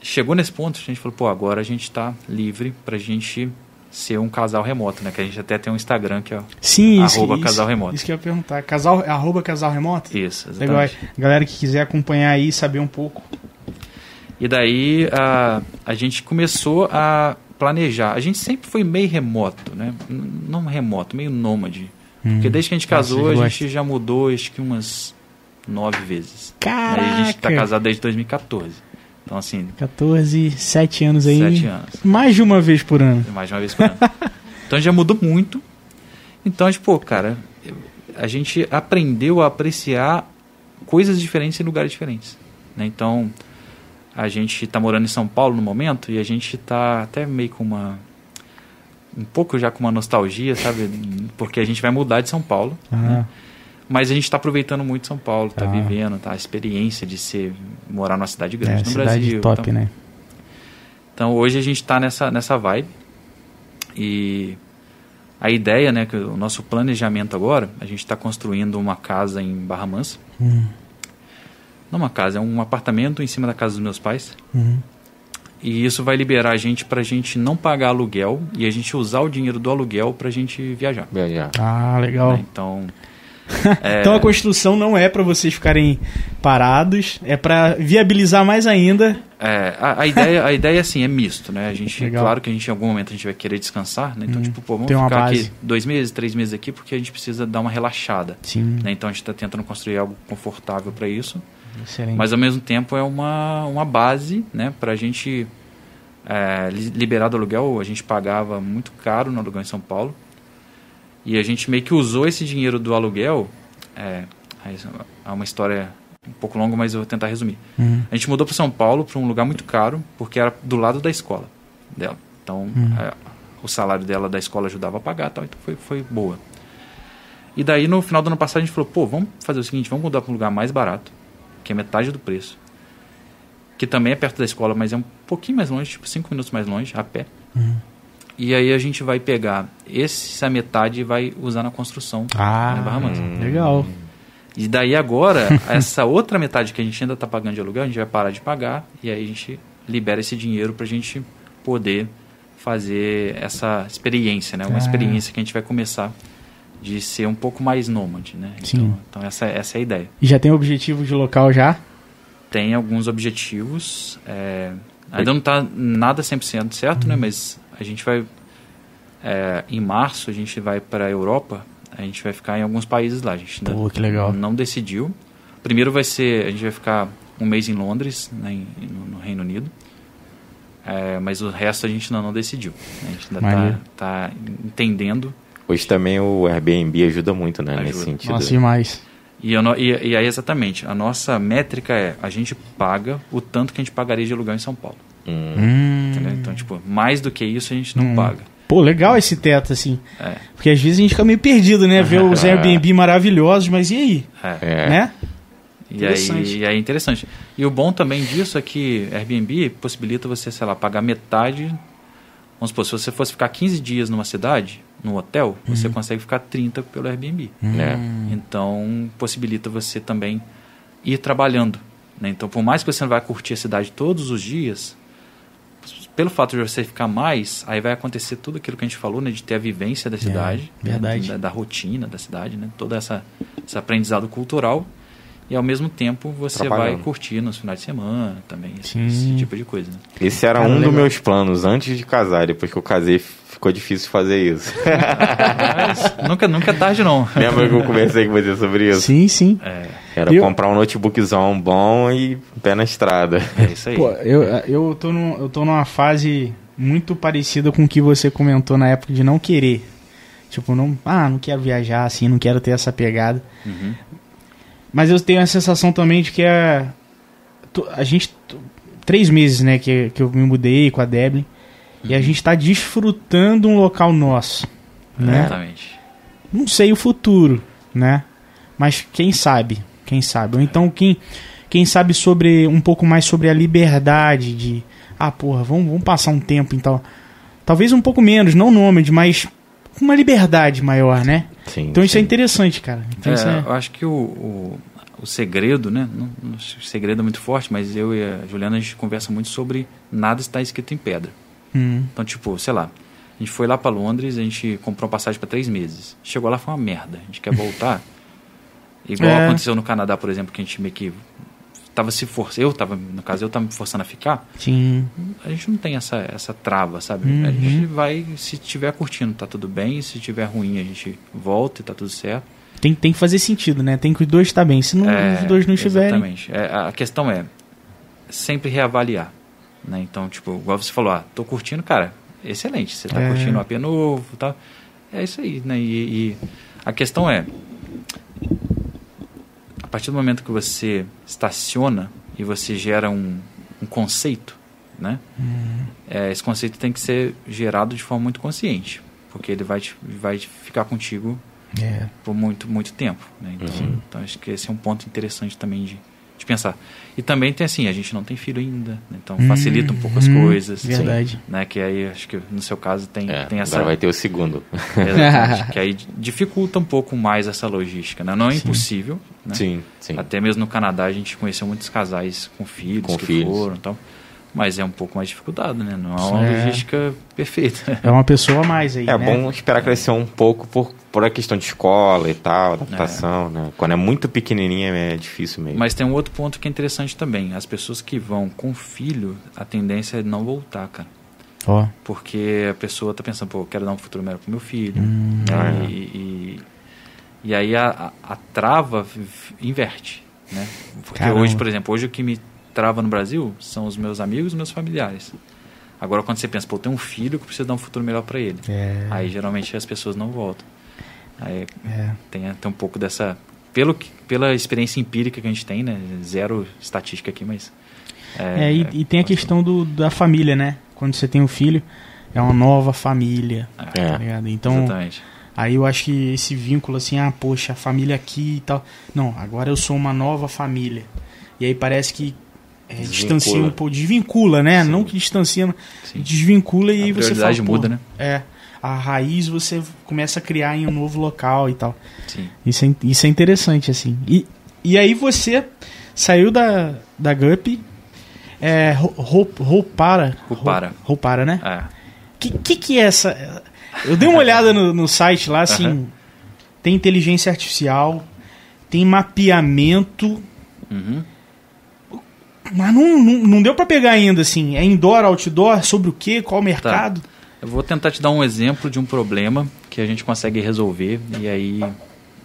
Speaker 3: chegou nesse ponto, a gente falou, pô, agora a gente está livre pra gente ser um casal remoto, né? Que a gente até tem um Instagram que é
Speaker 2: Sim, isso.
Speaker 3: Arroba
Speaker 2: isso,
Speaker 3: casal remoto.
Speaker 2: Isso que eu ia perguntar. Casal, arroba casal remoto?
Speaker 3: isso,
Speaker 2: Legal.
Speaker 3: exatamente.
Speaker 2: Galera que quiser acompanhar aí, saber um pouco.
Speaker 3: E daí a, a gente começou a planejar. A gente sempre foi meio remoto, né? Não remoto, meio nômade. Porque desde que a gente
Speaker 2: Ah,
Speaker 3: casou, a gente já mudou acho que umas nove vezes.
Speaker 2: Caraca!
Speaker 3: Aí a gente tá casado desde 2014. Então, assim,
Speaker 2: 14, 7 anos aí.
Speaker 3: sete anos.
Speaker 2: Mais de uma vez por ano.
Speaker 3: Mais de uma vez por ano. *laughs* então já mudou muito. Então, a gente, pô, cara, a gente aprendeu a apreciar coisas diferentes em lugares diferentes. né? Então, a gente está morando em São Paulo no momento e a gente está até meio com uma um pouco já com uma nostalgia, sabe? Porque a gente vai mudar de São Paulo. Né? Mas a gente está aproveitando muito São Paulo, está
Speaker 2: Ah.
Speaker 3: vivendo, tá? A experiência de ser morar numa cidade grande
Speaker 2: É,
Speaker 3: no
Speaker 2: cidade
Speaker 3: Brasil.
Speaker 2: top,
Speaker 3: então,
Speaker 2: né?
Speaker 3: então hoje a gente está nessa, nessa vibe. E a ideia, né, que o nosso planejamento agora, a gente está construindo uma casa em Barra Mansa.
Speaker 2: Hum,
Speaker 3: Não uma casa, é um apartamento em cima da casa dos meus pais.
Speaker 2: uhum.
Speaker 3: E isso vai liberar a gente para a gente não pagar aluguel e a gente usar o dinheiro do aluguel para a gente viajar.
Speaker 1: Viajar.
Speaker 2: Ah, legal.
Speaker 3: né? Então, *laughs* é,
Speaker 2: Então a construção não é pra vocês ficarem parados, é pra viabilizar mais ainda.
Speaker 3: é, a, a ideia, a ideia assim é misto, né? A gente,
Speaker 2: Legal.
Speaker 3: claro que a gente em algum momento a gente vai querer descansar, né? Então
Speaker 2: Hum,
Speaker 3: tipo, pô, vamos ficar
Speaker 2: base.
Speaker 3: aqui dois meses, três meses aqui porque a gente precisa dar uma relaxada.
Speaker 2: Sim,
Speaker 3: né? Então a gente está tentando construir algo confortável para isso,
Speaker 2: excelente.
Speaker 3: mas ao mesmo tempo é uma, uma base, né? Para a gente é, li- liberar do aluguel. A gente pagava muito caro no aluguel em São Paulo e a gente meio que usou esse dinheiro do aluguel. É, é uma história um pouco longa, mas eu vou tentar resumir.
Speaker 2: Uhum.
Speaker 3: A gente mudou para São Paulo, para um lugar muito caro, porque era do lado da escola dela. Então,
Speaker 2: Hum.
Speaker 3: é, o salário dela da escola ajudava a pagar, tal, então foi, foi boa. E daí, no final do ano passado, a gente falou: pô, vamos fazer o seguinte, vamos mudar para um lugar mais barato, que é metade do preço, que também é perto da escola, mas é um pouquinho mais longe, tipo cinco minutos mais longe, a pé.
Speaker 2: Uhum.
Speaker 3: E aí a gente vai pegar essa metade e vai usar na construção
Speaker 2: Ah,
Speaker 3: em Barra Mansa.
Speaker 2: legal.
Speaker 3: E daí agora, *laughs* essa outra metade que a gente ainda está pagando de aluguel, a gente vai parar de pagar e aí a gente libera esse dinheiro para a gente poder fazer essa experiência, né? Uma
Speaker 2: Ah.
Speaker 3: experiência que a gente vai começar de ser um pouco mais nômade, né?
Speaker 2: Sim.
Speaker 3: Então, então essa, essa é a ideia.
Speaker 2: E já tem objetivo de local já?
Speaker 3: Tem alguns objetivos, é, ainda não está nada 100% certo, né? Mas a gente vai, é, em março, a gente vai para a Europa, a gente vai ficar em alguns países lá. A gente ainda
Speaker 2: Pô, que legal.
Speaker 3: não decidiu. Primeiro vai ser, a gente vai ficar um mês em Londres, né, em- no, no Reino Unido. É, mas o resto a gente ainda não decidiu. né? A gente ainda está tá entendendo.
Speaker 1: Hoje também o Airbnb ajuda muito, né? Nesse
Speaker 3: Ajuda.
Speaker 1: sentido.
Speaker 2: Nossa, demais.
Speaker 3: E, eu não- e, e aí, exatamente, a nossa métrica é, a gente paga o tanto que a gente pagaria de aluguel em São Paulo.
Speaker 1: Hum.
Speaker 2: Hum.
Speaker 3: Então, tipo, mais do que isso a gente não
Speaker 2: Hum.
Speaker 3: paga.
Speaker 2: Pô, legal esse teto, assim.
Speaker 3: É,
Speaker 2: Porque às vezes a gente fica meio perdido, né? Ver os *laughs* Airbnb maravilhosos, mas e aí?
Speaker 3: é.
Speaker 1: É.
Speaker 2: Né?
Speaker 3: E aí,
Speaker 2: Interessante.
Speaker 3: e aí é interessante. E o bom também disso é que Airbnb possibilita você, sei lá, pagar metade. Vamos supor, se você fosse ficar 15 dias numa cidade, num hotel, você consegue ficar 30 pelo Airbnb.
Speaker 1: É.
Speaker 2: Hum.
Speaker 3: Então, possibilita você também ir trabalhando. né? Então, por mais que você não vai curtir a cidade todos os dias, pelo fato de você ficar mais, aí vai acontecer tudo aquilo que a gente falou, né? De ter a vivência da cidade, né,
Speaker 2: verdade.
Speaker 3: da, da rotina da cidade, né? Toda essa esse aprendizado cultural e ao mesmo tempo você vai curtir nos finais de semana também, esse, esse tipo de coisa. Né?
Speaker 1: Esse era
Speaker 2: Cara,
Speaker 1: um
Speaker 2: legal.
Speaker 1: dos meus planos antes de casar. Depois que eu casei, ficou difícil fazer isso. *laughs*
Speaker 3: Mas nunca, nunca é tarde não.
Speaker 1: Lembra que eu conversei com você sobre isso?
Speaker 2: Sim, sim.
Speaker 3: É,
Speaker 1: Era
Speaker 2: Eu-
Speaker 1: comprar um notebookzão bom e pé na estrada.
Speaker 3: é isso aí.
Speaker 2: Pô, eu, eu, tô num, eu tô numa fase muito parecida com o que você comentou na época de não querer. Tipo, não, ah, não quero viajar assim, não quero ter essa pegada.
Speaker 3: Uhum.
Speaker 2: Mas eu tenho a sensação também de que é. to- A gente. Três meses, né, que, que eu me mudei com a Deblin. E a gente tá desfrutando um local nosso. Né?
Speaker 3: Exatamente.
Speaker 2: Não sei o futuro, né? Mas quem sabe? Quem sabe? Ou então quem, quem sabe sobre um pouco mais sobre a liberdade de. Ah, porra, vamos, vamos passar um tempo então. Talvez um pouco menos, não nômade, mas uma liberdade maior, né?
Speaker 1: Sim,
Speaker 2: Então isso é interessante, cara. Então
Speaker 3: É,
Speaker 2: isso é-
Speaker 3: Eu acho que o, o, o segredo, né? Não, não- o segredo é muito forte, mas eu e a Juliana a gente conversa muito sobre nada está escrito em pedra.
Speaker 2: Hum,
Speaker 3: Então, tipo, sei lá, a gente foi lá para Londres, a gente comprou uma passagem para três meses. Chegou lá foi uma merda. A gente quer voltar. *laughs* Igual
Speaker 2: É.
Speaker 3: aconteceu no Canadá, por exemplo, que a gente meio que tava se forçando. Eu tava, no caso, eu tava me forçando a ficar.
Speaker 2: sim.
Speaker 3: A gente não tem essa, essa trava, sabe?
Speaker 2: Uhum.
Speaker 3: A gente vai, se tiver curtindo, tá tudo bem. Se tiver ruim, a gente volta e tá tudo certo.
Speaker 2: Tem, tem que fazer sentido, né? Tem que os dois estar bem. Se não,
Speaker 3: É,
Speaker 2: os dois não estiverem.
Speaker 3: Exatamente. É, a questão é sempre reavaliar. Né? Então, tipo, igual você falou, ah, tô curtindo, cara, excelente. Você tá
Speaker 2: É.
Speaker 3: curtindo o AP novo tal. É isso aí, né? E, e a questão é, partir do momento que você estaciona e você gera um, um conceito né? É, esse conceito tem que ser gerado de forma muito consciente, porque ele vai, te- vai ficar contigo
Speaker 2: É.
Speaker 3: por muito, muito tempo. Né? Então, então, acho que esse é um ponto interessante também de, de pensar. E também tem assim, a gente não tem filho ainda, né? então facilita um pouco as
Speaker 2: Hum,
Speaker 3: coisas.
Speaker 2: Verdade.
Speaker 3: Né? Que aí acho que no seu caso tem,
Speaker 1: É,
Speaker 3: tem essa.
Speaker 1: Agora vai ter o segundo. *laughs*
Speaker 3: Exatamente, que aí *laughs* dificulta um pouco mais essa logística. Né? Não é impossível. Né?
Speaker 1: Sim, sim.
Speaker 3: Até mesmo no Canadá a gente conheceu muitos casais com filhos
Speaker 1: Com
Speaker 3: que
Speaker 1: filhos.
Speaker 3: foram e tal. Mas é um pouco mais dificultado, né? Não é uma
Speaker 2: É.
Speaker 3: logística perfeita.
Speaker 2: É uma pessoa a mais aí,
Speaker 1: É
Speaker 2: né?
Speaker 1: bom esperar crescer um pouco por, por a questão de escola e tal, adaptação, né? Quando é muito pequenininha é difícil mesmo.
Speaker 3: Mas tem um outro ponto que é interessante também. As pessoas que vão com filho, a tendência é não voltar, cara.
Speaker 2: Ó.
Speaker 3: Porque a pessoa tá pensando, pô, eu quero dar um futuro melhor pro meu filho.
Speaker 2: Hum.
Speaker 3: né?
Speaker 1: Ah, é.
Speaker 3: e, e, e aí a, a, a trava inverte, né? Porque
Speaker 2: Caramba.
Speaker 3: hoje, por exemplo, hoje o que me trava no Brasil são os meus amigos e meus familiares. Agora quando você pensa, pô, eu tenho um filho que precisa dar um futuro melhor para ele.
Speaker 2: É.
Speaker 3: Aí geralmente as pessoas não voltam. Aí
Speaker 2: É.
Speaker 3: tem até um pouco dessa pelo pela experiência empírica que a gente tem, né? Zero estatística aqui, mas
Speaker 2: É, e, e tem a questão do, da família, né? Quando você tem um filho, é uma nova família.
Speaker 1: É.
Speaker 2: Tá ligado? Então,
Speaker 3: Exatamente.
Speaker 2: aí eu acho que esse vínculo assim, ah, poxa, a família aqui e tal. Não, agora eu sou uma nova família. E aí parece que é, distancia um pouco, desvincula, né?
Speaker 3: Sim.
Speaker 2: Não que distancia,
Speaker 3: Sim.
Speaker 2: desvincula e
Speaker 3: A
Speaker 2: aí você fala, pô,
Speaker 3: muda, né?
Speaker 2: É. A raiz você começa a criar em um novo local e tal.
Speaker 3: Sim.
Speaker 2: Isso é, isso é interessante, assim. E, e aí você saiu da, da GUP, é, Ro- Ro- Roupara.
Speaker 3: Roupara.
Speaker 2: Ro- Roupara, né?
Speaker 3: É.
Speaker 2: Que, que que é essa? Eu dei uma *laughs* olhada no, no site lá, assim,
Speaker 3: Aham.
Speaker 2: tem inteligência artificial, tem mapeamento,
Speaker 3: Uhum.
Speaker 2: mas não, não, não deu pra pegar ainda, assim. É indoor, outdoor, sobre o quê, qual o mercado?
Speaker 3: Eu vou tentar te dar um exemplo de um problema que a gente consegue resolver e aí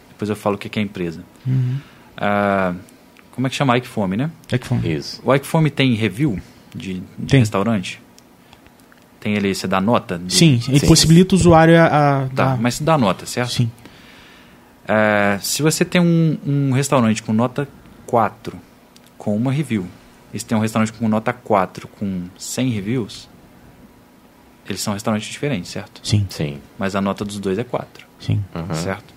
Speaker 3: depois eu falo o que é a empresa.
Speaker 2: Uhum.
Speaker 3: Ah, como é que chama a Fome, né?
Speaker 2: Foi.
Speaker 1: Isso.
Speaker 3: O Fome tem review de, de restaurante? Tem ele, você dá nota? de-
Speaker 2: Sim, ele
Speaker 1: Sim.
Speaker 2: possibilita o usuário a... a
Speaker 3: Tá,
Speaker 2: dar-
Speaker 3: mas dá nota, certo?
Speaker 2: Sim.
Speaker 3: É, se você tem um, um restaurante com nota 4 com uma review, e se tem um restaurante com nota 4 com 100 reviews, eles são restaurantes diferentes, certo?
Speaker 2: Sim,
Speaker 1: Sim.
Speaker 3: Mas a nota dos dois é 4,
Speaker 2: sim.
Speaker 1: Uhum.
Speaker 3: certo?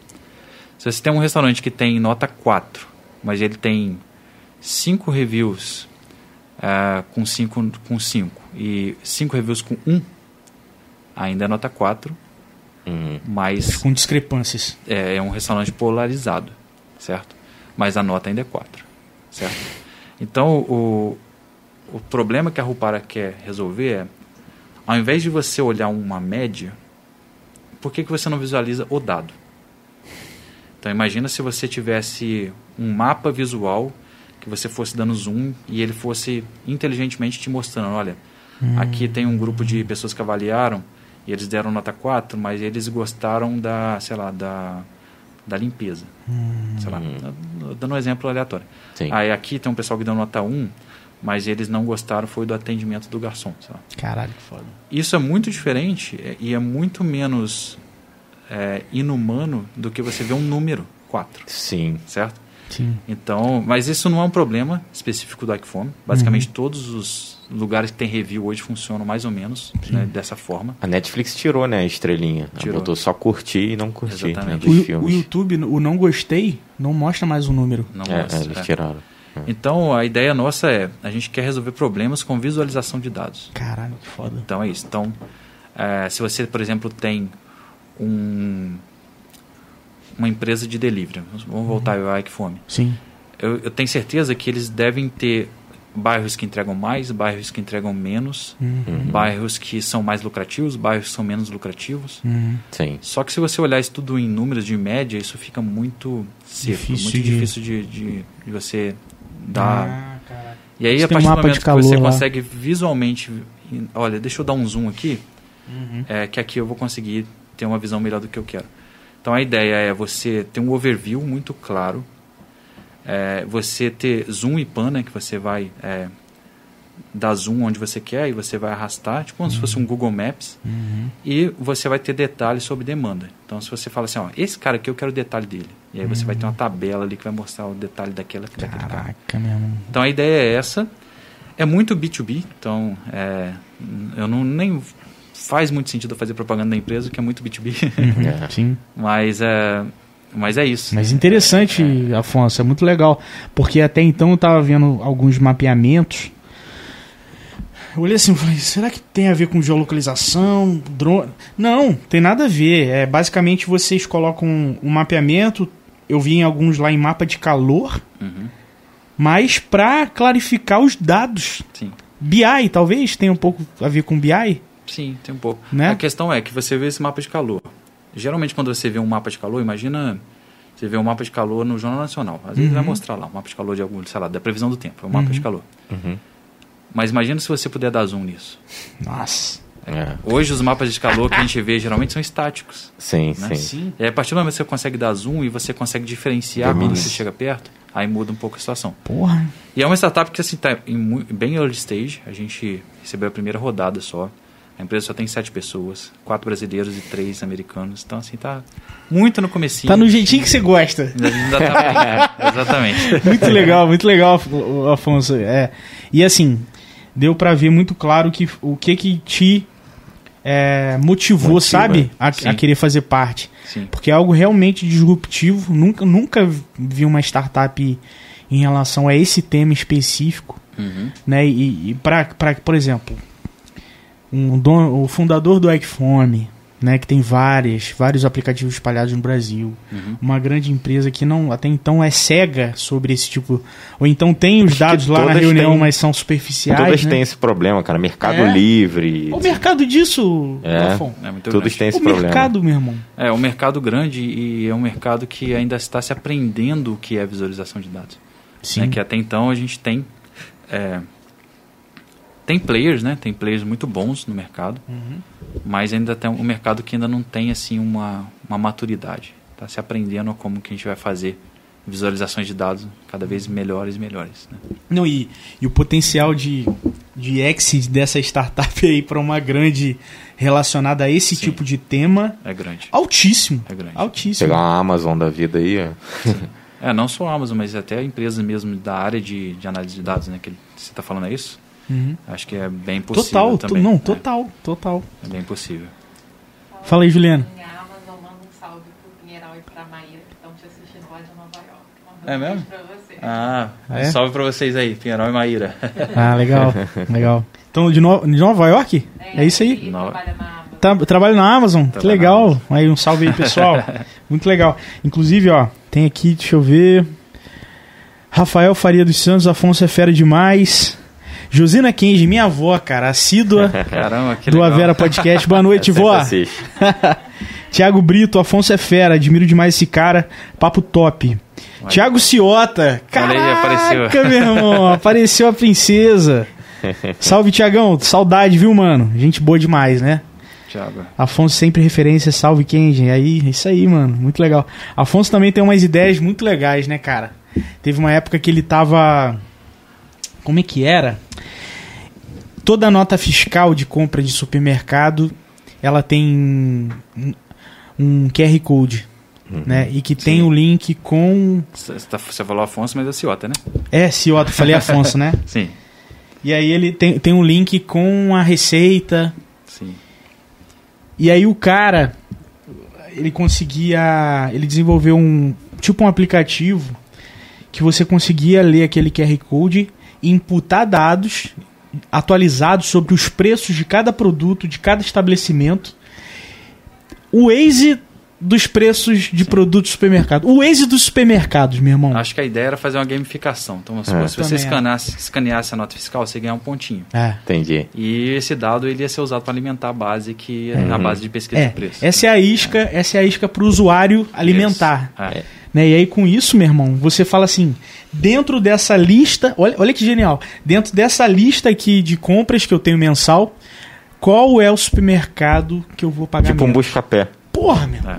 Speaker 3: Se você tem um restaurante que tem nota 4, mas ele tem 5 reviews é, com 5 com cinco, e 5 reviews com 1, ainda é nota 4,
Speaker 1: Uhum.
Speaker 3: mas
Speaker 2: Com discrepâncias.
Speaker 3: é, é um restaurante polarizado, certo? Mas a nota ainda é 4, certo? Então, o, o problema que a Rupara quer resolver é, ao invés de você olhar uma média, por que, que você não visualiza o dado? Então, imagina se você tivesse um mapa visual que você fosse dando zoom e ele fosse inteligentemente te mostrando, olha, aqui tem um grupo de pessoas que avaliaram e eles deram nota 4, mas eles gostaram da, sei lá, da, da limpeza. Sei lá, dando um exemplo aleatório.
Speaker 1: Sim.
Speaker 3: Aí aqui tem um pessoal que deu nota 1, mas eles não gostaram foi do atendimento do garçom, lá.
Speaker 2: Caralho, que foda.
Speaker 3: Isso é muito diferente é, e é muito menos é, inumano do que você ver um número 4,
Speaker 1: Sim.
Speaker 3: certo?
Speaker 2: Sim.
Speaker 3: Então, mas isso não é um problema específico do iPhone. Basicamente, todos os lugares que tem review hoje funcionam mais ou menos né, dessa forma.
Speaker 1: A Netflix tirou, né, a estrelinha. Ela
Speaker 3: Tirou.
Speaker 1: botou só curtir e não curtir, né,
Speaker 2: O, o. YouTube, o não gostei, não mostra mais o número.
Speaker 3: Não
Speaker 1: É,
Speaker 3: mostra,
Speaker 1: eles
Speaker 3: é.
Speaker 1: tiraram.
Speaker 3: Então, a ideia nossa é, a gente quer resolver problemas com visualização de dados.
Speaker 2: Caralho, que foda.
Speaker 3: Então é isso. Então, eh, se você, por exemplo, tem um, uma empresa de delivery, vamos voltar ao Ike Fome.
Speaker 2: Sim.
Speaker 3: Eu, eu tenho certeza que eles devem ter bairros que entregam mais, bairros que entregam menos,
Speaker 2: Uhum.
Speaker 3: bairros que são mais lucrativos, bairros que são menos lucrativos.
Speaker 2: Uhum.
Speaker 1: Sim.
Speaker 3: Só que se você olhar isso tudo em números de média, isso fica muito seco,
Speaker 2: Difícil
Speaker 3: muito
Speaker 2: de-
Speaker 3: difícil de, de, de você dar
Speaker 2: Ah,
Speaker 3: e aí,
Speaker 2: Você
Speaker 3: a
Speaker 2: tem um
Speaker 3: partir do momento que você
Speaker 2: lá.
Speaker 3: consegue visualmente. Olha, deixa eu dar um zoom aqui,
Speaker 2: Uhum.
Speaker 3: é, que aqui eu vou conseguir ter uma visão melhor do que eu quero. Então a ideia é você ter um overview muito claro, é, você ter zoom e pan, né, que você vai é, dar zoom onde você quer e você vai arrastar, tipo como se fosse um Google Maps,
Speaker 2: Uhum.
Speaker 3: e você vai ter detalhes sobre demanda. Então se você fala assim, ó, esse cara aqui eu quero o detalhe dele, e aí você vai ter uma tabela ali que vai mostrar o detalhe daquela, daquele cara.
Speaker 2: Caraca, meu irmão.
Speaker 3: Então a ideia é essa. É muito B2B, então é, eu não nem faz muito sentido fazer propaganda da empresa, que é muito B2B.
Speaker 2: Uhum, *laughs* Sim.
Speaker 3: Mas é, mas é isso.
Speaker 2: Mas interessante, Afonso, é muito legal. Porque até então eu tava vendo alguns mapeamentos. Eu olhei assim e falei, será que tem a ver com geolocalização, drone? Não, tem nada a ver. É, basicamente vocês colocam um, um mapeamento, eu vi em alguns lá em mapa de calor,
Speaker 3: Uhum,
Speaker 2: mas para clarificar os dados.
Speaker 3: sim.
Speaker 2: BI, talvez tenha um pouco a ver com BI.
Speaker 3: Sim, tem um pouco.
Speaker 2: Né?
Speaker 3: A questão é que você vê esse mapa de calor. Geralmente, quando você vê um mapa de calor, imagina você vê um mapa de calor no Jornal Nacional. Às vezes
Speaker 2: Uhum.
Speaker 3: vai mostrar lá um mapa de calor de algum, sei lá, da previsão do tempo. É um mapa
Speaker 2: Uhum.
Speaker 3: de calor.
Speaker 1: Uhum.
Speaker 3: Mas imagina se você puder dar zoom nisso.
Speaker 2: Nossa.
Speaker 1: É.
Speaker 3: Hoje, os mapas de calor que a gente vê geralmente são estáticos.
Speaker 1: Sim,
Speaker 3: Né?
Speaker 1: sim.
Speaker 2: Sim.
Speaker 3: E a partir do momento que você consegue dar zoom e você consegue diferenciar
Speaker 1: Domínio.
Speaker 3: quando você chega perto, aí muda um pouco a situação.
Speaker 2: Porra.
Speaker 3: E é uma startup que assim está bem early stage. A gente recebeu a primeira rodada só. A empresa só tem sete pessoas, quatro brasileiros e três americanos. Então assim tá muito no comecinho.
Speaker 2: Tá no jeitinho que você gosta. *laughs*
Speaker 3: Bem, exatamente.
Speaker 2: muito legal, muito legal, Afonso. É. E assim, deu pra ver muito claro que o que que te é, motivou,
Speaker 1: Motiva,
Speaker 2: sabe, a, a querer fazer parte.
Speaker 3: Sim.
Speaker 2: Porque é algo realmente disruptivo. Nunca, nunca vi uma startup em relação a esse tema específico,
Speaker 3: Uhum.
Speaker 2: né? E, e para, por exemplo, um dono, o fundador do Eggform, né, que tem várias, vários aplicativos espalhados no Brasil,
Speaker 3: Uhum.
Speaker 2: uma grande empresa que não até então é cega sobre esse tipo, ou então tem os
Speaker 1: Acho
Speaker 2: dados lá na reunião,
Speaker 1: têm-
Speaker 2: mas são superficiais,
Speaker 1: Todas
Speaker 2: né?
Speaker 1: têm esse problema, cara. Mercado
Speaker 2: É.
Speaker 1: livre.
Speaker 2: O mercado disso,
Speaker 1: É.
Speaker 3: É muito
Speaker 1: Todos têm esse
Speaker 2: O
Speaker 1: problema.
Speaker 2: mercado, meu irmão.
Speaker 3: É um mercado grande e é um mercado que ainda está se aprendendo o que é visualização de dados.
Speaker 2: Sim.
Speaker 3: né? Que até então a gente tem é, tem players, né? Tem players muito bons no mercado,
Speaker 2: Uhum.
Speaker 3: mas ainda tem um mercado que ainda não tem assim uma, uma maturidade. Está se aprendendo como que a gente vai fazer visualizações de dados cada vez melhores e melhores. Né?
Speaker 2: Não, e, e o potencial de, de exit dessa startup *laughs* aí para uma grande relacionada a esse
Speaker 3: Sim.
Speaker 2: tipo de tema,
Speaker 3: É grande.
Speaker 2: altíssimo.
Speaker 3: É grande.
Speaker 2: Altíssimo.
Speaker 1: Pegar uma Amazon da vida aí. *laughs*
Speaker 3: É, não só a Amazon, mas até empresas mesmo da área de, de análise de dados, né? Que você está falando é isso?
Speaker 2: Uhum.
Speaker 3: Acho que é bem possível
Speaker 2: Total, to-
Speaker 3: também.
Speaker 2: não,
Speaker 3: né?
Speaker 2: total, total.
Speaker 3: É bem possível.
Speaker 2: Fala aí, Juliana.
Speaker 4: Minha Amazon manda um salve pro Pinheiral e pra Maíra, que estão te assistindo lá de Nova York. Manda
Speaker 3: É mesmo? Ah,
Speaker 2: Ah, é?
Speaker 3: salve pra vocês aí, Pinheirão e Maíra. *laughs*
Speaker 2: Ah, legal, *laughs* legal. Então, de, no, de Nova York? É isso aí.
Speaker 3: Nova-.
Speaker 2: Tá, trabalho na Amazon, que
Speaker 3: Trabalho na
Speaker 2: legal.
Speaker 3: Amazon.
Speaker 2: Aí um salve aí, pessoal. *laughs* Muito legal. Inclusive, ó, tem aqui, deixa eu ver. Rafael Faria dos Santos, Afonso é fera demais. Josina Kenji, minha avó, cara, assídua *laughs*
Speaker 3: Caramba, que
Speaker 2: do
Speaker 3: legal.
Speaker 2: Avera Podcast. Boa noite, *laughs* vó. Tiago *laughs* Brito, Afonso é fera, admiro demais esse cara. Papo top.
Speaker 3: Olha.
Speaker 2: Tiago Ciota.
Speaker 3: Aí, apareceu.
Speaker 2: Caraca, meu irmão, apareceu a princesa. Salve, Tiagão. Saudade, viu, mano? Gente boa demais, né?
Speaker 3: Thiago.
Speaker 2: Afonso sempre referência, salve Kenji. Aí, é isso aí, mano, muito legal. Afonso também tem umas ideias muito legais, né, cara? Teve uma época que ele tava. Como é que era? Toda nota fiscal de compra de supermercado ela tem um, um QR Code, né? E que tem o link com.
Speaker 3: Você tá- você falou Afonso, mas é Ciota, né?
Speaker 2: É, Ciota, falei Afonso, né? *laughs*
Speaker 3: Sim,
Speaker 2: E aí ele tem, tem um link com a receita,
Speaker 3: sim.
Speaker 2: E aí o cara, ele conseguia, ele desenvolveu um tipo um aplicativo que você conseguia ler aquele QR Code imputar dados atualizados sobre os preços de cada produto, de cada estabelecimento. O Waze dos preços de produtos do supermercado. O Waze dos supermercados, meu irmão.
Speaker 3: Acho que a ideia era fazer uma gamificação. Então,
Speaker 1: É.
Speaker 3: se você
Speaker 2: é.
Speaker 3: escaneasse, escaneasse a nota fiscal, você ganha um pontinho.
Speaker 2: É.
Speaker 1: Entendi.
Speaker 3: E esse dado ele ia ser usado para alimentar a base, que é a base de pesquisa
Speaker 2: É,
Speaker 3: de preço.
Speaker 2: essa é a isca, essa é a isca para o usuário alimentar.
Speaker 3: Isso. É.
Speaker 2: Né? E aí, com isso, meu irmão, você fala assim: dentro dessa lista, olha, olha que genial, dentro dessa lista aqui de compras que eu tenho mensal, qual é o supermercado que eu vou pagar
Speaker 1: Tipo um
Speaker 2: menos?
Speaker 1: busca-pé.
Speaker 2: Porra, meu.
Speaker 3: É,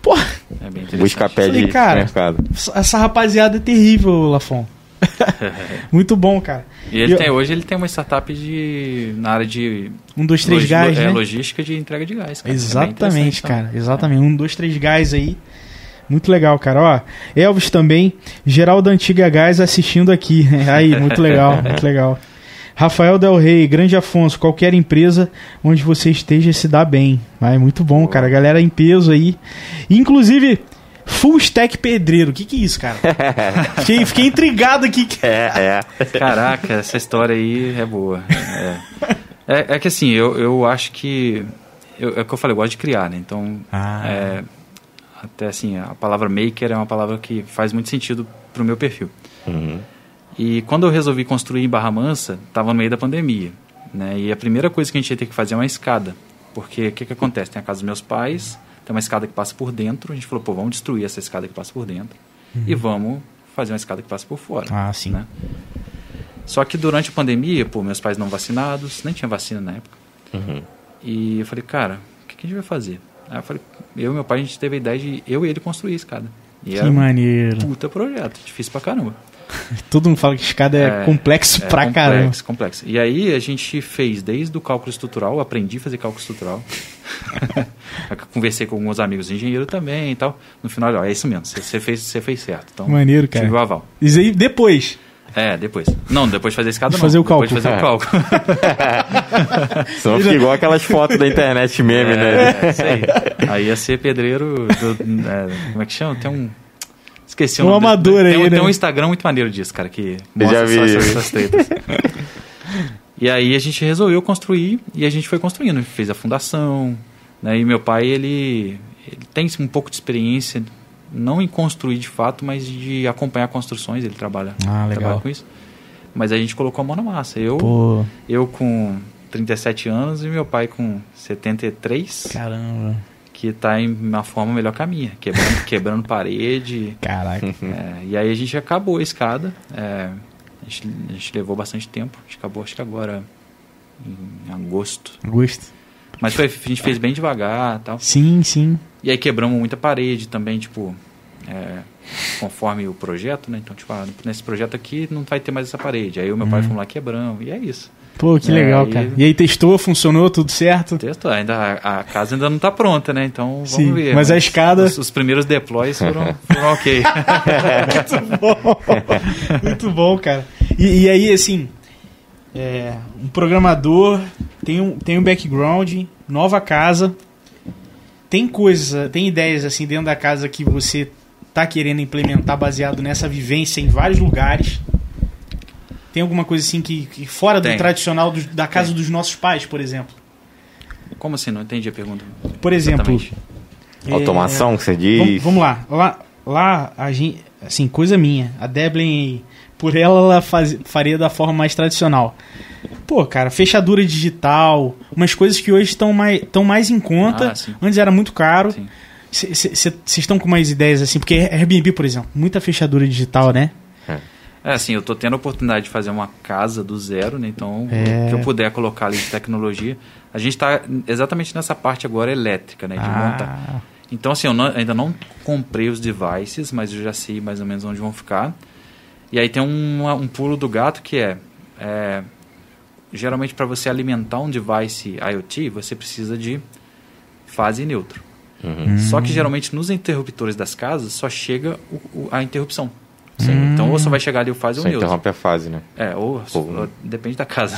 Speaker 2: Porra,
Speaker 3: é bem.
Speaker 1: Busca-pé
Speaker 2: Falei,
Speaker 1: de
Speaker 2: cara,
Speaker 1: supermercado.
Speaker 2: essa rapaziada é terrível, Lafon. *laughs* Muito bom, cara.
Speaker 3: E ele
Speaker 2: Eu-
Speaker 3: tem, hoje ele tem uma startup de, na área de
Speaker 2: Um, dois, três
Speaker 3: logi-
Speaker 2: gás,
Speaker 3: é,
Speaker 2: né?
Speaker 3: logística de entrega de gás. cara. É
Speaker 2: Exatamente,
Speaker 3: interessante
Speaker 2: cara. Exatamente. Um, dois, três gás aí. Muito legal, cara. Ó, Elvis também. Geral da Antiga Gás assistindo aqui. *laughs* Aí, muito legal, muito legal. Rafael Del Rey, Grande Afonso, qualquer empresa onde você esteja se dá bem. É muito bom, cara. Galera em peso aí. Inclusive, Full Stack Pedreiro. O que, que é isso, cara? *laughs* fiquei, fiquei intrigado aqui.
Speaker 1: É, é.
Speaker 3: Caraca, essa história aí é boa. É, é, é que assim, eu, eu acho que. Eu, é o que eu falei, eu gosto de criar, né? Então.
Speaker 2: Ah.
Speaker 3: é, até assim, a palavra maker é uma palavra que faz muito sentido pro meu perfil.
Speaker 1: Uhum.
Speaker 3: E quando eu resolvi construir em Barra Mansa, estava no meio da pandemia. Né? E a primeira coisa que a gente ia ter que fazer é uma escada. Porque o que, que acontece? Tem a casa dos meus pais, tem uma escada que passa por dentro. A gente falou, pô, vamos destruir essa escada que passa por dentro. E vamos fazer uma escada que passa por fora.
Speaker 2: Ah, sim.
Speaker 3: Né? Só que durante a pandemia, pô, meus pais não vacinados, nem tinha vacina na época.
Speaker 1: Uhum.
Speaker 3: E eu falei, cara, o que, que a gente vai fazer? Aí eu falei, eu e meu pai, a gente teve a ideia de eu e ele construir a escada. E
Speaker 2: Que
Speaker 3: era um
Speaker 2: maneiro.
Speaker 3: puta projeto, difícil pra caramba. *laughs*
Speaker 2: Todo mundo fala que escada é,
Speaker 3: É,
Speaker 2: complexo
Speaker 3: É
Speaker 2: pra
Speaker 3: complexo,
Speaker 2: caramba.
Speaker 3: complexo. E aí a gente fez desde o cálculo estrutural, aprendi a fazer cálculo estrutural. *laughs* Conversei com alguns amigos engenheiros também e tal. No final, ó, é isso mesmo, você fez, você fez certo. Então,
Speaker 2: Maneiro, cara.
Speaker 3: tive o aval.
Speaker 2: Isso aí depois.
Speaker 3: É, depois. Não, depois de fazer a escada
Speaker 2: De
Speaker 3: não.
Speaker 2: fazer o
Speaker 3: depois de
Speaker 2: cálculo.
Speaker 3: fazer o cálculo. *laughs*
Speaker 1: Senão fica igual aquelas fotos da internet meme, né?
Speaker 3: É, isso aí. Aí ia ser pedreiro. do- é, como é que chama? Tem um. Esqueci o
Speaker 2: Um
Speaker 3: nome.
Speaker 2: amador
Speaker 3: tem,
Speaker 2: aí,
Speaker 3: um- Tem
Speaker 2: né?
Speaker 3: um Instagram muito maneiro disso, cara, que mostra essas, essas tretas. E aí a gente resolveu construir e a gente foi construindo. Fez a fundação. Né? E meu pai, ele, ele tem um pouco de experiência, não em construir de fato, mas de acompanhar construções. Ele trabalha,
Speaker 2: Ah, legal.
Speaker 3: trabalha com isso. Mas a gente colocou a mão na massa. Eu,
Speaker 2: Pô,
Speaker 3: eu com 37 anos e meu pai com 73
Speaker 2: caramba.
Speaker 3: Que está em uma forma melhor que a minha, quebrando, *laughs* quebrando parede.
Speaker 2: Caraca.
Speaker 3: é, e aí a gente acabou a escada. é, a, gente, a gente levou bastante tempo. A gente acabou, acho que agora em agosto.
Speaker 2: Gosto.
Speaker 3: Mas foi- a gente fez bem devagar tal.
Speaker 2: Sim, sim.
Speaker 3: E aí quebramos muita parede também, tipo, é, conforme o projeto, né? Então, tipo, ah, nesse projeto aqui não vai ter mais essa parede. Aí o meu pai foi lá quebramos. E é isso.
Speaker 2: Pô, que
Speaker 3: É,
Speaker 2: legal, cara. E aí testou, funcionou, tudo certo?
Speaker 3: Texto, ainda, a, a casa ainda não está pronta, né? Então vamos
Speaker 2: Sim,
Speaker 3: ver.
Speaker 2: mas a escada-
Speaker 3: Os, os primeiros deploys foram, foram ok. *laughs* *laughs*
Speaker 2: Muito bom. Muito bom, cara. E, e aí, assim, é, um programador tem um, tem um background, nova casa, tem coisas, tem ideias assim dentro da casa que você tá querendo implementar baseado nessa vivência em vários lugares. Tem alguma coisa assim que, que fora do
Speaker 3: Tem.
Speaker 2: tradicional dos- da casa
Speaker 3: Tem.
Speaker 2: dos nossos pais, por exemplo?
Speaker 3: Como assim? Não entendi a pergunta.
Speaker 2: Por exemplo, é,
Speaker 1: Automação, que você
Speaker 2: Vamos,
Speaker 1: diz.
Speaker 2: vamos lá. Lá, lá a gente, assim, coisa minha. A Deblin, por ela, ela faz, faria da forma mais tradicional. Pô, cara, fechadura digital, umas coisas que hoje estão mais, tão mais em conta.
Speaker 3: Ah, sim.
Speaker 2: Antes era muito caro. Vocês estão com mais ideias assim? Porque Airbnb, por exemplo, muita fechadura digital, né?
Speaker 3: É assim, eu tô tendo a oportunidade de fazer uma casa do zero, né? Então,
Speaker 2: É.
Speaker 3: o que eu puder colocar ali de tecnologia. A gente está exatamente nessa parte agora elétrica, né? De montar.
Speaker 2: Ah,
Speaker 3: Então, assim, eu não- ainda não comprei os devices, mas eu já sei mais ou menos onde vão ficar. E aí tem um, um pulo do gato que é, é, geralmente para você alimentar um device IoT, você precisa de fase neutro.
Speaker 1: Uhum.
Speaker 3: Só que geralmente nos interruptores das casas só chega o- o- a interrupção. Então ou só vai chegar ali o fase ou
Speaker 1: Só
Speaker 3: o neutro.
Speaker 1: interrompe a fase, né?
Speaker 3: É, ou,
Speaker 1: Ou-
Speaker 3: ou- depende da casa.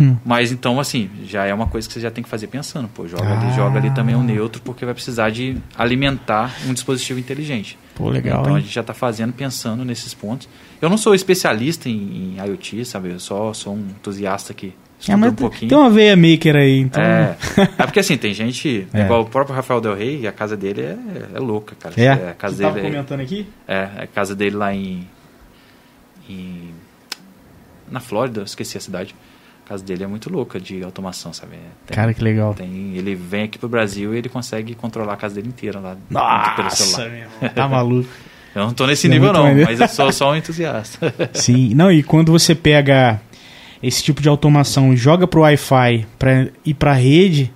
Speaker 2: Hum. *laughs*
Speaker 3: Mas então, assim, já é uma coisa que você já tem que fazer pensando. Pô, joga,
Speaker 2: Ah.
Speaker 3: ali, joga ali também o neutro, porque vai precisar de alimentar um dispositivo inteligente.
Speaker 2: pô, legal.
Speaker 3: então a
Speaker 2: hein?
Speaker 3: gente já está fazendo, pensando nesses pontos. Eu não sou especialista em, em IoT, sabe? Eu só sou um entusiasta que
Speaker 2: É, mas
Speaker 3: um pouquinho.
Speaker 2: tem uma veia maker aí, então.
Speaker 3: É, é porque assim, tem gente, *laughs*
Speaker 2: É.
Speaker 3: igual o próprio Rafael Del Rey, e a casa dele é, é louca, cara.
Speaker 2: É?
Speaker 3: a casa
Speaker 2: Você tava
Speaker 3: dele é-
Speaker 2: comentando aqui?
Speaker 3: é, a casa dele lá em, em- na Flórida, esqueci a cidade. A casa dele é muito louca de automação, sabe? É, Tem,
Speaker 2: Cara, que legal.
Speaker 3: tem- ele vem aqui pro Brasil e ele consegue controlar a casa dele inteira lá pelo
Speaker 2: Nossa,
Speaker 3: celular.
Speaker 2: meu *laughs* tá maluco.
Speaker 3: Eu não tô nesse
Speaker 2: É
Speaker 3: nível não, mas eu sou só um entusiasta.
Speaker 2: Sim, não, e quando você pega esse tipo de automação e joga pro Wi-Fi para ir pra rede,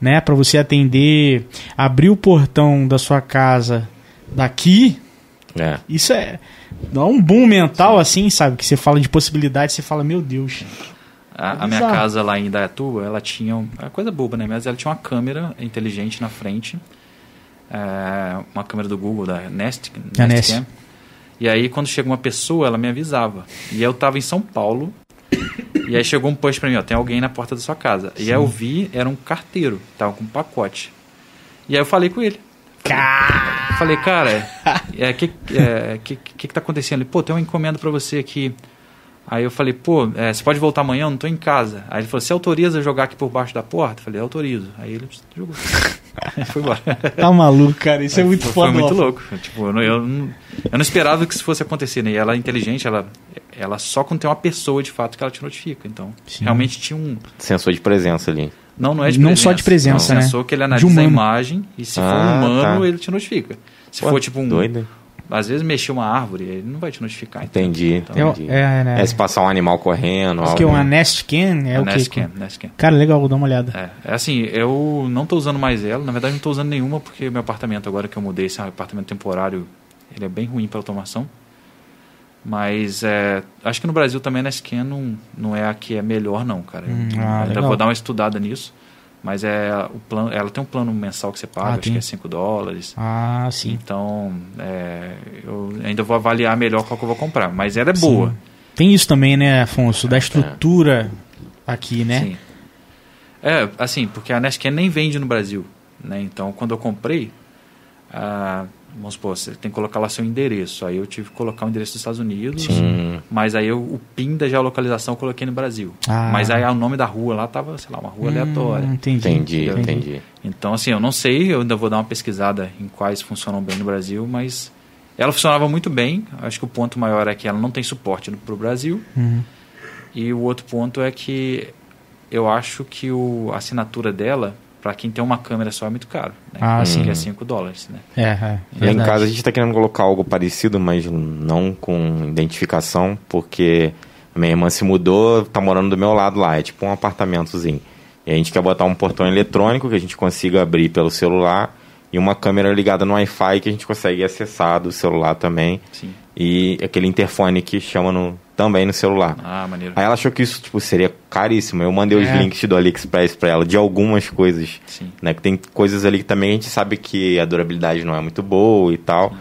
Speaker 2: né, para você atender, abrir o portão da sua casa daqui,
Speaker 1: É.
Speaker 2: isso é dá um boom mental assim, sabe, que você fala de possibilidades, você fala, meu Deus.
Speaker 3: A, a minha
Speaker 2: Bizarro.
Speaker 3: casa lá em Indaiatuba, ela tinha. um- É coisa boba, né? Mas ela tinha uma câmera inteligente na frente. é, uma câmera do Google, da Nest.
Speaker 2: A Nest.
Speaker 3: Cam. E aí, quando chega uma pessoa, ela me avisava. E eu tava em São Paulo. E aí chegou um push pra mim, ó, tem alguém na porta da sua casa. E aí eu vi, era um carteiro, tava com um pacote. E aí eu falei com ele. Falei, cara, *laughs* é, que, é, que, que que tá acontecendo? Ele, pô, tem uma encomenda pra você aqui. Aí eu falei, pô, é, você pode voltar amanhã? Eu não tô em casa. Aí ele falou, você autoriza jogar aqui por baixo da porta? Eu falei, autorizo. Aí ele jogou. *laughs* Foi embora.
Speaker 2: tá maluco, cara. Isso é muito
Speaker 3: foi,
Speaker 2: foda.
Speaker 3: Foi muito louco. Tipo, eu não, eu, não, eu não esperava que isso fosse acontecer, né? E ela é inteligente, ela, ela só quando tem uma pessoa de fato que ela te notifica. Então,
Speaker 2: Sim.
Speaker 3: realmente tinha um.
Speaker 1: Sensor de presença ali.
Speaker 3: Não, não é de
Speaker 2: Não
Speaker 3: presença.
Speaker 2: só de presença,
Speaker 3: é um
Speaker 2: né?
Speaker 3: sensor que ele analisa a
Speaker 2: humano.
Speaker 3: imagem e se for
Speaker 1: Ah,
Speaker 3: humano,
Speaker 1: tá.
Speaker 3: ele te notifica. Se
Speaker 1: Pô,
Speaker 3: for tipo um.
Speaker 1: Doido.
Speaker 3: Às vezes mexer uma árvore, ele não vai te notificar. então.
Speaker 1: Entendi,
Speaker 3: Então,
Speaker 1: entendi.
Speaker 2: É, né?
Speaker 1: É, se passar um animal correndo.
Speaker 2: O que?
Speaker 1: algo-
Speaker 2: Uma Nest Cam? É
Speaker 3: a
Speaker 2: o quê?
Speaker 3: Nestcam, Nestcam.
Speaker 2: Cara, legal, vou dar uma olhada.
Speaker 3: É, é assim, eu não tô usando mais ela, na verdade não tô usando nenhuma porque meu apartamento agora que eu mudei, esse é um apartamento temporário, ele é bem ruim para automação. Mas é, acho que no Brasil também a Nestcam não, não é a que é melhor não, cara. Eu
Speaker 2: Hum, ah,
Speaker 3: ainda
Speaker 2: legal.
Speaker 3: vou dar uma estudada nisso, mas é o plano, ela tem um plano mensal que você paga,
Speaker 2: Ah,
Speaker 3: acho
Speaker 2: tem.
Speaker 3: que é 5 dólares.
Speaker 2: Ah, sim.
Speaker 3: Então, é, eu ainda vou avaliar melhor qual que eu vou comprar, mas ela é boa.
Speaker 2: Tem isso também, né, Afonso? Da estrutura aqui, né?
Speaker 3: Sim. É, assim, porque a Nestcam nem vende no Brasil, né? Então, quando eu comprei, ah, vamos supor, você tem que colocar lá seu endereço. Aí eu tive que colocar o endereço dos Estados Unidos,
Speaker 1: Hum,
Speaker 3: mas aí eu, o PIN da geolocalização eu coloquei no Brasil.
Speaker 2: Ah.
Speaker 3: Mas aí o nome da rua lá tava, sei lá, uma rua
Speaker 2: Hum,
Speaker 3: aleatória.
Speaker 2: entendi.
Speaker 1: entendi, entendi.
Speaker 3: Então, assim, eu não sei, eu ainda vou dar uma pesquisada em quais funcionam bem no Brasil, mas ela funcionava muito bem. Acho que o ponto maior é que ela não tem suporte para o Brasil.
Speaker 2: Uhum.
Speaker 3: E o outro ponto é que eu acho que o, a assinatura dela, para quem tem uma câmera só, é muito caro. Né?
Speaker 2: Ah,
Speaker 3: Que
Speaker 1: sim.
Speaker 3: é 5 dólares. Né?
Speaker 2: É, é.
Speaker 1: Lá em casa a gente tá querendo colocar algo parecido, mas não com identificação, porque a minha irmã se mudou, tá morando do meu lado lá, é tipo um apartamentozinho. E a gente quer botar um portão eletrônico que a gente consiga abrir pelo celular e uma câmera ligada no Wi-Fi que a gente consegue acessar do celular também.
Speaker 3: Sim.
Speaker 1: E aquele interfone que chama no, também no celular.
Speaker 3: Ah, maneiro.
Speaker 1: Aí ela achou que isso tipo, seria caríssimo. Eu mandei os
Speaker 2: É.
Speaker 1: links do AliExpress pra ela de algumas coisas.
Speaker 3: Sim.
Speaker 1: Né? Que tem coisas ali que também a gente sabe que a durabilidade não é muito boa e tal.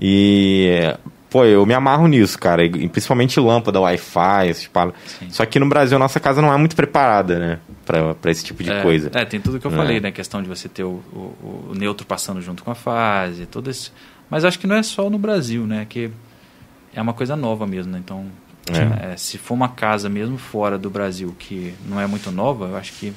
Speaker 1: E, pô, eu me amarro nisso, cara. E principalmente lâmpada, Wi-Fi, esses palos.
Speaker 3: Sim.
Speaker 1: Só que no Brasil a nossa casa não é muito preparada, né? Pra, pra esse tipo de
Speaker 3: é,
Speaker 1: coisa.
Speaker 3: É, tem tudo que eu
Speaker 1: É.
Speaker 3: falei, né? A questão de você ter o, o, o neutro passando junto com a fase, todo esse... Mas acho que não é só no Brasil, né? Que é uma coisa nova mesmo, né? Então,
Speaker 1: É.
Speaker 3: é, se for uma casa mesmo fora do Brasil que não é muito nova, eu acho que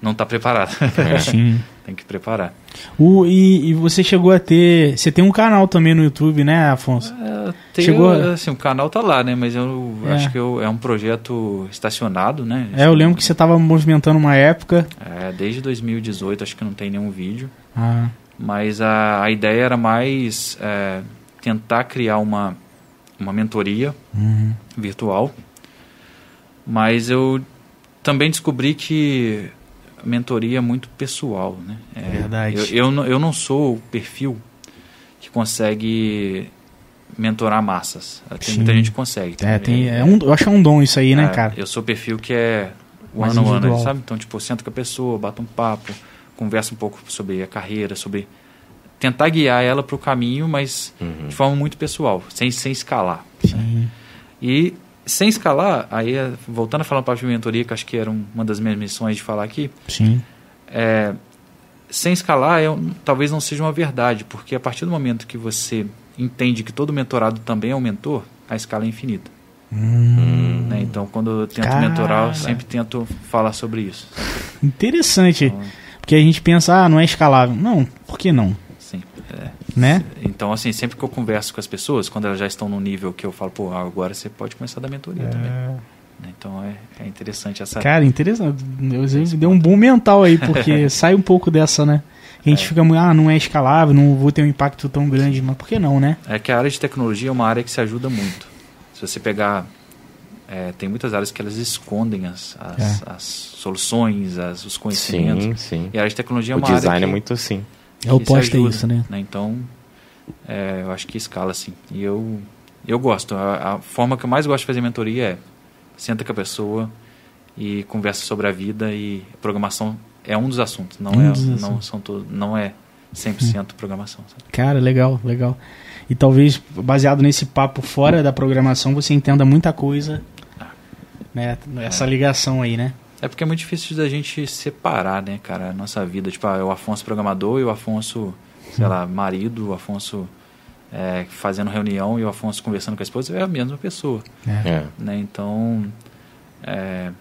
Speaker 3: não está preparado. *laughs*
Speaker 2: Sim.
Speaker 3: tem que preparar.
Speaker 2: O, e, e você chegou a ter. Você tem um canal também no YouTube, né, Afonso?
Speaker 3: É, tem,
Speaker 2: Chegou-
Speaker 3: assim, o canal tá lá, né? Mas eu
Speaker 2: É.
Speaker 3: acho que eu- é um projeto estacionado, né?
Speaker 2: É, eu lembro que você estava movimentando uma época.
Speaker 3: É, desde 2018 acho que não tem nenhum vídeo.
Speaker 2: Ah,
Speaker 3: Mas a, a ideia era mais é, tentar criar uma, uma mentoria
Speaker 2: uhum.
Speaker 3: virtual. Mas eu também descobri que mentoria é muito pessoal, né? É,
Speaker 2: Verdade.
Speaker 3: Eu, eu, não- eu não sou o perfil que consegue mentorar massas. Tem
Speaker 2: Sim.
Speaker 3: muita gente que consegue.
Speaker 2: É, tem, é um, eu acho que é um dom isso aí, né,
Speaker 3: É,
Speaker 2: cara?
Speaker 3: Eu sou o perfil que é one on one, sabe? Então, tipo, eu sento com a pessoa, bato um papo, conversa um pouco sobre a carreira, sobre tentar guiar ela para o caminho, mas
Speaker 1: Uhum.
Speaker 3: de forma muito pessoal, sem, sem escalar.
Speaker 2: Sim.
Speaker 3: E sem escalar, aí é, voltando a falar um papo de mentoria, que acho que era um- uma das minhas missões de falar aqui,
Speaker 2: Sim.
Speaker 3: é, sem escalar é, talvez não seja uma verdade, porque a partir do momento que você entende que todo mentorado também é um mentor, a escala é infinita.
Speaker 2: Hum,
Speaker 3: né? Então, quando eu tento
Speaker 2: Cara.
Speaker 3: mentorar, eu sempre tento falar sobre isso.
Speaker 2: Interessante.
Speaker 3: Então,
Speaker 2: Porque a gente pensa, ah, não é escalável. Não, por que não?
Speaker 3: sim, é.
Speaker 2: Né?
Speaker 3: Então, assim, sempre que eu converso com as pessoas, quando elas já estão num nível que eu falo, pô, agora você pode começar a dar mentoria também. né? Então, é, é interessante essa...
Speaker 2: Cara, interessante. Deus deu um bom mental aí, porque *laughs* sai um pouco dessa, né? A gente
Speaker 3: É.
Speaker 2: fica muito, ah, não é escalável, não vou ter um impacto tão grande, mas por que não, né?
Speaker 3: É que a área de tecnologia é uma área que se ajuda muito. Se você pegar. É, tem muitas áreas que elas escondem as, as, as soluções, as, os conhecimentos.
Speaker 1: Sim, sim.
Speaker 3: E a área de tecnologia é
Speaker 1: O
Speaker 3: uma área
Speaker 1: design
Speaker 3: que,
Speaker 1: é muito assim.
Speaker 2: É o
Speaker 3: que se
Speaker 2: oposto a isso, né?
Speaker 3: Então, é, eu acho que escala assim. E eu, eu gosto. A, a forma que eu mais gosto de fazer mentoria é senta com a pessoa e conversa sobre a vida e programação é um dos assuntos. Não,
Speaker 2: Um
Speaker 3: é,
Speaker 2: dos
Speaker 3: não,
Speaker 2: assuntos.
Speaker 3: são todo, não é 100% programação. sabe?
Speaker 2: Cara, legal, legal. E talvez, baseado nesse papo fora da programação, você entenda muita coisa né? Essa ligação aí, né?
Speaker 3: É porque é muito difícil da gente separar, né, cara, a nossa vida. Tipo, ah, o Afonso programador e o Afonso, sei lá, marido, o Afonso é, fazendo reunião e o Afonso conversando com a esposa é a mesma pessoa.
Speaker 1: É.
Speaker 3: Né? Então, é,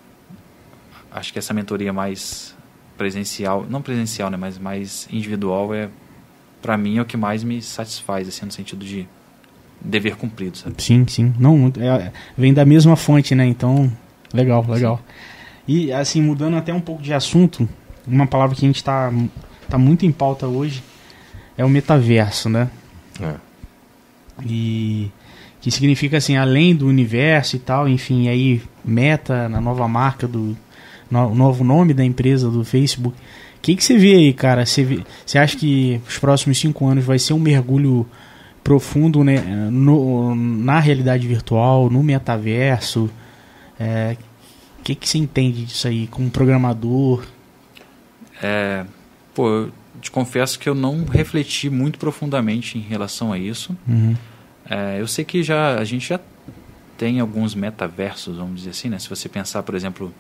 Speaker 3: acho que essa mentoria mais presencial, não presencial, né, mas mais individual é, para mim, é o que mais me satisfaz, assim, no sentido de dever cumprido, sabe?
Speaker 2: Sim, sim. Não, é, vem da mesma fonte, né? Então, legal, legal. Sim. E, assim, mudando até um pouco de assunto, uma palavra que a gente está tá muito em pauta hoje é o metaverso, né?
Speaker 1: É.
Speaker 2: E que significa assim, além do universo e tal, enfim, aí meta na nova marca do no, novo nome da empresa do Facebook. O que, que você vê aí, cara? Você, vê, você acha que os próximos cinco anos vai ser um mergulho profundo né, no, na realidade virtual, no metaverso? É, o que, que você entende disso aí como programador?
Speaker 3: É, pô, eu te confesso que eu não refleti muito profundamente em relação a isso.
Speaker 2: Uhum.
Speaker 3: É, eu sei que já a gente já tem alguns metaversos, vamos dizer assim, né? Se você pensar, por exemplo,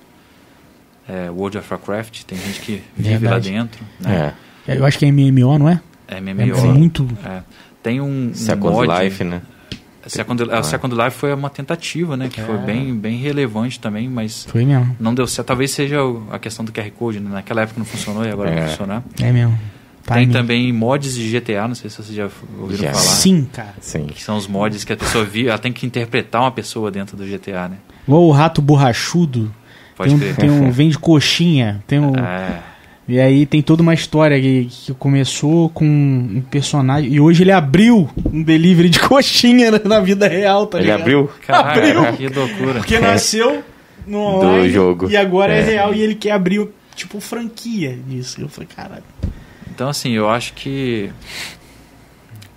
Speaker 3: é, World of Warcraft, tem gente que vive Verdade. lá dentro. Né?
Speaker 2: É. Eu acho que é MMO, não é?
Speaker 3: É MMO.
Speaker 2: É muito.
Speaker 3: É. Tem um,
Speaker 1: Second
Speaker 3: mod,
Speaker 1: Life, né?
Speaker 3: Second, ah. Second Life foi uma tentativa, né? Que é. foi bem, bem relevante também, mas
Speaker 2: foi mesmo.
Speaker 3: não deu certo. Talvez seja a questão do QR Code, né? Naquela época não funcionou e agora é. vai funcionar.
Speaker 2: É mesmo.
Speaker 3: Tem também mods de GTA, não sei se vocês já ouviram falar.
Speaker 2: Sim, cara.
Speaker 1: Sim.
Speaker 3: Que são os mods que a pessoa viu, ela tem que interpretar uma pessoa dentro do GTA, né?
Speaker 2: Igual o rato borrachudo. Pode tem um, tem um *laughs* vem de coxinha, tem um é. E aí tem toda uma história que, que, começou com um personagem. E hoje ele abriu um delivery de *laughs* coxinha na, vida real, tá
Speaker 1: ele
Speaker 2: ligado?
Speaker 1: abriu?
Speaker 3: Caraca, abriu. que loucura.
Speaker 2: Porque nasceu no online
Speaker 1: Do jogo.
Speaker 2: e agora é. é real e ele quer abrir, tipo, franquia disso. Eu falei, caralho.
Speaker 3: Então, assim, eu acho que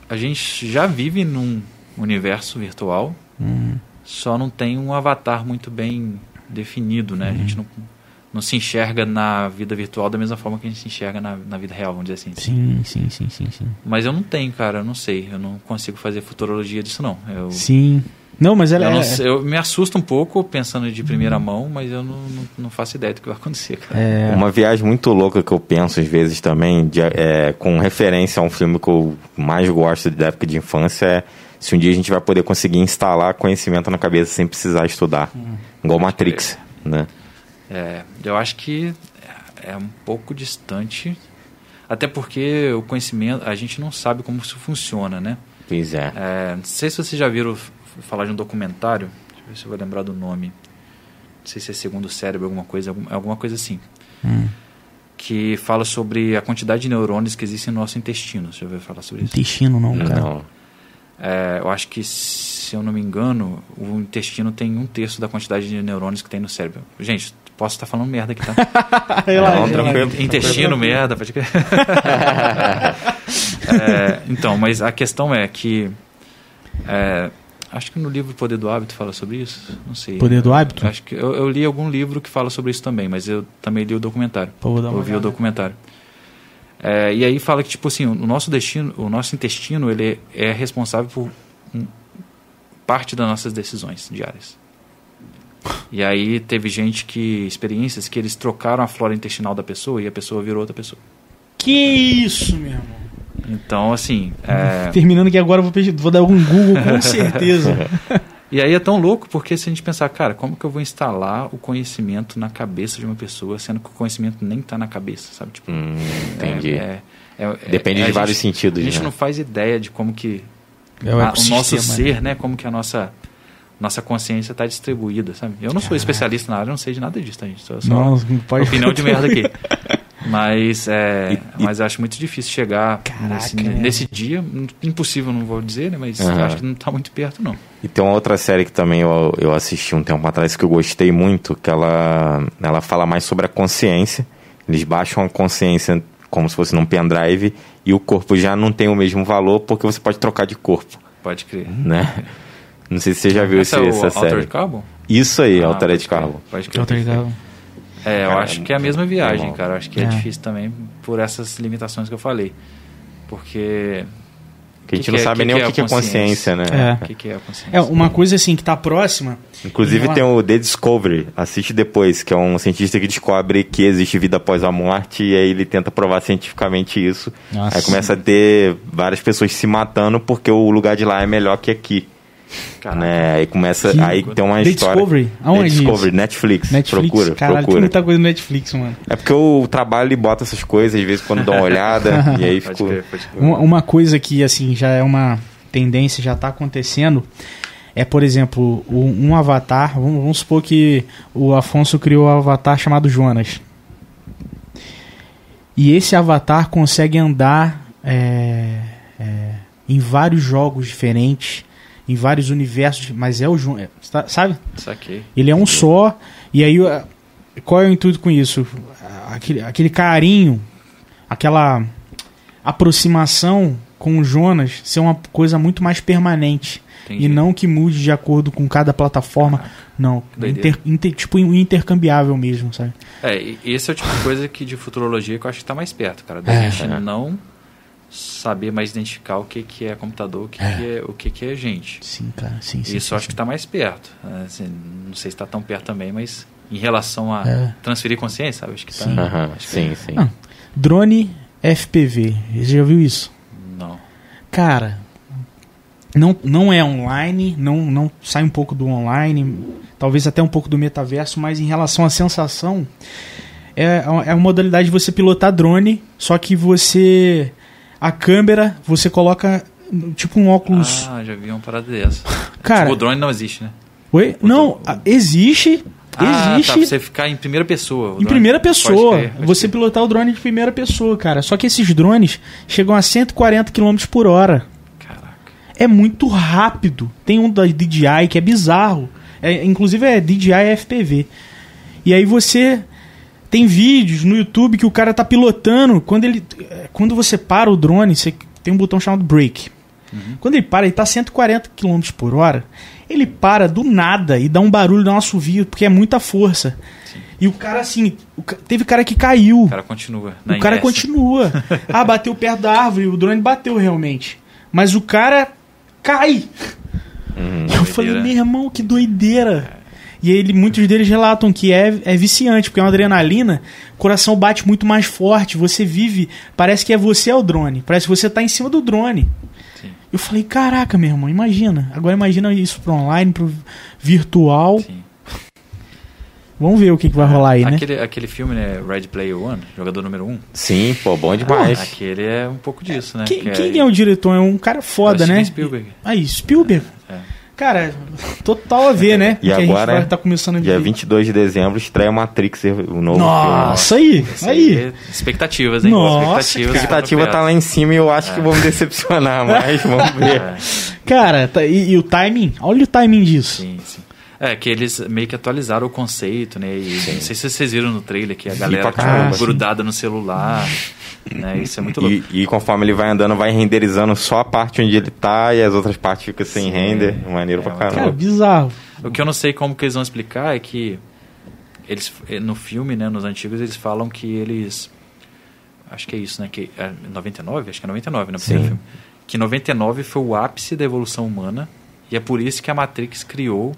Speaker 3: a gente já vive num universo virtual,
Speaker 2: uhum.
Speaker 3: só não tem um avatar muito bem definido, né? Uhum. A gente não, não se enxerga na vida virtual da mesma forma que a gente se enxerga na, na vida real, vamos dizer assim.
Speaker 2: Sim, sim, sim, sim, sim.
Speaker 3: Mas eu não tenho, cara, eu não sei. Eu não consigo fazer futurologia disso, não. Eu,
Speaker 2: sim. Não, mas ela
Speaker 3: eu,
Speaker 2: é...
Speaker 3: não, eu me assusto um pouco pensando de primeira mão, mas eu não, não, não, faço ideia do que vai acontecer. Cara.
Speaker 2: É...
Speaker 1: Uma viagem muito louca que eu penso às vezes também, de, é, com referência a um filme que eu mais gosto da época de infância, é se um dia a gente vai poder conseguir instalar conhecimento na cabeça sem precisar estudar. Hum. Igual Matrix, né?
Speaker 3: É, eu acho que é um pouco distante, até porque o conhecimento, a gente não sabe como isso funciona, né?
Speaker 1: Pois é.
Speaker 3: é não sei se vocês já viram falar de um documentário, deixa eu ver se eu vou lembrar do nome. Não sei se é Segundo Cérebro, alguma coisa, alguma coisa assim.
Speaker 2: Hum.
Speaker 3: Que fala sobre a quantidade de neurônios que existem no nosso intestino. Você já ouviu falar sobre isso?
Speaker 2: Intestino não, cara.
Speaker 1: Não.
Speaker 3: É, eu acho que, se eu não me engano, o intestino tem um terço da quantidade de neurônios que tem no cérebro. Gente, posso estar falando merda aqui, tá? *laughs*
Speaker 2: Relaxa,
Speaker 3: é, intestino, merda, pode crer. *laughs* é, então, mas a questão é que é, Acho que no livro Poder do Hábito fala sobre isso. Não sei.
Speaker 2: Poder do Hábito?
Speaker 3: Acho que eu, eu, li algum livro que fala sobre isso também, mas eu também li o documentário.
Speaker 2: Pô, vou
Speaker 3: Ouvi o documentário. É, e aí fala que tipo assim, o nosso destino, o nosso intestino, ele é responsável por um, parte das nossas decisões diárias. E aí teve gente que experiências que eles trocaram a flora intestinal da pessoa e a pessoa virou outra pessoa.
Speaker 2: Que isso, meu irmão?
Speaker 3: Então, assim. É... *laughs*
Speaker 2: Terminando que agora eu vou, pedir, vou dar um Google com *laughs* certeza.
Speaker 3: e aí é tão louco porque se a gente pensar, cara, como que eu vou instalar o conhecimento na cabeça de uma pessoa, sendo que o conhecimento nem está na cabeça, sabe? Tipo,
Speaker 1: hum, entendi.
Speaker 3: É, é, é
Speaker 1: Depende de vários
Speaker 3: gente,
Speaker 1: sentidos.
Speaker 3: A gente
Speaker 1: né?
Speaker 3: não faz ideia de como que
Speaker 2: é o,
Speaker 3: a, o nosso ser, né? Como que a nossa nossa consciência está distribuída, sabe? Eu não sou especialista na área, não sei de nada disso, tá, gente? Só, só
Speaker 2: não, pode...
Speaker 3: opinião de merda aqui. *laughs* Mas, é, e, mas acho muito difícil chegar
Speaker 2: Caraca,
Speaker 3: nesse, nesse, dia. Impossível, não vou dizer, né? Mas
Speaker 1: uhum.
Speaker 3: acho que não está muito perto, não.
Speaker 1: E tem uma outra série que também eu, eu assisti um tempo atrás que eu gostei muito, que ela, ela fala mais sobre a consciência. Eles baixam a consciência como se fosse num pendrive e o corpo já não tem o mesmo valor porque você pode trocar de corpo.
Speaker 3: Pode crer.
Speaker 1: Né? Não sei se você já viu
Speaker 3: essa,
Speaker 1: esse,
Speaker 3: é
Speaker 1: essa série.
Speaker 3: Altered Carbon?
Speaker 1: Isso aí,
Speaker 3: ah,
Speaker 1: Altered Carbon.
Speaker 3: Pode crer.
Speaker 2: Altered Carbon.
Speaker 3: É, eu
Speaker 1: cara,
Speaker 3: acho que é a mesma viagem, cara. Eu acho que é.
Speaker 2: é.
Speaker 3: difícil também por essas limitações que eu falei. Porque
Speaker 1: Que a gente
Speaker 3: Que
Speaker 1: não
Speaker 3: é-
Speaker 1: sabe
Speaker 3: que
Speaker 1: nem
Speaker 3: que
Speaker 1: o
Speaker 3: é
Speaker 1: que, que é
Speaker 3: a consciência?
Speaker 1: consciência, né?
Speaker 2: É.
Speaker 3: O que, que é a consciência?
Speaker 2: É, uma coisa assim que tá próxima.
Speaker 1: Inclusive
Speaker 2: Ela-
Speaker 1: tem o The Discovery, assiste depois, que é um cientista que descobre que existe vida após a morte e aí ele tenta provar cientificamente isso.
Speaker 2: Nossa.
Speaker 1: Aí começa a ter várias pessoas se matando porque o lugar de lá é melhor que aqui. Né? Aí começa,
Speaker 2: Que-
Speaker 1: aí tem uma
Speaker 2: The
Speaker 1: história.
Speaker 2: Discovery? Aonde
Speaker 1: The Discovery,
Speaker 2: isso?
Speaker 1: Netflix.
Speaker 2: Netflix.
Speaker 1: Procura,
Speaker 2: Caralho, tem
Speaker 1: procura.
Speaker 2: muita coisa no Netflix, mano.
Speaker 1: É porque o trabalho ele bota essas coisas, às vezes quando dá uma *laughs* olhada, e aí ficou.
Speaker 2: Uma, uma coisa que, assim, já é uma tendência, já tá acontecendo, é, por exemplo, um avatar. Vamos, vamos supor que o Afonso criou um avatar chamado Jonas. E esse avatar consegue andar é, é, em vários jogos diferentes, em vários universos, mas é o Jonas, sabe?
Speaker 3: Saquei.
Speaker 2: Ele é um só. E aí, uh, qual é o intuito com isso? Aquele, aquele carinho, aquela aproximação com o Jonas ser uma coisa muito mais permanente.
Speaker 3: Entendi.
Speaker 2: E não que mude de acordo com cada plataforma. não.
Speaker 3: que doideira.
Speaker 2: Inter- inter- tipo um intercambiável mesmo, sabe?
Speaker 3: É, e esse é o tipo de coisa que de futurologia que eu acho que tá mais perto, cara. Da
Speaker 2: É.
Speaker 3: gente não saber mais identificar o que, que é computador, o que, que é, o que, que é gente.
Speaker 2: Sim, cara. Sim, sim.
Speaker 3: Isso
Speaker 2: sim,
Speaker 3: eu acho
Speaker 2: sim.
Speaker 3: que tá mais perto. É, assim, não sei se tá tão perto também, mas em relação a
Speaker 2: É.
Speaker 3: transferir consciência, sabe? Acho que tá.
Speaker 2: Sim.
Speaker 1: Aham,
Speaker 3: acho que
Speaker 1: sim, sim.
Speaker 2: Ah, Drone FPV. Você já viu isso?
Speaker 3: Não.
Speaker 2: Cara, não, não é online, não, não sai um pouco do online, talvez até um pouco do metaverso, mas em relação à sensação, é, é uma modalidade de você pilotar drone, só que você. A câmera, você coloca tipo um óculos.
Speaker 3: Ah, já vi uma parada dessa. *laughs*
Speaker 2: Cara,
Speaker 3: Tipo, o drone não existe, né?
Speaker 2: oi?
Speaker 3: o
Speaker 2: Não,
Speaker 3: drone-
Speaker 2: a- existe.
Speaker 3: Ah,
Speaker 2: existe.
Speaker 3: tá, pra você ficar em primeira pessoa.
Speaker 2: Em
Speaker 3: drone.
Speaker 2: primeira
Speaker 3: Pode
Speaker 2: pessoa.
Speaker 3: crer, pode
Speaker 2: você
Speaker 3: crer.
Speaker 2: pilotar o drone de primeira pessoa, cara. Só que esses drones chegam a 140 km por hora.
Speaker 3: Caraca.
Speaker 2: é muito rápido. Tem um da DJI que é bizarro. É, inclusive é DJI FPV. E aí você tem vídeos no YouTube que o cara tá pilotando. Quando ele, é, quando você para o drone, você tem um botão chamado brake. Quando ele para, ele tá 140 km por hora. Ele para do nada e dá um barulho, dá um assovio, porque é muita força. E o cara, assim, o ca- teve cara que caiu.
Speaker 3: O cara continua.
Speaker 2: O cara continua. *laughs* Ah, bateu perto da árvore, o drone bateu realmente. Mas o cara cai.
Speaker 1: Uhum.
Speaker 2: Eu falei,
Speaker 3: Doideira.
Speaker 2: meu irmão, que doideira. E ele, muitos deles relatam que é, é viciante, porque é uma adrenalina, o coração bate muito mais forte, você vive, parece que é você é o drone, parece que você tá em cima do drone.
Speaker 3: Sim.
Speaker 2: Eu falei, caraca, meu irmão, imagina. Agora imagina isso pro online, pro virtual.
Speaker 3: Sim.
Speaker 2: Vamos ver o que, que vai rolar aí, né?
Speaker 3: aquele, aquele filme, né? Red Player One, jogador número 1. Um,
Speaker 1: Sim, pô, bom demais.
Speaker 3: aquele é um pouco disso, né?
Speaker 2: Quem,
Speaker 3: Que
Speaker 2: quem é o diretor? É um cara foda,
Speaker 3: é o
Speaker 2: né?
Speaker 3: Spielberg.
Speaker 2: Aí, Spielberg.
Speaker 3: É.
Speaker 2: Cara, total a ver, né? *laughs*
Speaker 1: E
Speaker 2: Que a gente
Speaker 1: agora,
Speaker 2: vai tá começando a
Speaker 1: Dia
Speaker 2: ver.
Speaker 1: 22 de dezembro estreia Matrix, o novo
Speaker 2: Nossa, aí,
Speaker 3: Esse
Speaker 2: aí.
Speaker 3: é Expectativas, hein?
Speaker 2: Nossa,
Speaker 3: expectativas.
Speaker 1: filme. A expectativa tá lá em cima e eu acho que vou me decepcionar, *laughs* mas vamos ver.
Speaker 3: É,
Speaker 2: Cara, tá- e, e o timing? Olha o timing disso.
Speaker 3: sim, sim. É, que eles meio que atualizaram o conceito, né? E não sei se vocês viram no trailer que a galera tipo,
Speaker 1: sim.
Speaker 3: grudada no celular. Né? Isso é muito louco.
Speaker 1: E, e conforme ele vai andando, vai renderizando só a parte onde ele tá e as outras partes ficam sem
Speaker 3: Sim.
Speaker 1: render. Maneiro
Speaker 3: É,
Speaker 1: pra
Speaker 3: cara,
Speaker 2: Cara,
Speaker 1: caramba.
Speaker 2: bizarro.
Speaker 3: O que eu não sei como que eles vão explicar é que eles eh, no filme, né, nos antigos, eles falam que eles acho que é isso, né, que é 99, acho que é 99, né,
Speaker 1: Sim.
Speaker 3: filme. Que 99 foi o ápice da evolução humana e é por isso que a Matrix criou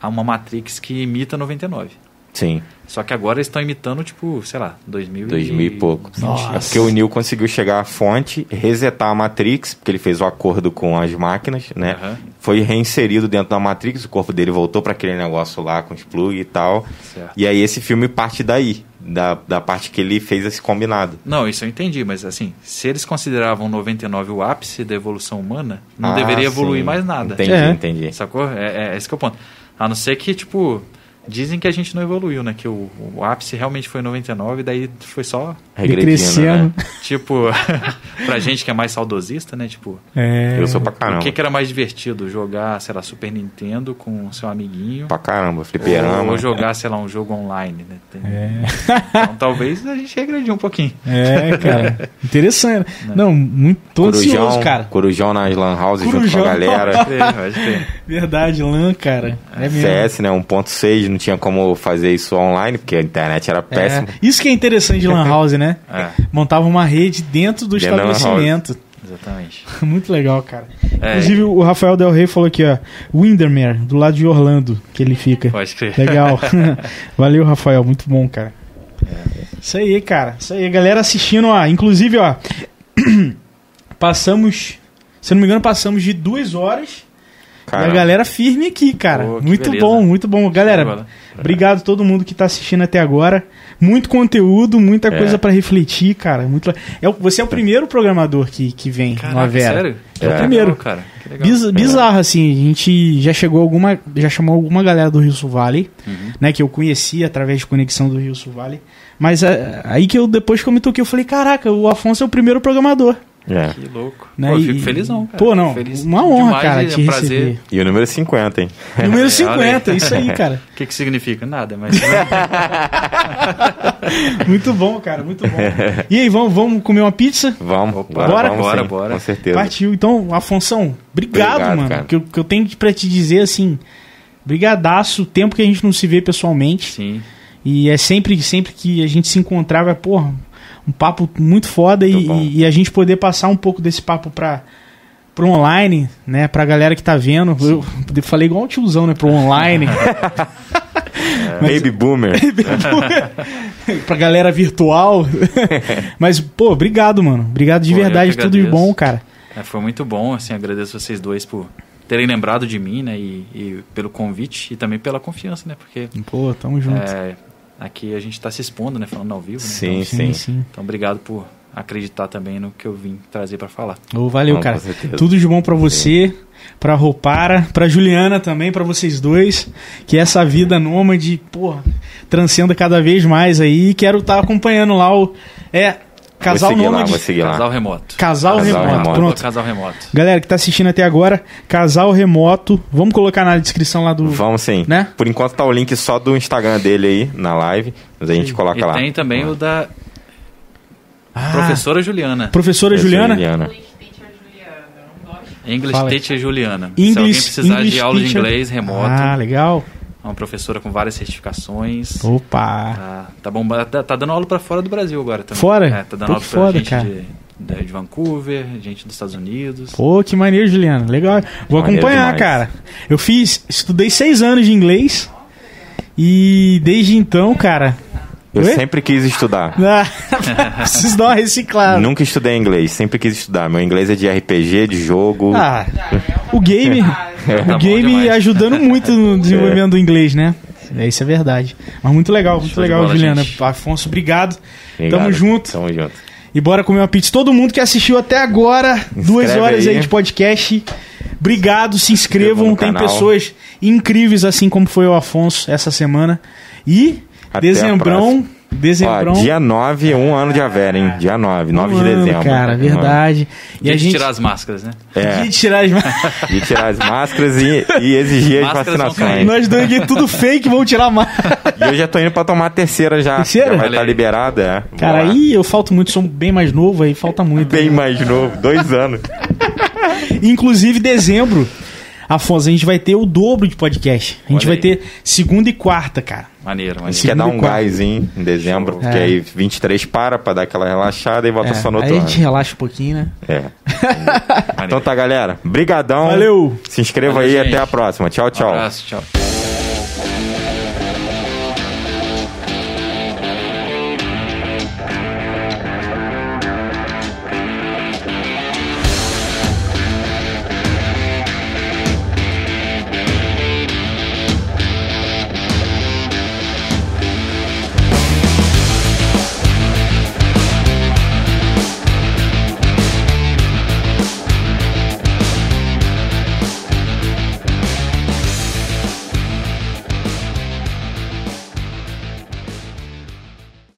Speaker 3: a uma Matrix que imita 99.
Speaker 1: Sim,
Speaker 3: Só que agora eles estão imitando, tipo, sei lá, 2000
Speaker 1: 2000 e pouco.
Speaker 2: Nossa.
Speaker 1: É porque o Neo conseguiu chegar à fonte, resetar a Matrix, porque ele fez o acordo com as máquinas, né?
Speaker 3: Aham.
Speaker 1: Foi reinserido dentro da Matrix, o corpo dele voltou para aquele negócio lá com os plugs e tal.
Speaker 3: Certo.
Speaker 1: E aí esse filme parte daí, da, da parte que ele fez esse combinado.
Speaker 3: Não, isso eu entendi, mas assim, se eles consideravam 99 o ápice da evolução humana, não
Speaker 1: Ah,
Speaker 3: deveria evoluir
Speaker 1: sim.
Speaker 3: mais nada.
Speaker 1: Entendi,
Speaker 2: É.
Speaker 1: entendi.
Speaker 3: Sacou? É, é esse que é o ponto. A não ser que, tipo, dizem que a gente não evoluiu, né? Que o, o ápice realmente foi 99, daí foi só,
Speaker 1: Regredindo, né?
Speaker 3: tipo, *laughs* pra gente que é mais saudosista, né? Tipo,
Speaker 2: É.
Speaker 1: Eu sou pra
Speaker 3: o
Speaker 1: caramba.
Speaker 3: que, que era mais divertido? Jogar, sei lá, Super Nintendo com seu amiguinho?
Speaker 1: Pra caramba, fliperama.
Speaker 3: ou jogar, sei lá, um jogo online, né? Tem-
Speaker 2: É.
Speaker 3: Então talvez a gente regrediu um pouquinho.
Speaker 2: É, cara. Interessante. *laughs* Não, muito tô
Speaker 1: Corujão,
Speaker 2: ansioso, cara.
Speaker 1: Corujão nas lan house junto com
Speaker 2: Corujão.
Speaker 1: a galera.
Speaker 3: É.
Speaker 2: Verdade, LAN, cara. É mesmo.
Speaker 1: CS, né? 1.6, não tinha como fazer isso online, porque a internet era
Speaker 2: É.
Speaker 1: péssima.
Speaker 2: Isso que é interessante de Lan House, né? *laughs*
Speaker 3: É.
Speaker 2: Montava uma rede dentro do
Speaker 1: Dentro
Speaker 2: estabelecimento.
Speaker 3: Exatamente. *laughs*
Speaker 2: Muito legal, cara.
Speaker 3: É.
Speaker 2: Inclusive, o Rafael Del Rey falou aqui, ó. Windermere, do lado de Orlando, que ele fica.
Speaker 3: Pode crer.
Speaker 2: Legal. *laughs* Valeu, Rafael. Muito bom, cara. Isso aí, cara. Isso aí, galera assistindo, ó. Inclusive, ó. *clears throat* passamos. Se não me engano, passamos de duas horas. E a
Speaker 1: Cara,
Speaker 2: galera firme aqui, cara.
Speaker 3: Pô,
Speaker 2: muito
Speaker 3: beleza.
Speaker 2: bom, muito bom. Galera, obrigado a todo mundo que tá assistindo até agora. Muito conteúdo, muita
Speaker 1: É.
Speaker 2: coisa pra refletir, cara. Muito... É, o- você é o primeiro programador que, que vem no
Speaker 3: Caraca,
Speaker 2: Avera.
Speaker 3: sério?
Speaker 2: É o
Speaker 3: Que
Speaker 2: primeiro.
Speaker 3: legal, cara. Que legal.
Speaker 2: Biz- bizarro, assim, a gente já chegou alguma. Já chamou alguma galera do Rio Sul Valley,
Speaker 3: Uhum.
Speaker 2: né? Que eu conheci através de conexão do Rio Sul Valley. Mas é, aí que eu, depois que eu me toquei, eu falei, caraca, o Afonso é o primeiro programador.
Speaker 1: É.
Speaker 3: Que louco.
Speaker 2: Né?
Speaker 3: Pô, eu fico felizão, cara.
Speaker 2: Pô, não,
Speaker 3: Feliz
Speaker 2: uma honra,
Speaker 3: demais,
Speaker 2: cara,
Speaker 3: é
Speaker 2: te
Speaker 3: um prazer.
Speaker 2: receber.
Speaker 1: E o número 50, hein? *laughs*
Speaker 2: Número
Speaker 3: É,
Speaker 2: 50,
Speaker 3: olha aí.
Speaker 2: isso aí, cara. *laughs*
Speaker 3: O que, que significa? Nada, mas. *laughs*
Speaker 2: Muito bom, cara, muito bom. E aí, vamos, vamos comer uma pizza?
Speaker 1: Vamos,
Speaker 3: Opa,
Speaker 1: agora
Speaker 2: bora?
Speaker 1: vamos
Speaker 3: Bora,
Speaker 1: sim,
Speaker 3: bora.
Speaker 1: Com certeza.
Speaker 2: Partiu. Então, Afonsão, obrigado,
Speaker 1: Obrigado,
Speaker 2: mano.
Speaker 1: cara.
Speaker 2: Que eu, que eu tenho pra te dizer, assim, brigadaço, o tempo que a gente não se vê pessoalmente.
Speaker 3: Sim.
Speaker 2: E é sempre, sempre que a gente se encontrava, porra, um papo muito foda e,
Speaker 1: Muito bom.
Speaker 2: e a gente poder passar um pouco desse papo pra, pro online, né? Pra galera que tá vendo. Eu falei igual um tiozão, né? Pro online. *laughs* *laughs* *laughs*
Speaker 1: Baby Boomer.
Speaker 2: pra galera virtual. Mas, pô, obrigado, mano. Obrigado de
Speaker 3: Pô,
Speaker 2: verdade, tudo de bom, cara.
Speaker 3: É, foi muito bom, assim, agradeço vocês dois por terem lembrado de mim, né? E, e pelo convite e também pela confiança, né? Porque
Speaker 2: Pô, tamo junto.
Speaker 3: é, aqui a gente tá se expondo, né? Falando ao vivo, né?
Speaker 1: Sim,
Speaker 3: Então,
Speaker 1: sim.
Speaker 2: sim.
Speaker 3: então, obrigado por acreditar também no que eu vim trazer pra falar.
Speaker 2: Ô, valeu,
Speaker 1: Não,
Speaker 2: cara. Tudo de bom pra você, pra Roupara, pra Juliana também, pra vocês dois. Que essa vida nômade, porra, transcenda cada vez mais aí. Quero estar acompanhando lá o. É, Casal
Speaker 1: vou seguir lá,
Speaker 2: Nômade.
Speaker 1: vou seguir lá.
Speaker 3: Casal remoto.
Speaker 2: Casal,
Speaker 1: Casal
Speaker 2: remoto.
Speaker 1: remoto.
Speaker 2: Pronto.
Speaker 3: Casal remoto.
Speaker 2: Galera que tá assistindo até agora, Casal Remoto. Vamos colocar na descrição lá do.
Speaker 1: Vamos sim.
Speaker 2: Né?
Speaker 1: Por enquanto tá o link só do Instagram dele aí na live, mas a gente coloca
Speaker 3: E
Speaker 1: lá.
Speaker 3: tem também o da
Speaker 2: Ah,
Speaker 3: professora Juliana.
Speaker 2: Professora Juliana.
Speaker 1: Juliana.
Speaker 4: English Teacher Juliana. Não gosto.
Speaker 3: English
Speaker 2: Fala.
Speaker 3: Teacher Juliana.
Speaker 2: English-
Speaker 3: Se alguém precisar
Speaker 2: English
Speaker 3: de aula de
Speaker 2: teacher.
Speaker 3: inglês remoto,
Speaker 2: Ah, legal.
Speaker 3: É uma professora com várias certificações.
Speaker 2: Opa.
Speaker 3: Tá, tá bombando. Tá, tá dando aula pra fora do Brasil agora também.
Speaker 2: Fora?
Speaker 3: É, tá dando
Speaker 2: Pô,
Speaker 3: aula pra
Speaker 2: foda,
Speaker 3: gente
Speaker 2: cara.
Speaker 3: de, de, de Vancouver, gente dos Estados Unidos.
Speaker 2: Pô, que maneiro, Juliana. Legal. Vou
Speaker 1: Maneiro
Speaker 2: acompanhar,
Speaker 1: demais.
Speaker 2: cara. Eu fiz, estudei seis anos de inglês e desde então, cara.
Speaker 1: Eu
Speaker 2: Oi?
Speaker 1: sempre quis estudar. *laughs*
Speaker 2: Ah, *laughs* preciso dar uma reciclada.
Speaker 1: Nunca estudei inglês, sempre quis estudar. Meu inglês é de RPG, de jogo.
Speaker 2: Ah,
Speaker 4: é
Speaker 2: o game,
Speaker 4: base. *laughs*
Speaker 2: o
Speaker 3: Tá bom
Speaker 2: game ajudando muito no desenvolvimento do inglês, né? É, isso é verdade. Mas muito legal, muito
Speaker 3: Show
Speaker 2: legal,
Speaker 3: bola,
Speaker 2: Juliana.
Speaker 3: gente.
Speaker 2: Afonso, obrigado.
Speaker 1: Obrigado.
Speaker 2: Tamo junto.
Speaker 1: Tamo junto.
Speaker 2: E bora comer uma pizza. Todo mundo que assistiu até agora, duas horas aí.
Speaker 1: aí.
Speaker 2: de podcast. Obrigado, se inscrevam. Tem
Speaker 1: canal.
Speaker 2: pessoas incríveis, assim como foi o Afonso essa semana. E
Speaker 1: Até a
Speaker 2: dezembrão. Dezembrão.
Speaker 1: Ó, dia 9, um ano de Avera, hein? Dia 9, 9 de
Speaker 2: um ano,
Speaker 1: dezembro.
Speaker 2: Cara, verdade. E
Speaker 3: Dia
Speaker 2: a
Speaker 3: de
Speaker 2: gente.
Speaker 3: tirar as máscaras, né?
Speaker 1: É,
Speaker 2: Dia de tirar as
Speaker 1: de *laughs* tirar as máscaras e, e exigir as
Speaker 3: Máscaras
Speaker 1: vacinações.
Speaker 2: Nós dois aqui, tudo fake, vamos tirar mais.
Speaker 1: E eu já tô indo pra tomar a terceira já.
Speaker 2: Terceira?
Speaker 1: Já vai estar
Speaker 3: aí.
Speaker 1: liberada, é.
Speaker 2: Cara, aí eu falto muito, sou bem mais novo, aí falta muito.
Speaker 1: Bem mais novo, dois anos. *laughs*
Speaker 2: Inclusive, dezembro, Afonso, a gente vai ter o dobro de podcast. A gente
Speaker 3: Olha
Speaker 2: vai
Speaker 3: aí.
Speaker 2: ter segunda e quarta, cara.
Speaker 3: Maneiro,
Speaker 1: A
Speaker 3: maneiro.
Speaker 1: gente quer dar um gásinho em dezembro,
Speaker 3: Show.
Speaker 1: porque
Speaker 2: É.
Speaker 1: aí 23 para pra dar aquela relaxada e volta
Speaker 2: É,
Speaker 1: só no
Speaker 2: aí a
Speaker 1: outro
Speaker 2: gente relaxa um pouquinho, né?
Speaker 1: É. *laughs* Então tá, galera. Brigadão.
Speaker 2: Valeu.
Speaker 1: Se inscreva
Speaker 3: Valeu,
Speaker 1: aí
Speaker 3: gente.
Speaker 1: até a próxima. Tchau,
Speaker 3: Um
Speaker 1: tchau.
Speaker 3: abraço, tchau.